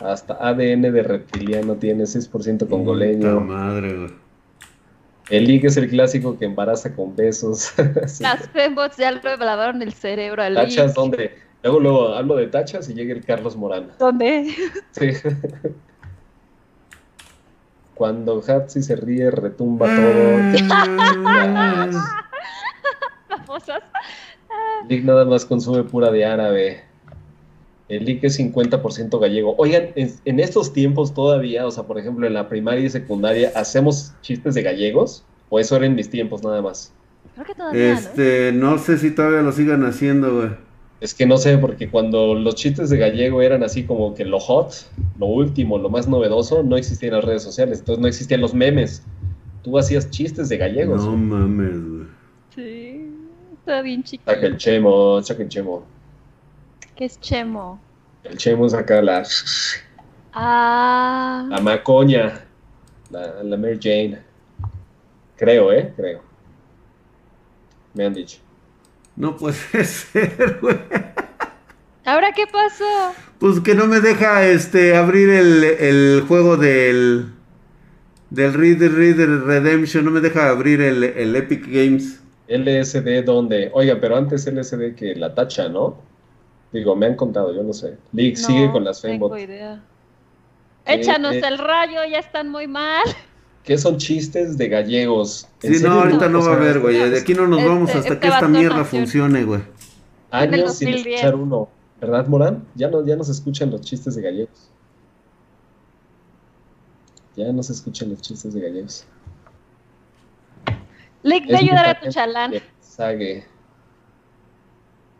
Hasta ADN de reptiliano tiene 6% Puta congoleño. madre, güey. El leak es el clásico que embaraza con besos. <laughs> Las fembots ya le lavaron el cerebro al Tachas. ¿dónde? Luego, luego hablo de tachas y llega el Carlos Morán. ¿Dónde? Sí. <laughs> Cuando Hatsi se ríe, retumba todo. <laughs> Famosas. Lick nada más consume pura de árabe. El Lick es 50% gallego. Oigan, en, en estos tiempos todavía, o sea, por ejemplo, en la primaria y secundaria, ¿hacemos chistes de gallegos? ¿O eso era en mis tiempos nada más? Creo que todavía, ¿no? Este, no sé si todavía lo sigan haciendo, güey. Es que no sé, porque cuando los chistes de gallego eran así como que lo hot, lo último, lo más novedoso, no existían las redes sociales, entonces no existían los memes. Tú hacías chistes de gallegos. No mames, güey. Sí. Está bien chiquito. Saca el chemo, saca el chemo. ¿Qué es Chemo? El Chemo es acá la, Ah. la macoña, la, la Mary Jane. Creo, ¿eh? Creo. Me han dicho. No puede <laughs> ser, güey. ¿Ahora qué pasó? Pues que no me deja este abrir el, el juego del del Reader Reader Redemption, no me deja abrir el, el Epic Games. LSD, ¿dónde? Oiga, pero antes LSD que la tacha, ¿no? Digo, me han contado, yo no sé. League No sigue con las tengo Femebot. idea. ¿Qué- Échanos qué- el rayo, ya están muy mal. <laughs> ¿Qué son chistes de gallegos? ¿En Sí, no, ahorita no va a haber, güey. De aquí no nos Este- vamos hasta este que esta mierda funcione, güey. En el Años sin 2010. escuchar uno. ¿Verdad, Morán? Ya no, ya no se escuchan los chistes de gallegos. Ya no se escuchan los chistes de gallegos. Lick, ve Es a ayudar a mucha tu chalán. Sague.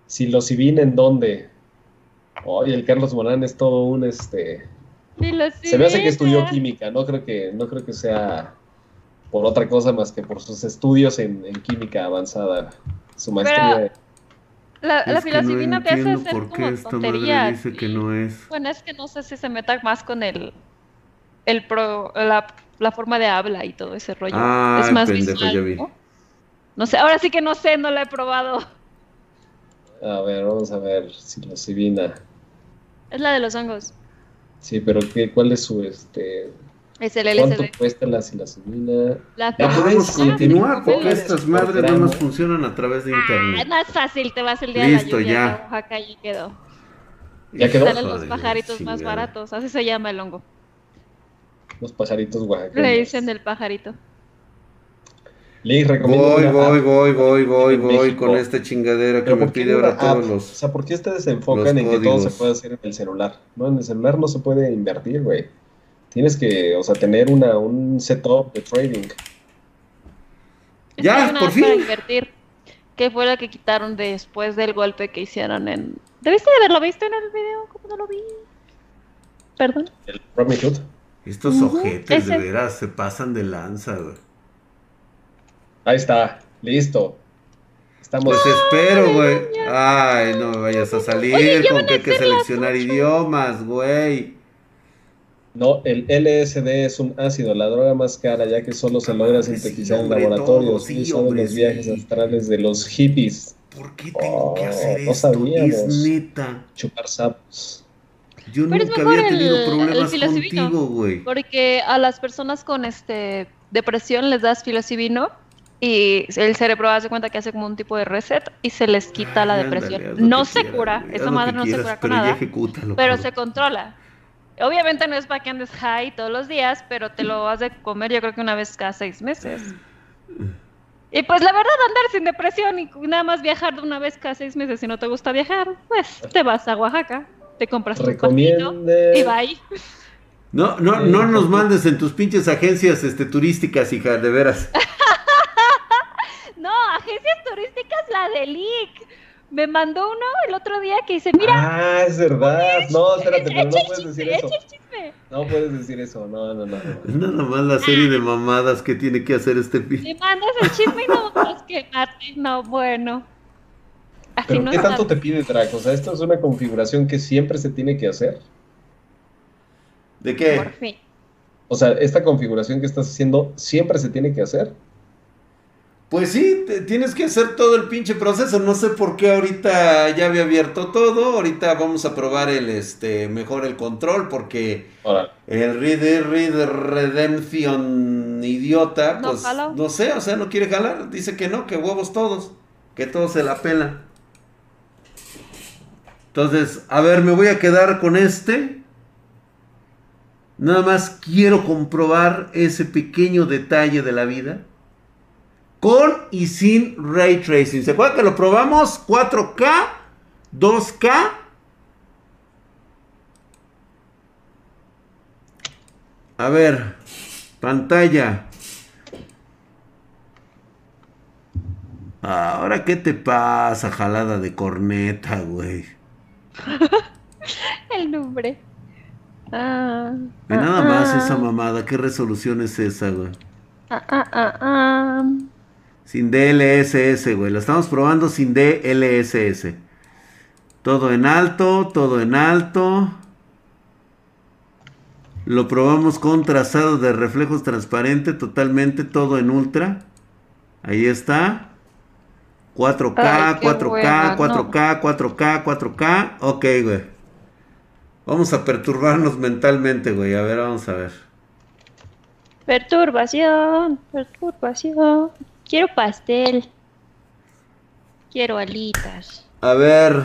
Si los en ¿dónde? Oye, el Carlos Morán es todo un este. Se me hace que estudió química, no creo que, no creo que sea por otra cosa más que por sus estudios en, en química avanzada. Su maestría. La, la Es que no filosofina te hace hacer por qué como esta madre dice que no es. Bueno, es que no sé si se meta más con el, el pro, la, la forma de habla y todo ese rollo. Ay, es más pendejo, visual, ya vi. ¿no? No sé, ahora sí que no sé, no la he probado. A ver, vamos a ver si la Sibina. Es la de los hongos. Sí, pero ¿qué, ¿cuál es su este? Es el ¿Cuánto LSD. cuesta la psilocibina? La Ya podemos continuar sí, porque estas madres no nos funcionan a través de Ah, internet. no es fácil, te vas el día Listo, de la lluvia ya. Oaxaca y quedó. ¿Ya quedó? Salen los pajaritos más chingada. baratos, así se llama el hongo. Los pajaritos oaxaqueños. Le dicen el pajarito. Les recomiendo Voy, una voy, voy, voy, voy, voy con esta chingadera que me ¿por qué pide ahora todos los. O sea, ¿por qué ustedes se enfocan en que todo se códigos. puede hacer en el celular? No, en el celular no se puede invertir, güey. Tienes que, o sea, tener una, un setup de trading. Es Ya, que hay una por app para fin. invertir, que fue la que quitaron después del golpe que hicieron en... ¿Debiste de haberlo visto en el video? ¿Cómo no lo vi? Perdón. El Robinhood. Estos Ujú, ojetes de veras se pasan de lanza, güey. Ahí está, listo. Estamos. Pues espero, güey. Ay, no me vayas a salir Oye, con que hay que seleccionar idiomas, güey. No, el LSD es un ácido, la droga más cara, ya que solo se logra Sí, sintetizar en hombre, laboratorios, todo, sí, utilizando hombre, los viajes sí. astrales de los hippies, ¿Por qué tengo que Oh, hacer no esto? sabíamos. Es neta. chupar sapos. Yo Pero es nunca mejor había tenido el- problemas psilocibino. contigo, güey. Porque a las personas con este depresión les das filocibino y el cerebro hace cuenta que hace como un tipo de reset y se les quita la depresión. ándale, no se quieras, cura, esa madre no se cura con nada, ejecútalo, pero cabrón. se controla. Obviamente no es para que andes high todos los días, pero te lo has de comer yo creo que una vez cada seis meses. Y pues la verdad andar sin depresión y nada más viajar de una vez cada seis meses si no te gusta viajar, pues te vas a Oaxaca, te compras tu pastito y Recomiende. bye. No, no, no nos porque- mandes en tus pinches agencias este, turísticas, hija, de veras. <laughs> No, agencias turísticas, la de Lick. Me mandó uno el otro día que dice, mira, Ah, es verdad. No, espérate, pero no puedes decir eso. No puedes decir eso. No, no, no. no. Nada más la serie de mamadas que tiene que hacer este pi. Me mandas el chisme y no vas que quemarte. No, bueno. Así Pero no ¿qué tanto te pide Draco? O sea, esto es una configuración que siempre se tiene que hacer. ¿De Por qué? fin. O sea, esta configuración que estás haciendo siempre se tiene que hacer. Pues sí, te- tienes que hacer todo el pinche proceso. No sé por qué ahorita ya había abierto todo. Ahorita vamos a probar el este mejor el control porque el Reader Reader Redemption idiota, No pues no sé, o sea, no quiere jalar. Dice que no, que huevos todos, que todos se la pelan. Entonces, a ver, me voy a quedar con este. Nada más quiero comprobar ese pequeño detalle de la vida. Con y sin ray tracing. ¿Se acuerdan que lo probamos? 4K, 2K. A ver, pantalla. Ahora, ¿qué te pasa, jalada de corneta, güey? <laughs> El nombre. Ah, Ve nada ah, más ah, esa mamada. ¿Qué resolución es esa, güey? ah, ah, ah, ah. Sin DLSS, güey. La estamos probando sin DLSS. Todo en alto, todo en alto. Lo probamos con trazado de reflejos transparente, totalmente todo en ultra. Ahí está. 4K, Ay, qué 4K, hueva, 4K, 4K, 4K. Ok, güey. Vamos a perturbarnos mentalmente, güey. A ver, vamos a ver. Perturbación, perturbación. Quiero pastel. Quiero alitas. A ver.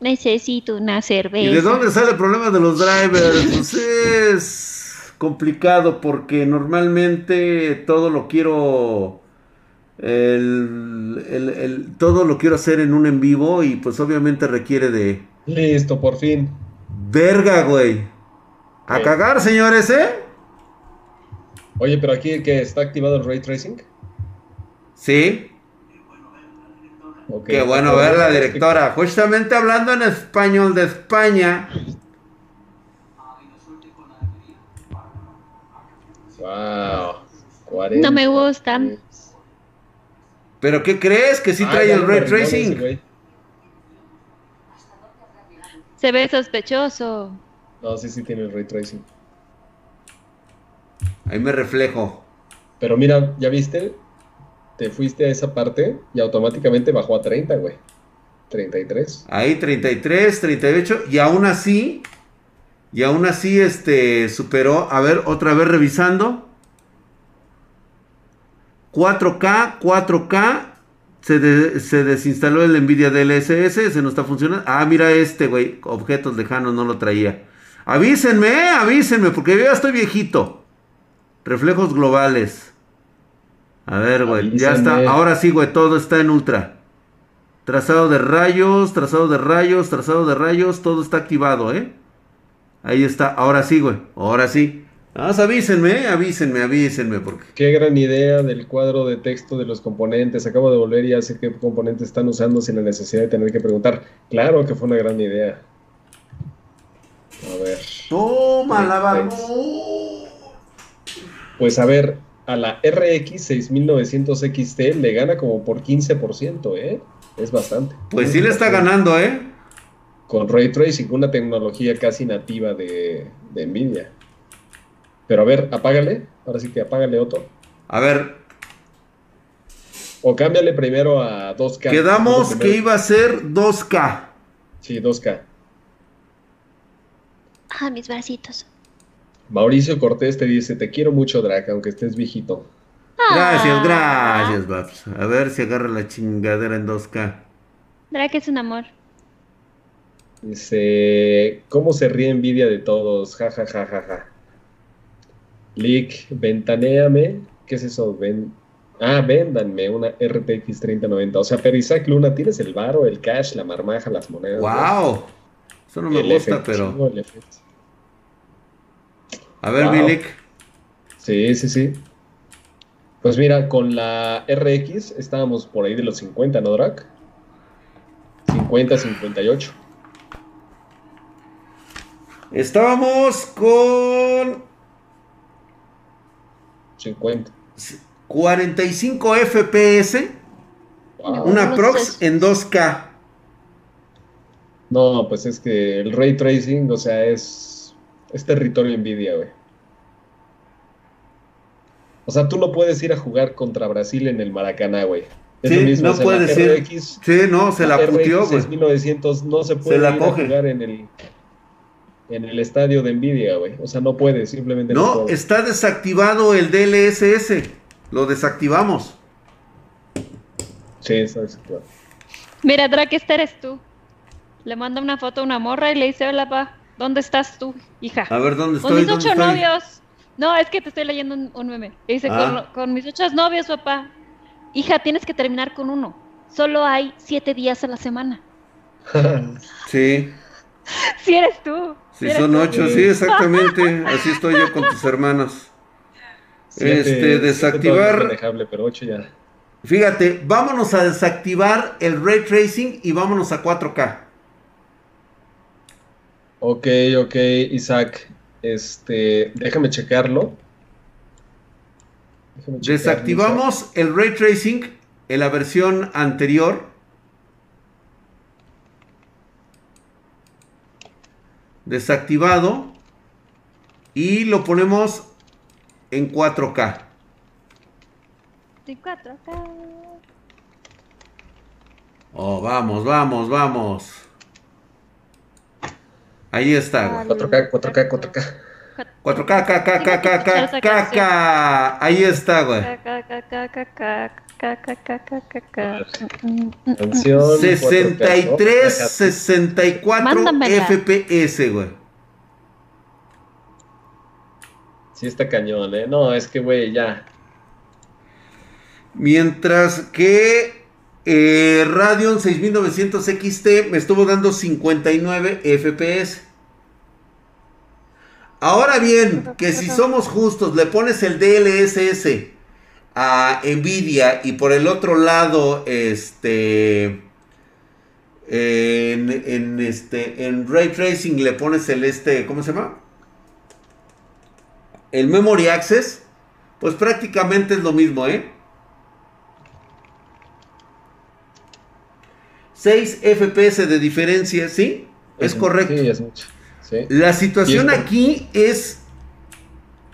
Necesito una cerveza. ¿Y de dónde sale el problema de los drivers? Pues es complicado porque normalmente todo lo quiero. el- el- el- todo lo quiero hacer en un en vivo y pues obviamente requiere de. Listo, por fin. Verga, güey. A cagar, señores, ¿eh? Oye, pero aquí que está activado el ray tracing. Sí. Ok. Qué bueno ver la directora. Justamente hablando en español de España. Wow. 40. No me gustan. ¿Pero qué crees? Que sí Ah, trae el ray tracing. güey. Se ve sospechoso. No, sí, sí tiene el ray tracing. Ahí me reflejo. Pero mira, ¿ya viste? Te fuiste a esa parte y automáticamente bajó a 30, güey. 33. Ahí 33, 38 y aún así y aún así este superó, a ver, otra vez revisando. 4K, 4K se, de- se desinstaló el Nvidia DLSS, se no está funcionando. Ah, mira este, güey, objetos lejanos no lo traía. Avísenme, avísenme porque yo ya estoy viejito. Reflejos globales. A ver, güey, ya está. Ahora sí, güey, todo está en ultra. Trazado de rayos, trazado de rayos, trazado de rayos, todo está activado, ¿eh? Ahí está, ahora sí, güey, ahora sí. Más avísenme, ¿eh? avísenme, avísenme, porque... Qué gran idea del cuadro de texto de los componentes. Acabo de volver y ya sé qué componentes están usando sin la necesidad de tener que preguntar. Claro que fue una gran idea. A ver. ¡Toma la Perfecto. Pues a ver, a la RX 6900 XT le gana como por 15%, ¿eh? Es bastante. Pues sí le está ganando, ¿eh? Con Ray Tracing, una tecnología casi nativa de, de Nvidia. Pero a ver, apágale. Ahora sí que apágale otro. A ver, O cámbiale primero a 2K. quedamos que iba a ser 2K. Sí, 2K. Ah, mis bracitos. Mauricio Cortés te dice, te quiero mucho, Drac, aunque estés viejito. Gracias, Ah. gracias, Babs. A ver si agarra la chingadera en 2K. Drake es un amor. Dice, ¿cómo se ríe envidia de todos? Ja, ja, ja, ja, ja. Lick, ventanéame. ¿Qué es eso? Ven... Ah, véndanme una RTX 3090. O sea, pero Isaac Luna, ¿tienes el varo, el cash, la marmaja, las monedas? ¡Wow! Eso no me El gusta, pero... el. A ver, Wow. Milik. Sí, sí, sí. Pues mira, con la RX estábamos por ahí de los 50, ¿no, Drac? 50, 58. Estábamos con 50. 45 FPS, Wow. una prox en 2K. No, pues es que el ray tracing, o sea, es, es territorio Nvidia, güey. O sea, tú no puedes ir a jugar contra Brasil en el Maracaná, güey. Es Sí, lo mismo, no o sea, puedes la ir. RX, Sí, no, se la RX puteó, güey. 6900 no se puede la ir coge. a jugar en el, en el estadio de Nvidia, güey. O sea, no puede, simplemente no, No, puede. está desactivado el DLSS. Lo desactivamos. Sí, está desactivado. Mira, Drake, este eres tú. Le manda una foto a una morra y le dice, hola, pa, ¿dónde estás tú, hija? A ver, ¿dónde Con estoy? mis ¿Dónde ocho estoy? novios. No, es que te estoy leyendo un, un meme. Y dice, Ah. con, con mis ocho novios, papá. Hija, tienes que terminar con uno. Solo hay siete días a la semana. <laughs> Sí, Si eres tú. sí, eres son tú. ocho, sí, exactamente. Así estoy yo con tus hermanos. Siete- Este, desactivar- manejable, pero 8 ya. Fíjate, vámonos a desactivar el ray tracing y vámonos a 4K. Ok, ok, Isaac. Este, déjame checarlo. Desactivamos el ray tracing en la versión anterior. Desactivado. Y lo ponemos en 4K. De 4K. Oh, vamos, vamos, vamos. Ahí está. 4K, 4K, 4K. 4K, K, K, K, K, K, K, K. Ahí está, güey. Canción 63, 4K, 64 Mándamela. FPS, güey. Sí está cañón, ¿eh? No, es que, güey, ya. Mientras que eh, Radeon 6900 XT me estuvo dando 59 FPS. Ahora bien, que si somos justos, le pones el DLSS a Nvidia y por el otro lado, este, en, en este, en Ray Tracing le pones el este, ¿cómo se llama? El Memory Access, pues prácticamente es lo mismo, ¿eh? 6 FPS de diferencia, ¿sí? Es correcto. Sí, es mucho. Sí. La situación aquí es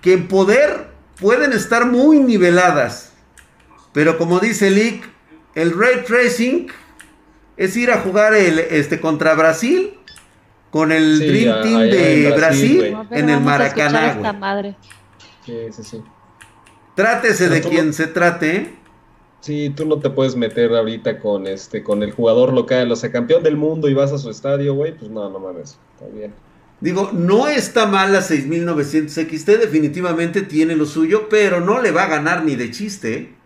que en poder pueden estar muy niveladas. Pero como dice Lick, el ray tracing es ir a jugar el, este, contra Brasil con el Sí, Dream a- Team de Brasil, en el Maracaná, esta güey. madre. Sí, sí, sí. Trátese de Pero quien se trate, ¿eh? Sí, tú no te puedes meter ahorita con este, con el jugador local, o sea, campeón del mundo y vas a su estadio, güey, pues no, no mames, está bien. Digo, no está mal la 6900 XT, definitivamente tiene lo suyo, pero no le va a ganar ni de chiste.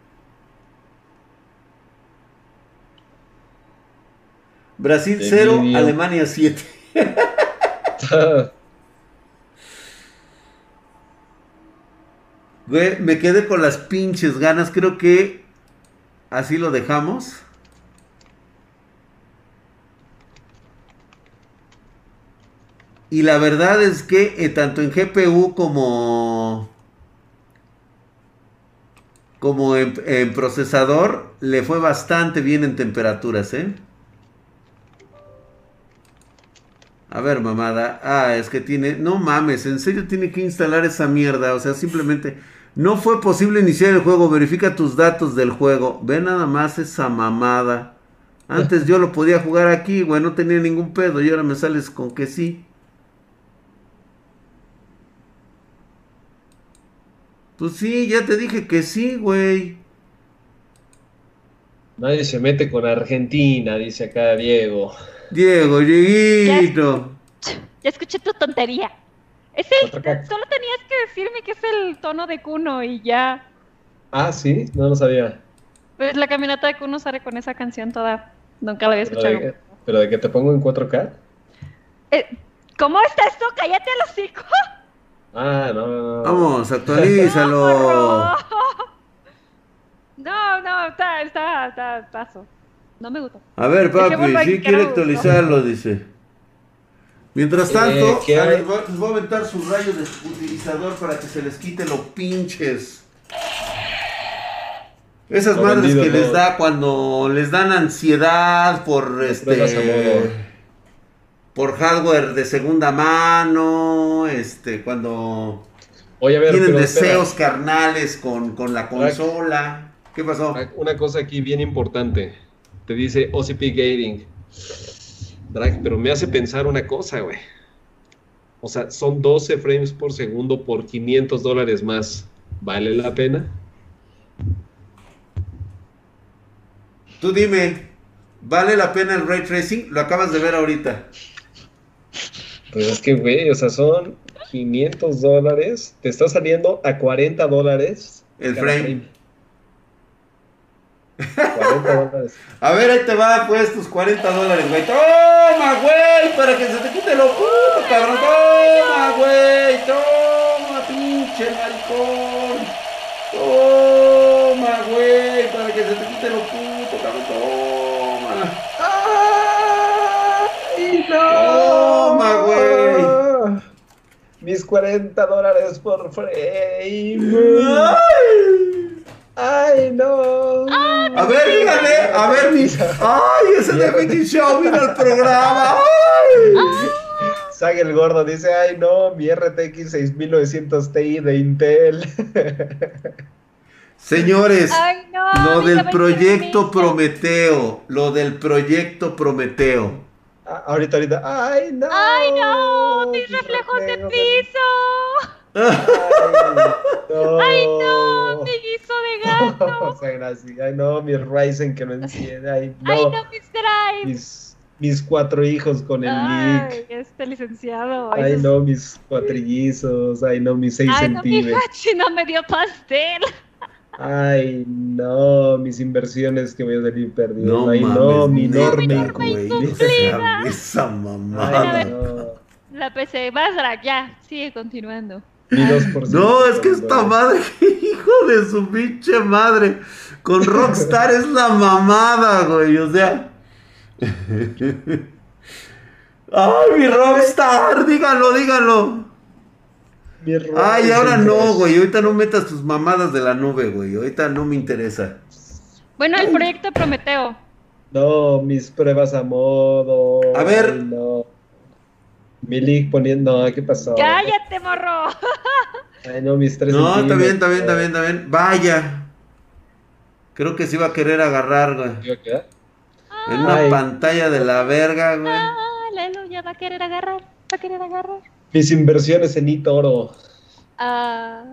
Brasil Qué 0, envidia. Alemania 7. <laughs> Güey, me quedé con las pinches ganas, creo que así lo dejamos. Y la verdad es que eh, tanto en GPU como como en, procesador le fue bastante bien en temperaturas, ¿eh? A ver, mamada. Ah, es que tiene. No mames, en serio tiene que instalar esa mierda. O sea, simplemente. No fue posible iniciar el juego. Verifica tus datos del juego. Ve nada más esa mamada. Antes yo lo podía jugar aquí, güey. No tenía ningún pedo. Y ahora me sales con que sí. Pues sí, ya te dije que sí, güey. Nadie se mete con Argentina, dice acá Diego. Diego, Dieguito. Ya escuché tu tontería. Es el, solo tenías que decirme que es el tono de Kuno y ya. Ah, sí, no lo sabía. Pues la caminata de Kuno sale con esa canción toda. Nunca la había Pero escuchado. de, pero de que te pongo en 4K. Eh, ¿Cómo está esto? Cállate a los hocico. Ah, no, no, no. Vamos, <laughs> actualízalo. No, no, está, está, está, paso. No me gusta. A ver, papi, sí que quiere actualizarlo, dice. Mientras Eh, tanto, voy- les voy a aventar su rayo de utilizador para que se les quite los pinches. Esas Lo madres vendido que les da cuando les dan ansiedad por este por hardware de segunda mano, este cuando Oye, a ver, tienen espera. deseos carnales con, con la consola. ¿Qué pasó? Una cosa aquí bien importante. Te dice OCP Gating. Drag, pero me hace pensar una cosa, güey. O sea, son 12 frames por segundo por 500 dólares más. ¿Vale la pena? Tú dime, ¿vale la pena el ray tracing? Lo acabas de ver ahorita. Pues es que, güey, o sea, son 500 dólares. Te está saliendo a 40 dólares. El cada frame. 40 dólares. <laughs> A ver, ahí te va, pues, tus 40 dólares, güey. Toma, güey, para que se te quite lo puto, cabrón. Toma, güey, toma, pinche maricón. Toma, güey, para que se te quite lo puto, cabrón. Toma. ¡Ay, Toma, güey. Mis 40 dólares por frame. Ay. ¡Ay, no! A ver, dígale, a ver, mi. Ay, ese de Mickey Show vino al programa. Ay. Sage el gordo dice, ay no, mi RTX 6900 Ti de Intel. Señores, Ay, no, lo del proyecto. Prometeo, lo del proyecto Prometeo. Ah, ahorita, ahorita, ay no. Ay, no, mis reflejos de piso. <laughs> Ay, no. Ay, no, mi guiso de <laughs> O gato. sea, gracias. Ay, no, mi Ryzen que no enciende. Ay, no. Ay, no, mis drives. mis, mis cuatro hijos con el Ay, leak. este licenciado. Ay, no, mis cuatrillizos. Ay, no, mis seis Ay, no, mi centímetros. <laughs> Hachi no me dio pastel. Ay, no, mis inversiones que voy a salir perdidos. No Ay, mames, no, mi enorme güey, esa- Esa Ay, mamada. no. La PC, vas, Drag, ya, sigue continuando. Mi 2%. No, es que esta madre, <laughs> hijo de su pinche madre. Con Rockstar es la mamada, güey. O sea. <laughs> ¡Ay, mi Rockstar! Díganlo, díganlo. Ay, ahora no, güey. Ahorita no metas tus mamadas de la nube, güey. Ahorita no me interesa. Bueno, el proyecto Prometeo. No, mis pruebas a modo. A ver. Ay, no. Mi leak poniendo. No, ¿qué pasó? ¡Cállate, morro! <laughs> Ay, no, mis tres No, está bien, está bien, está bien, está bien. Vaya. Creo que se iba a querer agarrar, güey. ¿Iba a quedar? En una Ay. pantalla de la verga, güey. Ah, Lelo ya va a querer agarrar, va a querer agarrar. Mis inversiones en Itoro. Ah,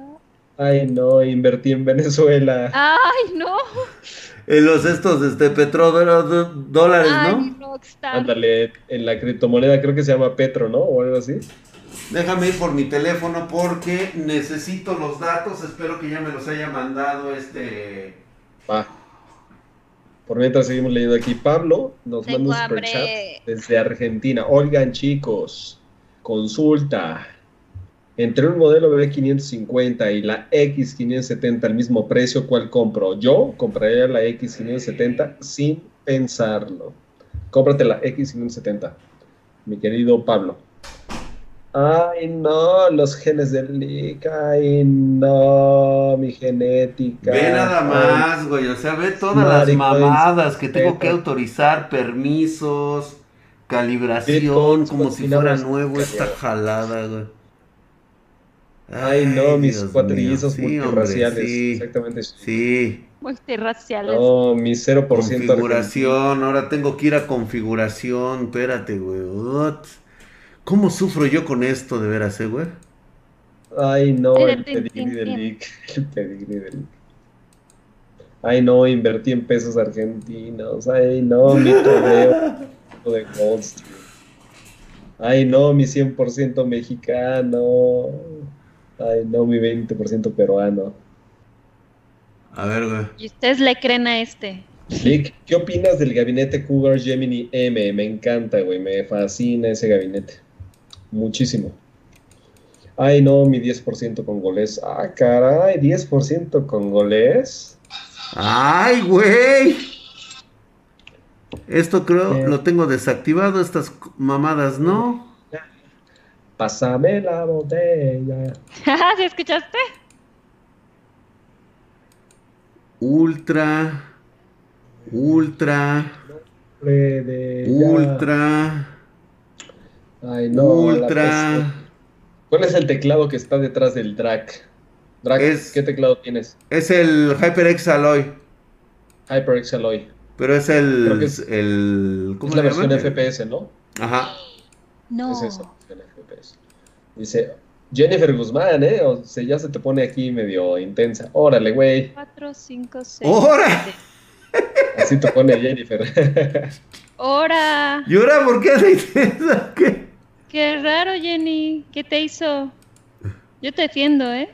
Ay, no, invertí en Venezuela. ay, no. En los estos, este, petrodólares, Ay, ¿no? Rockstar. Ándale, en la criptomoneda creo que se llama Petro, ¿no? O algo así. Déjame ir por mi teléfono porque necesito los datos. Espero que ya me los haya mandado este. Va. Por mientras seguimos leyendo aquí. Pablo nos Tengo manda un superchat desde Argentina. Oigan, chicos, consulta. Entre un modelo B550 y la X570 al mismo precio, ¿cuál compro? Yo compraría la X570 sin pensarlo. Cómprate la X570, mi querido Pablo. Ay, no, los genes del leak. Ay, no, mi genética. Ve nada más, güey. O sea, ve todas las mamadas que tengo que autorizar, permisos, calibración, como si fuera nuevo esta jalada, güey. Ay, no, mis Dios cuatrillizos mío. Sí, hombre, sí. Exactamente. Sí, Multirraciales. No, mi 0% configuración. Ahora tengo que ir a configuración. Espérate, güey. ¿Cómo sufro yo con esto, de veras, eh, güey? Ay, no, el pedigrí del leak. <laughs> El pedigrí del leak. Ay, no, invertí en pesos argentinos. Ay, no, mi <laughs> de Gold Street. Ay, no, mi 100% mexicano. Ay, no, mi 20% peruano. A ver, güey. ¿Y ustedes le creen a este? Lick, ¿qué opinas del gabinete Cougar Gemini M? Me encanta, güey, me fascina ese gabinete. Muchísimo. Ay, no, mi 10% congolés. Ah, caray, 10% congolés. ¡Ay, güey! Esto creo Eh. lo tengo desactivado, estas mamadas, ¿no? Pásame la botella. <laughs> ¿Sí escuchaste? Ultra, ultra, de ultra, Ay, no. ultra. ¿Cuál es el teclado que está detrás del drag? Drag, Es- ¿qué teclado tienes? Es el HyperX Alloy, HyperX Alloy. Pero es el, es- el, ¿cómo Es la le versión? FPS, ¿no? Ajá. No. Es eso, el FPS. Dice Jennifer Guzmán, ¿eh? O sea, ya se te pone aquí medio intensa. Órale, güey. 4, 5, 6. ¡Hora! Así te pone Jennifer. ¡Hora! ¿Y ahora por qué anda intensa? ¿Qué? Qué raro, Jenny. ¿Qué te hizo? Yo te defiendo, ¿eh?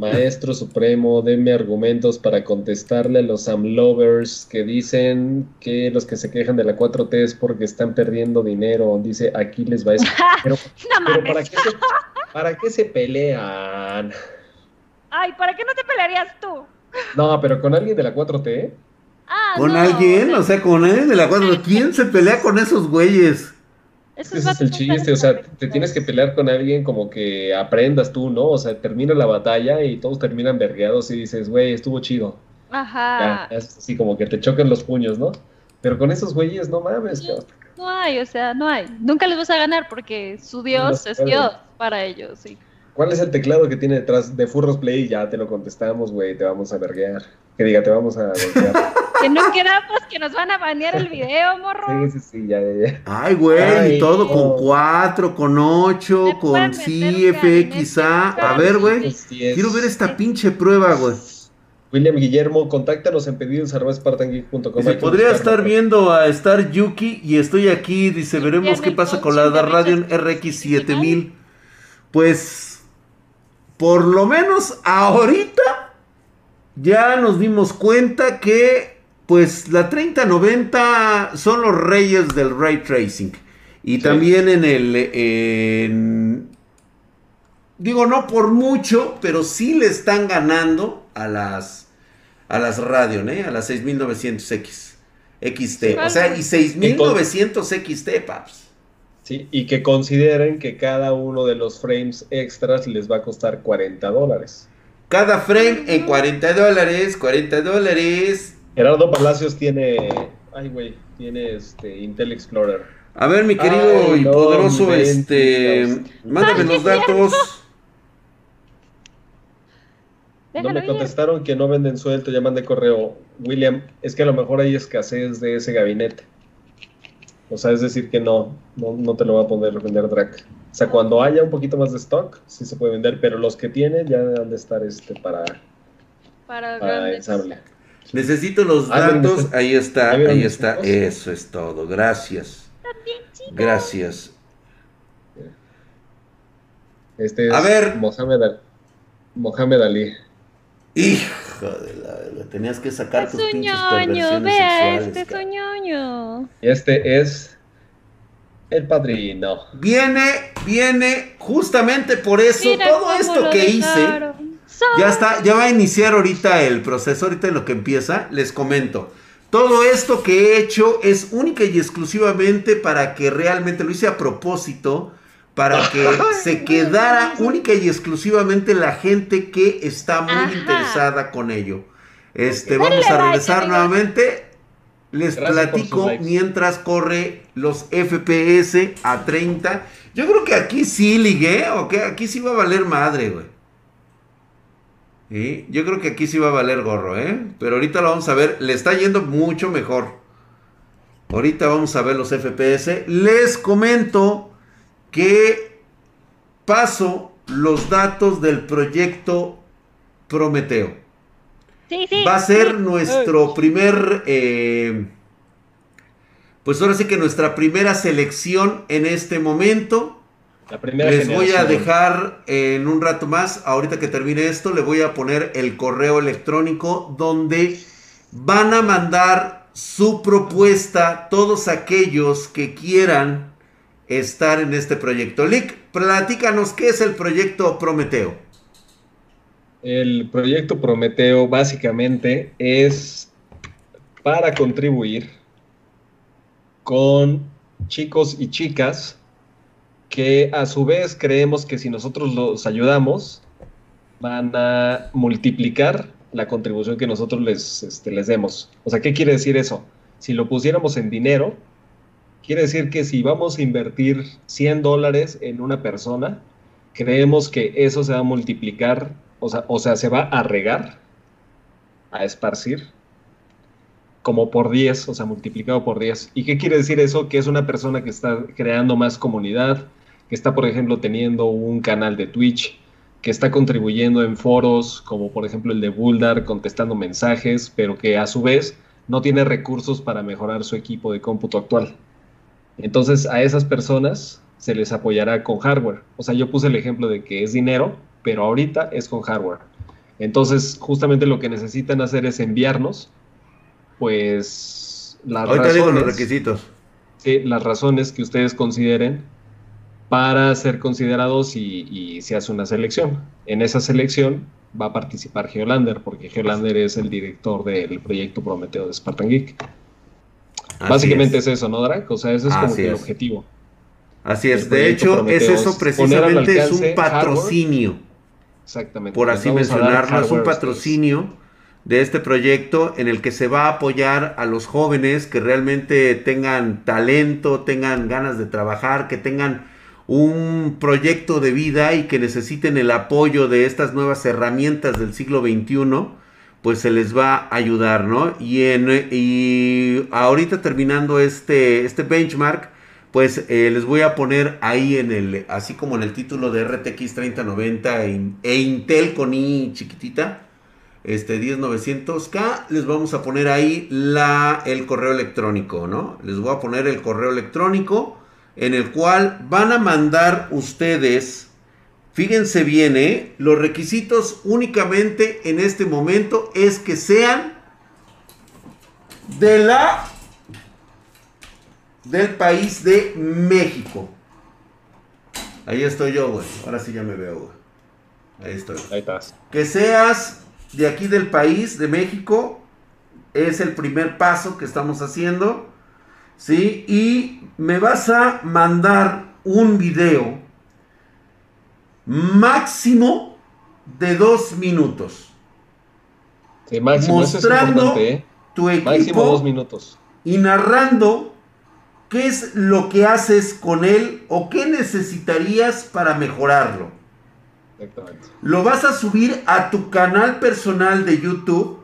Maestro Supremo, deme argumentos para contestarle a los Amlovers que dicen que los que se quejan de la 4T es porque están perdiendo dinero. Dice, aquí les va eso. Pero, <laughs> No pero ¿para, qué se, ¿para qué se pelean? Ay, ¿para qué no te pelearías tú? No, pero con alguien de la 4T. Ah, ¿Con no, alguien? o O sea, con alguien de la 4. <laughs> ¿Quién se pelea con esos güeyes? Ese es el chiste, o sea, te tienes que pelear con alguien como que aprendas tú, ¿no? O sea, termina la batalla y todos terminan vergueados y dices, güey, estuvo chido. Ya, Ajá. es así como que te chocan los puños, ¿no? Pero con esos güeyes, no mames, cabrón. no hay, o sea, no hay. Nunca les vas a ganar porque su Dios es Dios para ellos, sí. ¿Cuál es el teclado que tiene detrás de Furros Play? Ya te lo contestamos, güey, te vamos a verguear. Que diga, te vamos a verguear. <laughs> que no queramos que nos van a banear el video, morro. Sí, sí, sí, ya, ya, ya. Ay, güey, y todo con 4, con 8, con CFXA. A ver, güey, quiero ver esta pinche prueba, güey. William Guillermo, contáctanos en pedidos. Se podría estar viendo a Star Yuki y estoy aquí, dice, veremos qué pasa con la Radeon RX 7000. Pues, por lo menos ahorita ya nos dimos cuenta que, pues, la 3090 son los reyes del ray tracing. Y también en el... digo, no por mucho, pero sí le están ganando a las a las Radeon, ¿eh? A las 6900X. XT. O sea, y 6900 XT, paps. Sí, y que consideren que cada uno de los frames extras les va a costar 40 dólares. Cada frame en 40 dólares, 40 dólares. Gerardo Palacios tiene. Ay, güey, tiene este Intel Explorer. A ver, mi querido y poderoso, este. Mándame los datos. no me contestaron que no venden suelto, ya mandé correo. William, es que a lo mejor hay escasez de ese gabinete. O sea, es decir que no, no, te lo va a poder vender Drac. O sea, cuando haya un poquito más de stock, sí se puede vender, pero los que tienen ya han de estar este para, para, ensable. Necesito los datos, ahí está, ahí está, eso es todo, gracias. Gracias. Este es a ver. Mohamed, Mohamed Ali. Hijo de la Tenías que sacar es tus pinches perversiones vea este soñoño. Este es el padrino. Viene, viene justamente por eso. todo esto que hice. Ya está, ya va a iniciar ahorita el proceso, ahorita en lo que empieza, les comento. Todo esto que he hecho es única y exclusivamente para que realmente lo hice a propósito para <laughs> que se quedara única y exclusivamente la gente que está muy interesada con ello. Este, vamos a regresar nuevamente. Les platico mientras corre los FPS a 30. Yo creo que aquí sí ligué, o aquí sí va a valer madre, güey. Yo creo que aquí sí va a valer gorro, ¿eh? Pero ahorita lo vamos a ver. Le está yendo mucho mejor. Ahorita vamos a ver los FPS. Les comento que paso los datos del proyecto Prometeo. Va a ser nuestro primer, eh, pues ahora sí que nuestra primera selección en este momento. Les voy a dejar en un rato más, ahorita que termine esto, le voy a poner el correo electrónico donde van a mandar su propuesta todos aquellos que quieran estar en este proyecto. Lick, platícanos qué es el proyecto Prometeo. El proyecto Prometeo básicamente es para contribuir con chicos y chicas que a su vez creemos que si nosotros los ayudamos van a multiplicar la contribución que nosotros les, este, les demos. O sea, ¿qué quiere decir eso? Si lo pusiéramos en dinero, Quiere decir que si vamos a invertir 100 dólares en una persona, creemos que eso se va a multiplicar, o sea, o sea, se va a regar, a esparcir, como por 10, o sea, multiplicado por 10. ¿Y qué quiere decir eso? Que es una persona que está creando más comunidad, que está, por ejemplo, teniendo un canal de Twitch, que está contribuyendo en foros, como por ejemplo el de Buldar, contestando mensajes, pero que a su vez no tiene recursos para mejorar su equipo de cómputo actual. Entonces a esas personas se les apoyará con hardware. O sea, yo puse el ejemplo de que es dinero, pero ahorita es con hardware. Entonces, justamente lo que necesitan hacer es enviarnos, pues, las razones. digo los requisitos. las razones que ustedes consideren para ser considerados y, se hace una selección. En esa selección va a participar Geolander, porque Geolander es el director del proyecto Prometeo de Spartan Geek. Básicamente es. eso, ¿no, Drac? O sea, ese es como el objetivo. Así es. De hecho, es eso precisamente, es un patrocinio. Exactamente. Por así mencionarlo, es un patrocinio de este proyecto en el que se va a apoyar a los jóvenes que realmente tengan talento, tengan ganas de trabajar, que tengan un proyecto de vida y que necesiten el apoyo de estas nuevas herramientas del siglo XXI, pues se les va a ayudar, ¿no? Y, ahorita terminando este, este benchmark, pues eh, les voy a poner ahí en el, así como en el título de RTX 3090 e, e Intel con i chiquitita, este 10900K, les vamos a poner ahí la, el correo electrónico, ¿no? Les voy a poner el correo electrónico en el cual van a mandar ustedes, fíjense bien, ¿eh? Los requisitos únicamente en este momento es que sean de la del país de México. Ahí estoy yo, güey. Ahora sí ya me veo, güey. Ahí estoy. Ahí estás. Que seas de aquí del país, de México, es el primer paso que estamos haciendo. ¿Sí? Y me vas a mandar un video máximo de dos minutos. Sí, máximo, mostrando ¿eh? tu equipo Máximo dos minutos. y narrando qué es lo que haces con él o qué necesitarías para mejorarlo. Exactamente. Lo vas a subir a tu canal personal de YouTube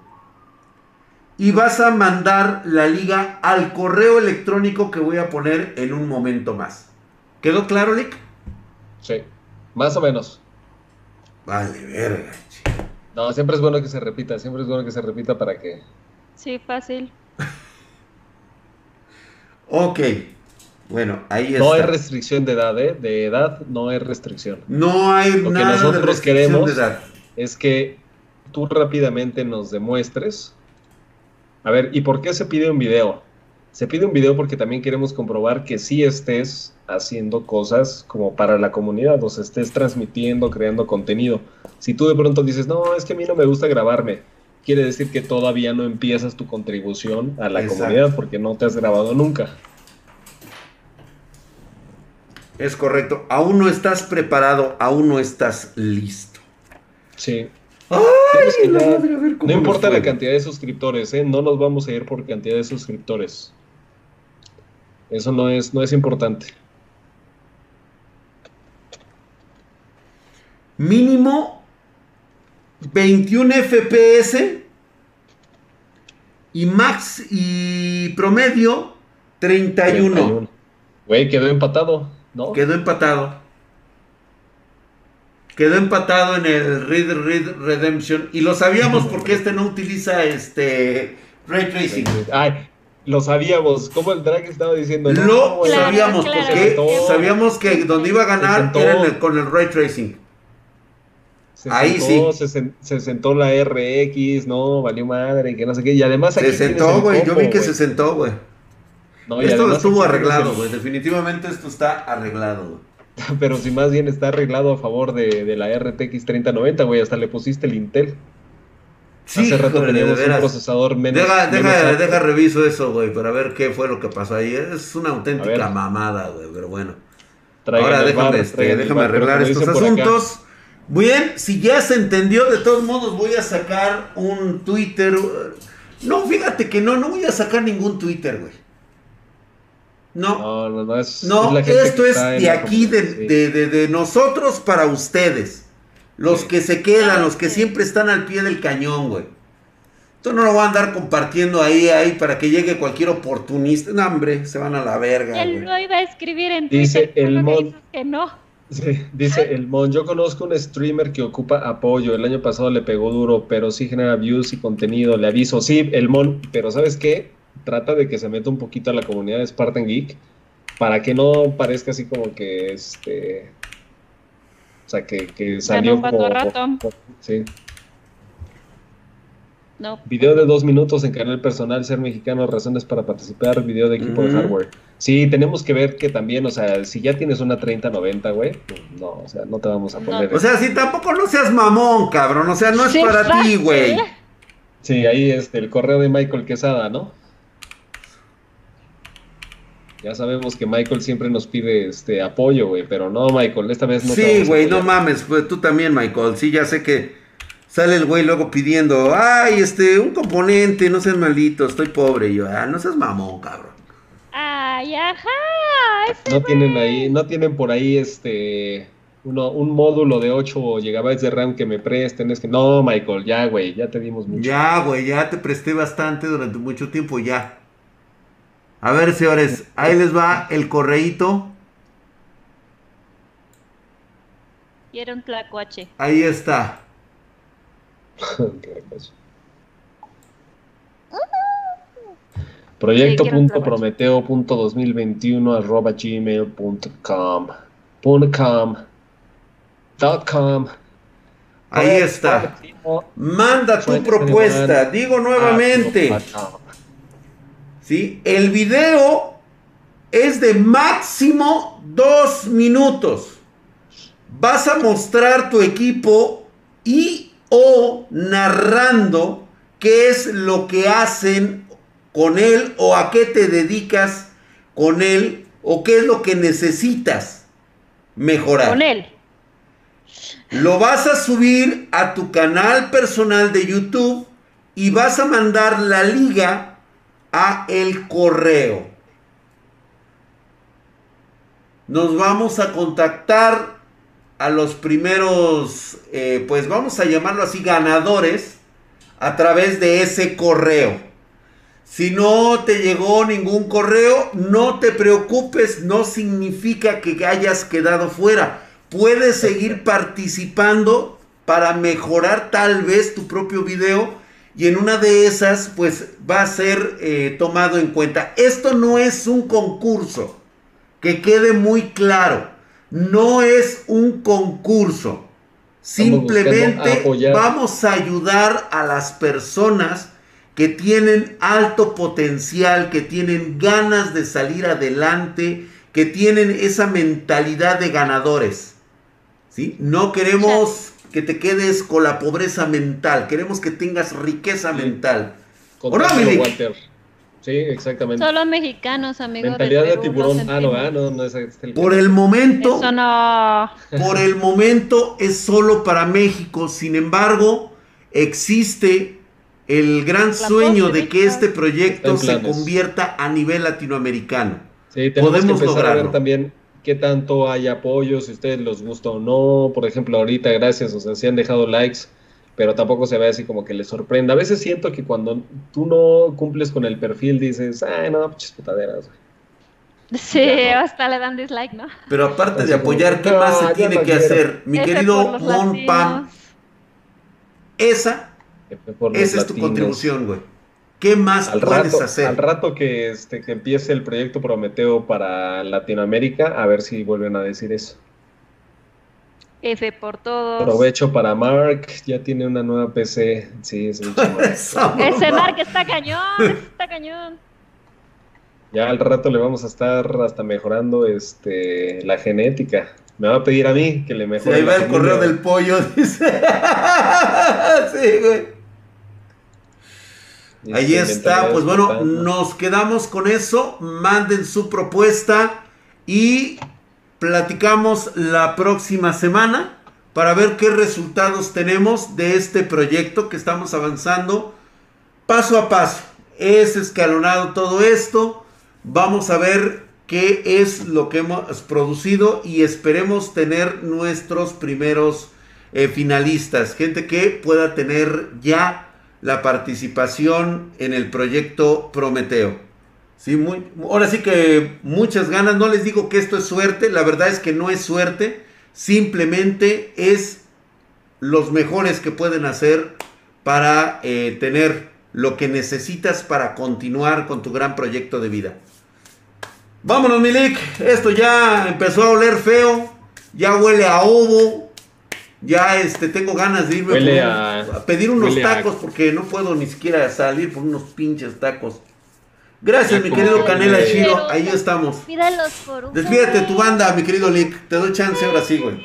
y vas a mandar la liga al correo electrónico que voy a poner en un momento más. ¿Quedó claro, Lick? Sí, más o menos. Vale, verga. chico. No, siempre es bueno que se repita, siempre es bueno que se repita para que... Sí, fácil. <laughs> Ok. Bueno, ahí está. No hay restricción de edad, ¿eh? De edad no hay restricción. No hay Lo que nada nosotros restricción queremos de edad. es que tú rápidamente nos demuestres. A ver, ¿y por qué se pide un video? Se pide un video porque también queremos comprobar que sí estés haciendo cosas como para la comunidad, o sea, estés transmitiendo, creando contenido. Si tú de pronto dices, no, es que a mí no me gusta grabarme, quiere decir que todavía no empiezas tu contribución a la Exacto. comunidad porque no te has grabado nunca. Es correcto. Aún no estás preparado, aún no estás listo. Sí. ¡Ay, que la ya- madre! A ver cómo No importa la cantidad de suscriptores, ¿eh? no nos vamos a ir por cantidad de suscriptores. Eso no es, no es importante. Mínimo 21 FPS y max y promedio 31. 31. Güey, quedó empatado, ¿no? Quedó empatado. Quedó empatado en el Red Red Redemption y lo sabíamos <laughs> porque este no utiliza este Ray Tracing. Ay, lo sabíamos. Como el drag estaba diciendo. Lo Claro, sabíamos claro. porque sabíamos que donde iba a ganar era el- con el Ray Tracing. Se ahí sentó, sí. Se, sen- se sentó la RX, no, valió madre, que no sé qué. Y además aquí Se sentó, güey. Yo vi que se sentó, güey. No, Esto estuvo arreglado, güey. Definitivamente esto está arreglado, güey. <laughs> Pero si más bien está arreglado a favor de, de la RTX 3090, güey. Hasta le pusiste el Intel. Hace rato de teníamos un procesador menos. Deja, menos deja, reviso eso, güey, para ver qué fue lo que pasó ahí. Es una auténtica mamada, güey, pero bueno. Traigan Ahora déjame, bar, este, déjame bar, arreglar estos asuntos. Bien, si ya se entendió, de todos modos voy a sacar un Twitter. No, fíjate que no, no voy a sacar ningún Twitter, güey. No, No, no, no, es, no, es la gente esto que es de aquí, de, sí. de, de- de nosotros para ustedes. Los Sí. que se quedan, los que siempre están al pie del cañón, güey. Esto no lo voy a andar compartiendo ahí, ahí, para que llegue cualquier oportunista. No, hombre, se van a la verga, Él güey. lo iba a escribir en Dice Twitter. el ¿cómo mod- que no. Sí, dice el Mon, yo conozco un streamer que ocupa apoyo, el año pasado le pegó duro, pero sí genera views y contenido, le aviso, sí, el Mon, pero ¿sabes qué? Trata de que se meta un poquito a la comunidad de Spartan Geek para que no parezca así como que este... O sea, que, que salió como... rato. Sí. No. Video de dos minutos en canal personal, ser mexicano, razones para participar, video de equipo de hardware. Sí, tenemos que ver que también, o sea, si ya tienes una 3090, güey, pues no, o sea, no te vamos a No. poner... O sea, si tampoco no seas mamón, cabrón. O sea, no es Sí, para ti, fácil. güey. Sí, ahí este, el correo de Michael Quesada, ¿no? Ya sabemos que Michael siempre nos pide este apoyo, güey, pero no, Michael, esta vez no te Sí, güey, no mames. Pues tú también, Michael. Sí, ya sé que. Sale el güey luego pidiendo, ay, este, un componente, no seas maldito, estoy pobre. Y yo, ah, no seas mamón, cabrón. Ay, ajá. No güey. tienen ahí, no tienen por ahí este uno, un módulo de 8 GB de RAM que me presten. Es que no, Michael, ya, güey, ya te dimos mucho. Ya, güey, ya te presté bastante durante mucho tiempo, ya. A ver, señores, ahí les va el correíto. Y era un tlacuache. Ahí está. Qué cosa. Proyecto.prometeo.2021 arroba gmail.com punto com dot com Ahí está. Manda tu propuesta. Digo nuevamente. ¿sí? El video es de máximo dos minutos. Vas a mostrar tu equipo y o narrando qué es lo que hacen con él o a qué te dedicas con él o qué es lo que necesitas mejorar. Con él. Lo vas a subir a tu canal personal de YouTube y vas a mandar la liga a el correo. Nos vamos a contactar a los primeros, eh, pues vamos a llamarlo así, ganadores a través de ese correo. Si no te llegó ningún correo, no te preocupes, no significa que hayas quedado fuera. Puedes seguir participando para mejorar tal vez tu propio video y en una de esas pues va a ser eh, tomado en cuenta. Esto no es un concurso, que quede muy claro, no es un concurso. Simplemente vamos a ayudar a las personas que tienen alto potencial, que tienen ganas de salir adelante, que tienen esa mentalidad de ganadores. ¿Sí? No queremos que te quedes con la pobreza mental, queremos que tengas riqueza Sí. mental. Walter. Sí, exactamente. Solo mexicanos, amigos. Mentalidad de Perú, tiburón. lo Ah, no, ah, no, no es este el Por el momento, Eso no. <laughs> por el momento es solo para México. Sin embargo, existe el gran La sueño de que este proyecto se convierta a nivel latinoamericano. Sí, tenemos Podemos que empezar a lograrlo. ver también qué tanto hay apoyo, si a ustedes les gusta o no. Por ejemplo, ahorita, gracias, o sea, si han dejado likes, pero tampoco se ve así como que les sorprenda. A veces siento que cuando tú no cumples con el perfil dices, ay, no, pinches putaderas. güey". Sí, Ya, no. hasta le dan dislike, ¿no? Pero aparte Así de como, apoyar, ¿qué no, más se tiene no que quiero. hacer? Mi F querido Mon Pam, esa, esa es tu latinos. contribución, güey. ¿Qué más Al puedes rato, hacer? al rato que, este, que empiece el proyecto Prometeo para Latinoamérica, a ver si vuelven a decir eso. F por todos. Provecho para Mark, ya tiene una nueva PC. Sí, es. <laughs> Esa Ese. Mark está cañón, está cañón. Ya al rato le vamos a estar hasta mejorando este la genética. Me va a pedir a mí que le Sí, mejore ahí la va el correo del pollo, <laughs> dice. sí, güey. Este, Ahí está, pues bueno, nos quedamos con eso. Manden su propuesta y platicamos la próxima semana para ver qué resultados tenemos de este proyecto que estamos avanzando paso a paso. Es escalonado todo esto. Vamos a ver qué es lo que hemos producido y esperemos tener nuestros primeros eh, finalistas. Gente que pueda tener ya la participación en el proyecto Prometeo. Sí, muy, ahora sí que muchas ganas. No les digo que esto es suerte. La verdad es que no es suerte. Simplemente es los mejores que pueden hacer para eh, tener lo que necesitas para continuar con tu gran proyecto de vida. Vámonos, Milik. Esto ya empezó a oler feo. Ya huele a ovo. Ya este, tengo ganas de irme por a- a pedir unos a- tacos porque no puedo ni siquiera salir por unos pinches tacos. Gracias, mi querido que- Canela Shiro. Ahí estamos. Despídete tu banda, mi querido Lick. Te doy chance ahora sí, güey.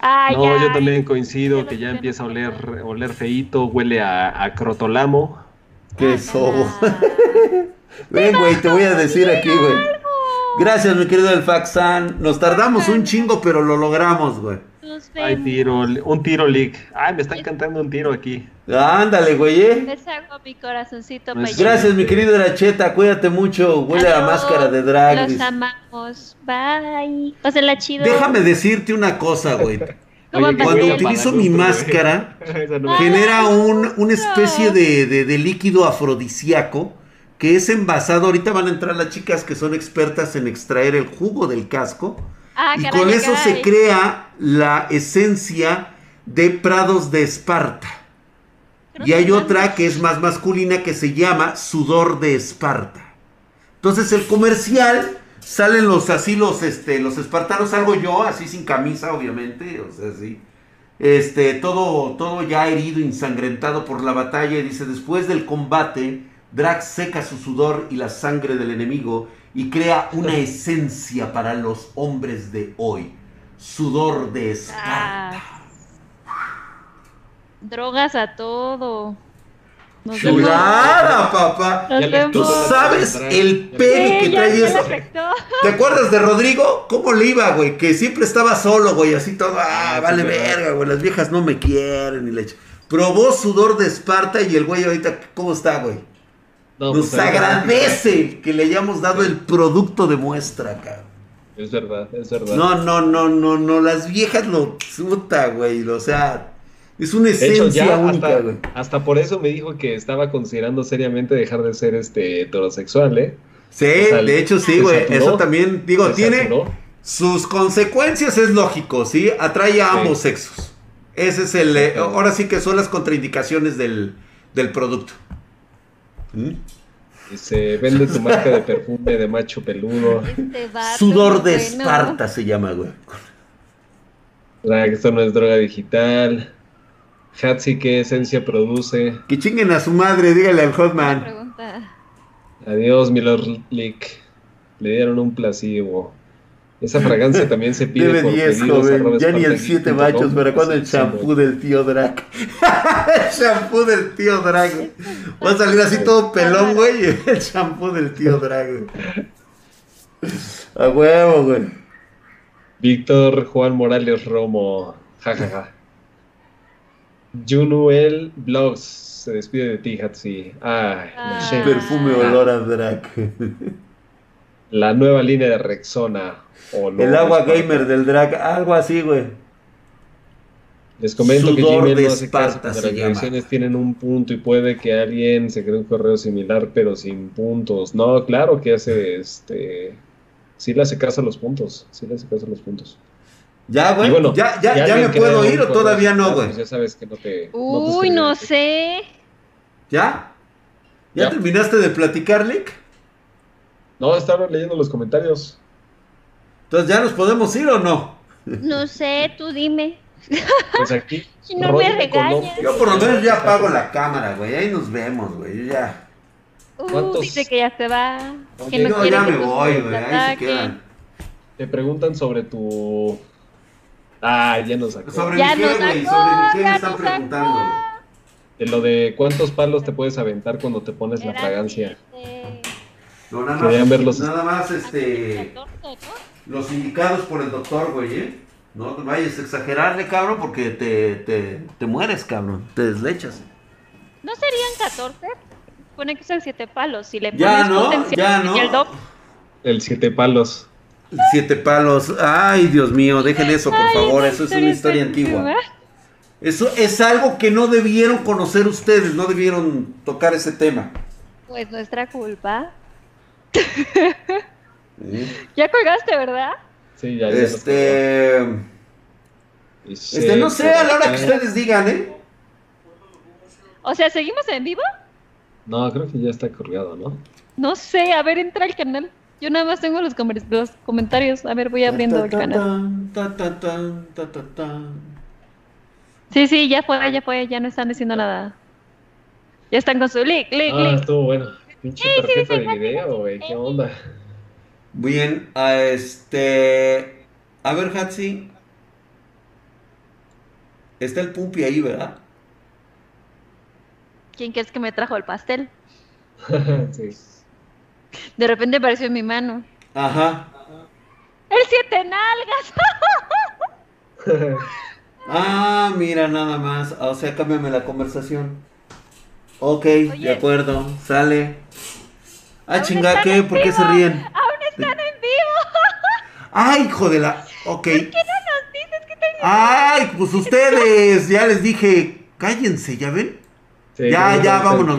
Ah, No, yo también coincido que ya empieza a oler, oler feíto, huele a, a crotolamo. Qué sobo. Ah, <laughs> Ven, güey, te voy a decir aquí, güey. Gracias, mi querido El Faxan. Nos tardamos un chingo, pero lo logramos, güey. Tiro, un tiro leak. Ay, me están cantando un tiro aquí. Ándale, güey. ¿eh? Les hago mi corazoncito No es- Gracias, mi querido Dracheta. Cuídate mucho. Huele a Adiós. máscara de drag. Los amamos. Bye. Pásenla chido. Déjame decirte una cosa, güey. <laughs> Oye, Cuando utilizo mi máscara, <laughs> no genera un, una especie de, de- de líquido afrodisíaco que es envasado. Ahorita van a entrar las chicas que son expertas en extraer el jugo del casco. Ah, y caray, con eso se crea la esencia de Prados de Esparta. Y hay otra que es más masculina que se llama Sudor de Esparta. Entonces el comercial salen los así los este los espartanos salgo yo así sin camisa obviamente, o sea, sí. Este todo todo ya herido, ensangrentado por la batalla y dice después del combate Drax seca su sudor y la sangre del enemigo y crea una esencia para los hombres de hoy. Sudor de Esparta. Ah. Drogas a todo. Nos. Chulada, papá. Nos. Tú sabes el pegue que trae eso. ¿Te acuerdas de Rodrigo? ¿Cómo le iba, güey? Que siempre estaba solo, güey, así todo, ah, Ah, vale verga, güey, las viejas no me quieren y le Probó sudor de Esparta y el güey ahorita, ¿cómo está, güey? No, Nos pues, ahí- agradece que le hayamos dado el producto de muestra, cabrón. Es verdad, es verdad. No, no, no, no, no, las viejas lo puta, güey, o sea, es una de hecho, esencia ya única, hasta, güey. hasta por eso me dijo que estaba considerando seriamente dejar de ser este heterosexual, ¿eh? Sí, o sea, de hecho sí, güey, saturó, eso también, digo, tiene... saturó. Sus consecuencias es lógico, ¿sí? Atrae a Sí. ambos sexos. Ese es el... eh, ahora sí que son las contraindicaciones del, del producto. ¿Mm? Y se vende tu marca de perfume de macho peludo. Este Sudor de bueno. Esparta se llama, güey. Que esto no es droga digital. Hatsi, ¿qué esencia produce? Que chinguen a su madre, dígale al Hotman. Adiós, Milord Lick. Le dieron un placebo. Esa fragancia también se pide Debe por 10, pedidos, joven. Ya ni el espartageek 7 punto machos, pero cuando el champú del tío Drac. el <laughs> champú del tío Drac. Va a salir así todo pelón, güey. <laughs> El champú del tío Drac. A huevo, güey. Víctor Juan Morales Romo. Jajaja. Junuel Blogs. Se despide de ti, Hatsi. Ay, Ah. Perfume olor a Drac. <laughs> La nueva línea de Rexona. Olor El agua gamer del drag, algo así, güey. Les comento que Sudor Gmail no hace caso las direcciones tienen un punto y puede que alguien se cree un correo similar pero sin puntos. No, claro que hace este... Sí le hace caso a los puntos. Sí le hace caso a los puntos. Ya, güey. Bueno, ya, ya, ya me puedo ir o todavía no, güey. pues ya sabes que no te... no te Uy, no sé. ¿Ya? ¿Ya, Ya. terminaste de platicar, Lick? No, estaba leyendo los comentarios. Entonces, ¿ya nos podemos ir o no? No sé, tú dime. Pues aquí... <laughs> Si no Rodri me regañas. Yo por lo menos ya apago la cámara, güey. Ahí nos vemos, güey. Yo ya. Uh, ¿Cuántos? dice que ya se va. Oye, que no Yo ya que me voy, güey. Ahí se quedan. Te preguntan sobre tu... Ah, ya nos sacó. ¿Sobre Ya mi qué, nos güey? ¿Sobre mi qué me están preguntando? De lo de cuántos palos te puedes aventar cuando te pones la fragancia. siete, No, nada más, ver los- nada más, este, 14, ¿no? los indicados por el doctor, güey, ¿eh? No te vayas a exagerarle, cabrón, porque te, te, te mueres, cabrón. Te deslechas. ¿No serían 14? Pone que son 7 palos. Si le pones Ya no, ya no. y el doble. El siete palos. Siete palos. Ay, Dios mío, dejen eso, por Ay, favor. Eso es una historia antigua. antigua. Eso es algo que no debieron conocer ustedes, no debieron tocar ese tema. Pues nuestra culpa. <laughs> Ya colgaste, ¿verdad? Sí, ya, ya Este. Y este, no sé, a la hora que ustedes digan, ¿eh? O sea, ¿seguimos en vivo? No, creo que ya está colgado, ¿no? No sé, a ver, entra al canal. Yo nada más tengo los, comer- los comentarios. A ver, voy abriendo el Ta, canal. ta. Sí, sí, ya fue, ya fue, ya no están diciendo nada. Ya están con su lick, lick, Ah, lick. estuvo bueno. Pinche Sí, tarjeta sí, de sí, video, güey. ¿Qué onda? Bien, a este. A ver, Hatsi. Está el Pumpi ahí, ¿verdad? ¿Quién crees que me trajo el pastel? <laughs> sí. De repente apareció en mi mano. Ajá. ¡El siete nalgas! <laughs> <laughs> ah, mira, nada más. O sea, cámbiame la conversación. Ok, de acuerdo, sale. Ah, chinga, ¿qué? ¿Por qué se ríen? Aún están en vivo. <laughs> Ay, hijo de la. Ok. ¿Por qué no nos dices que tenemos? Ay, pues ustedes, ya les dije, cállense, ¿ya ven? Sí, ya, ya, no, vámonos, vámonos.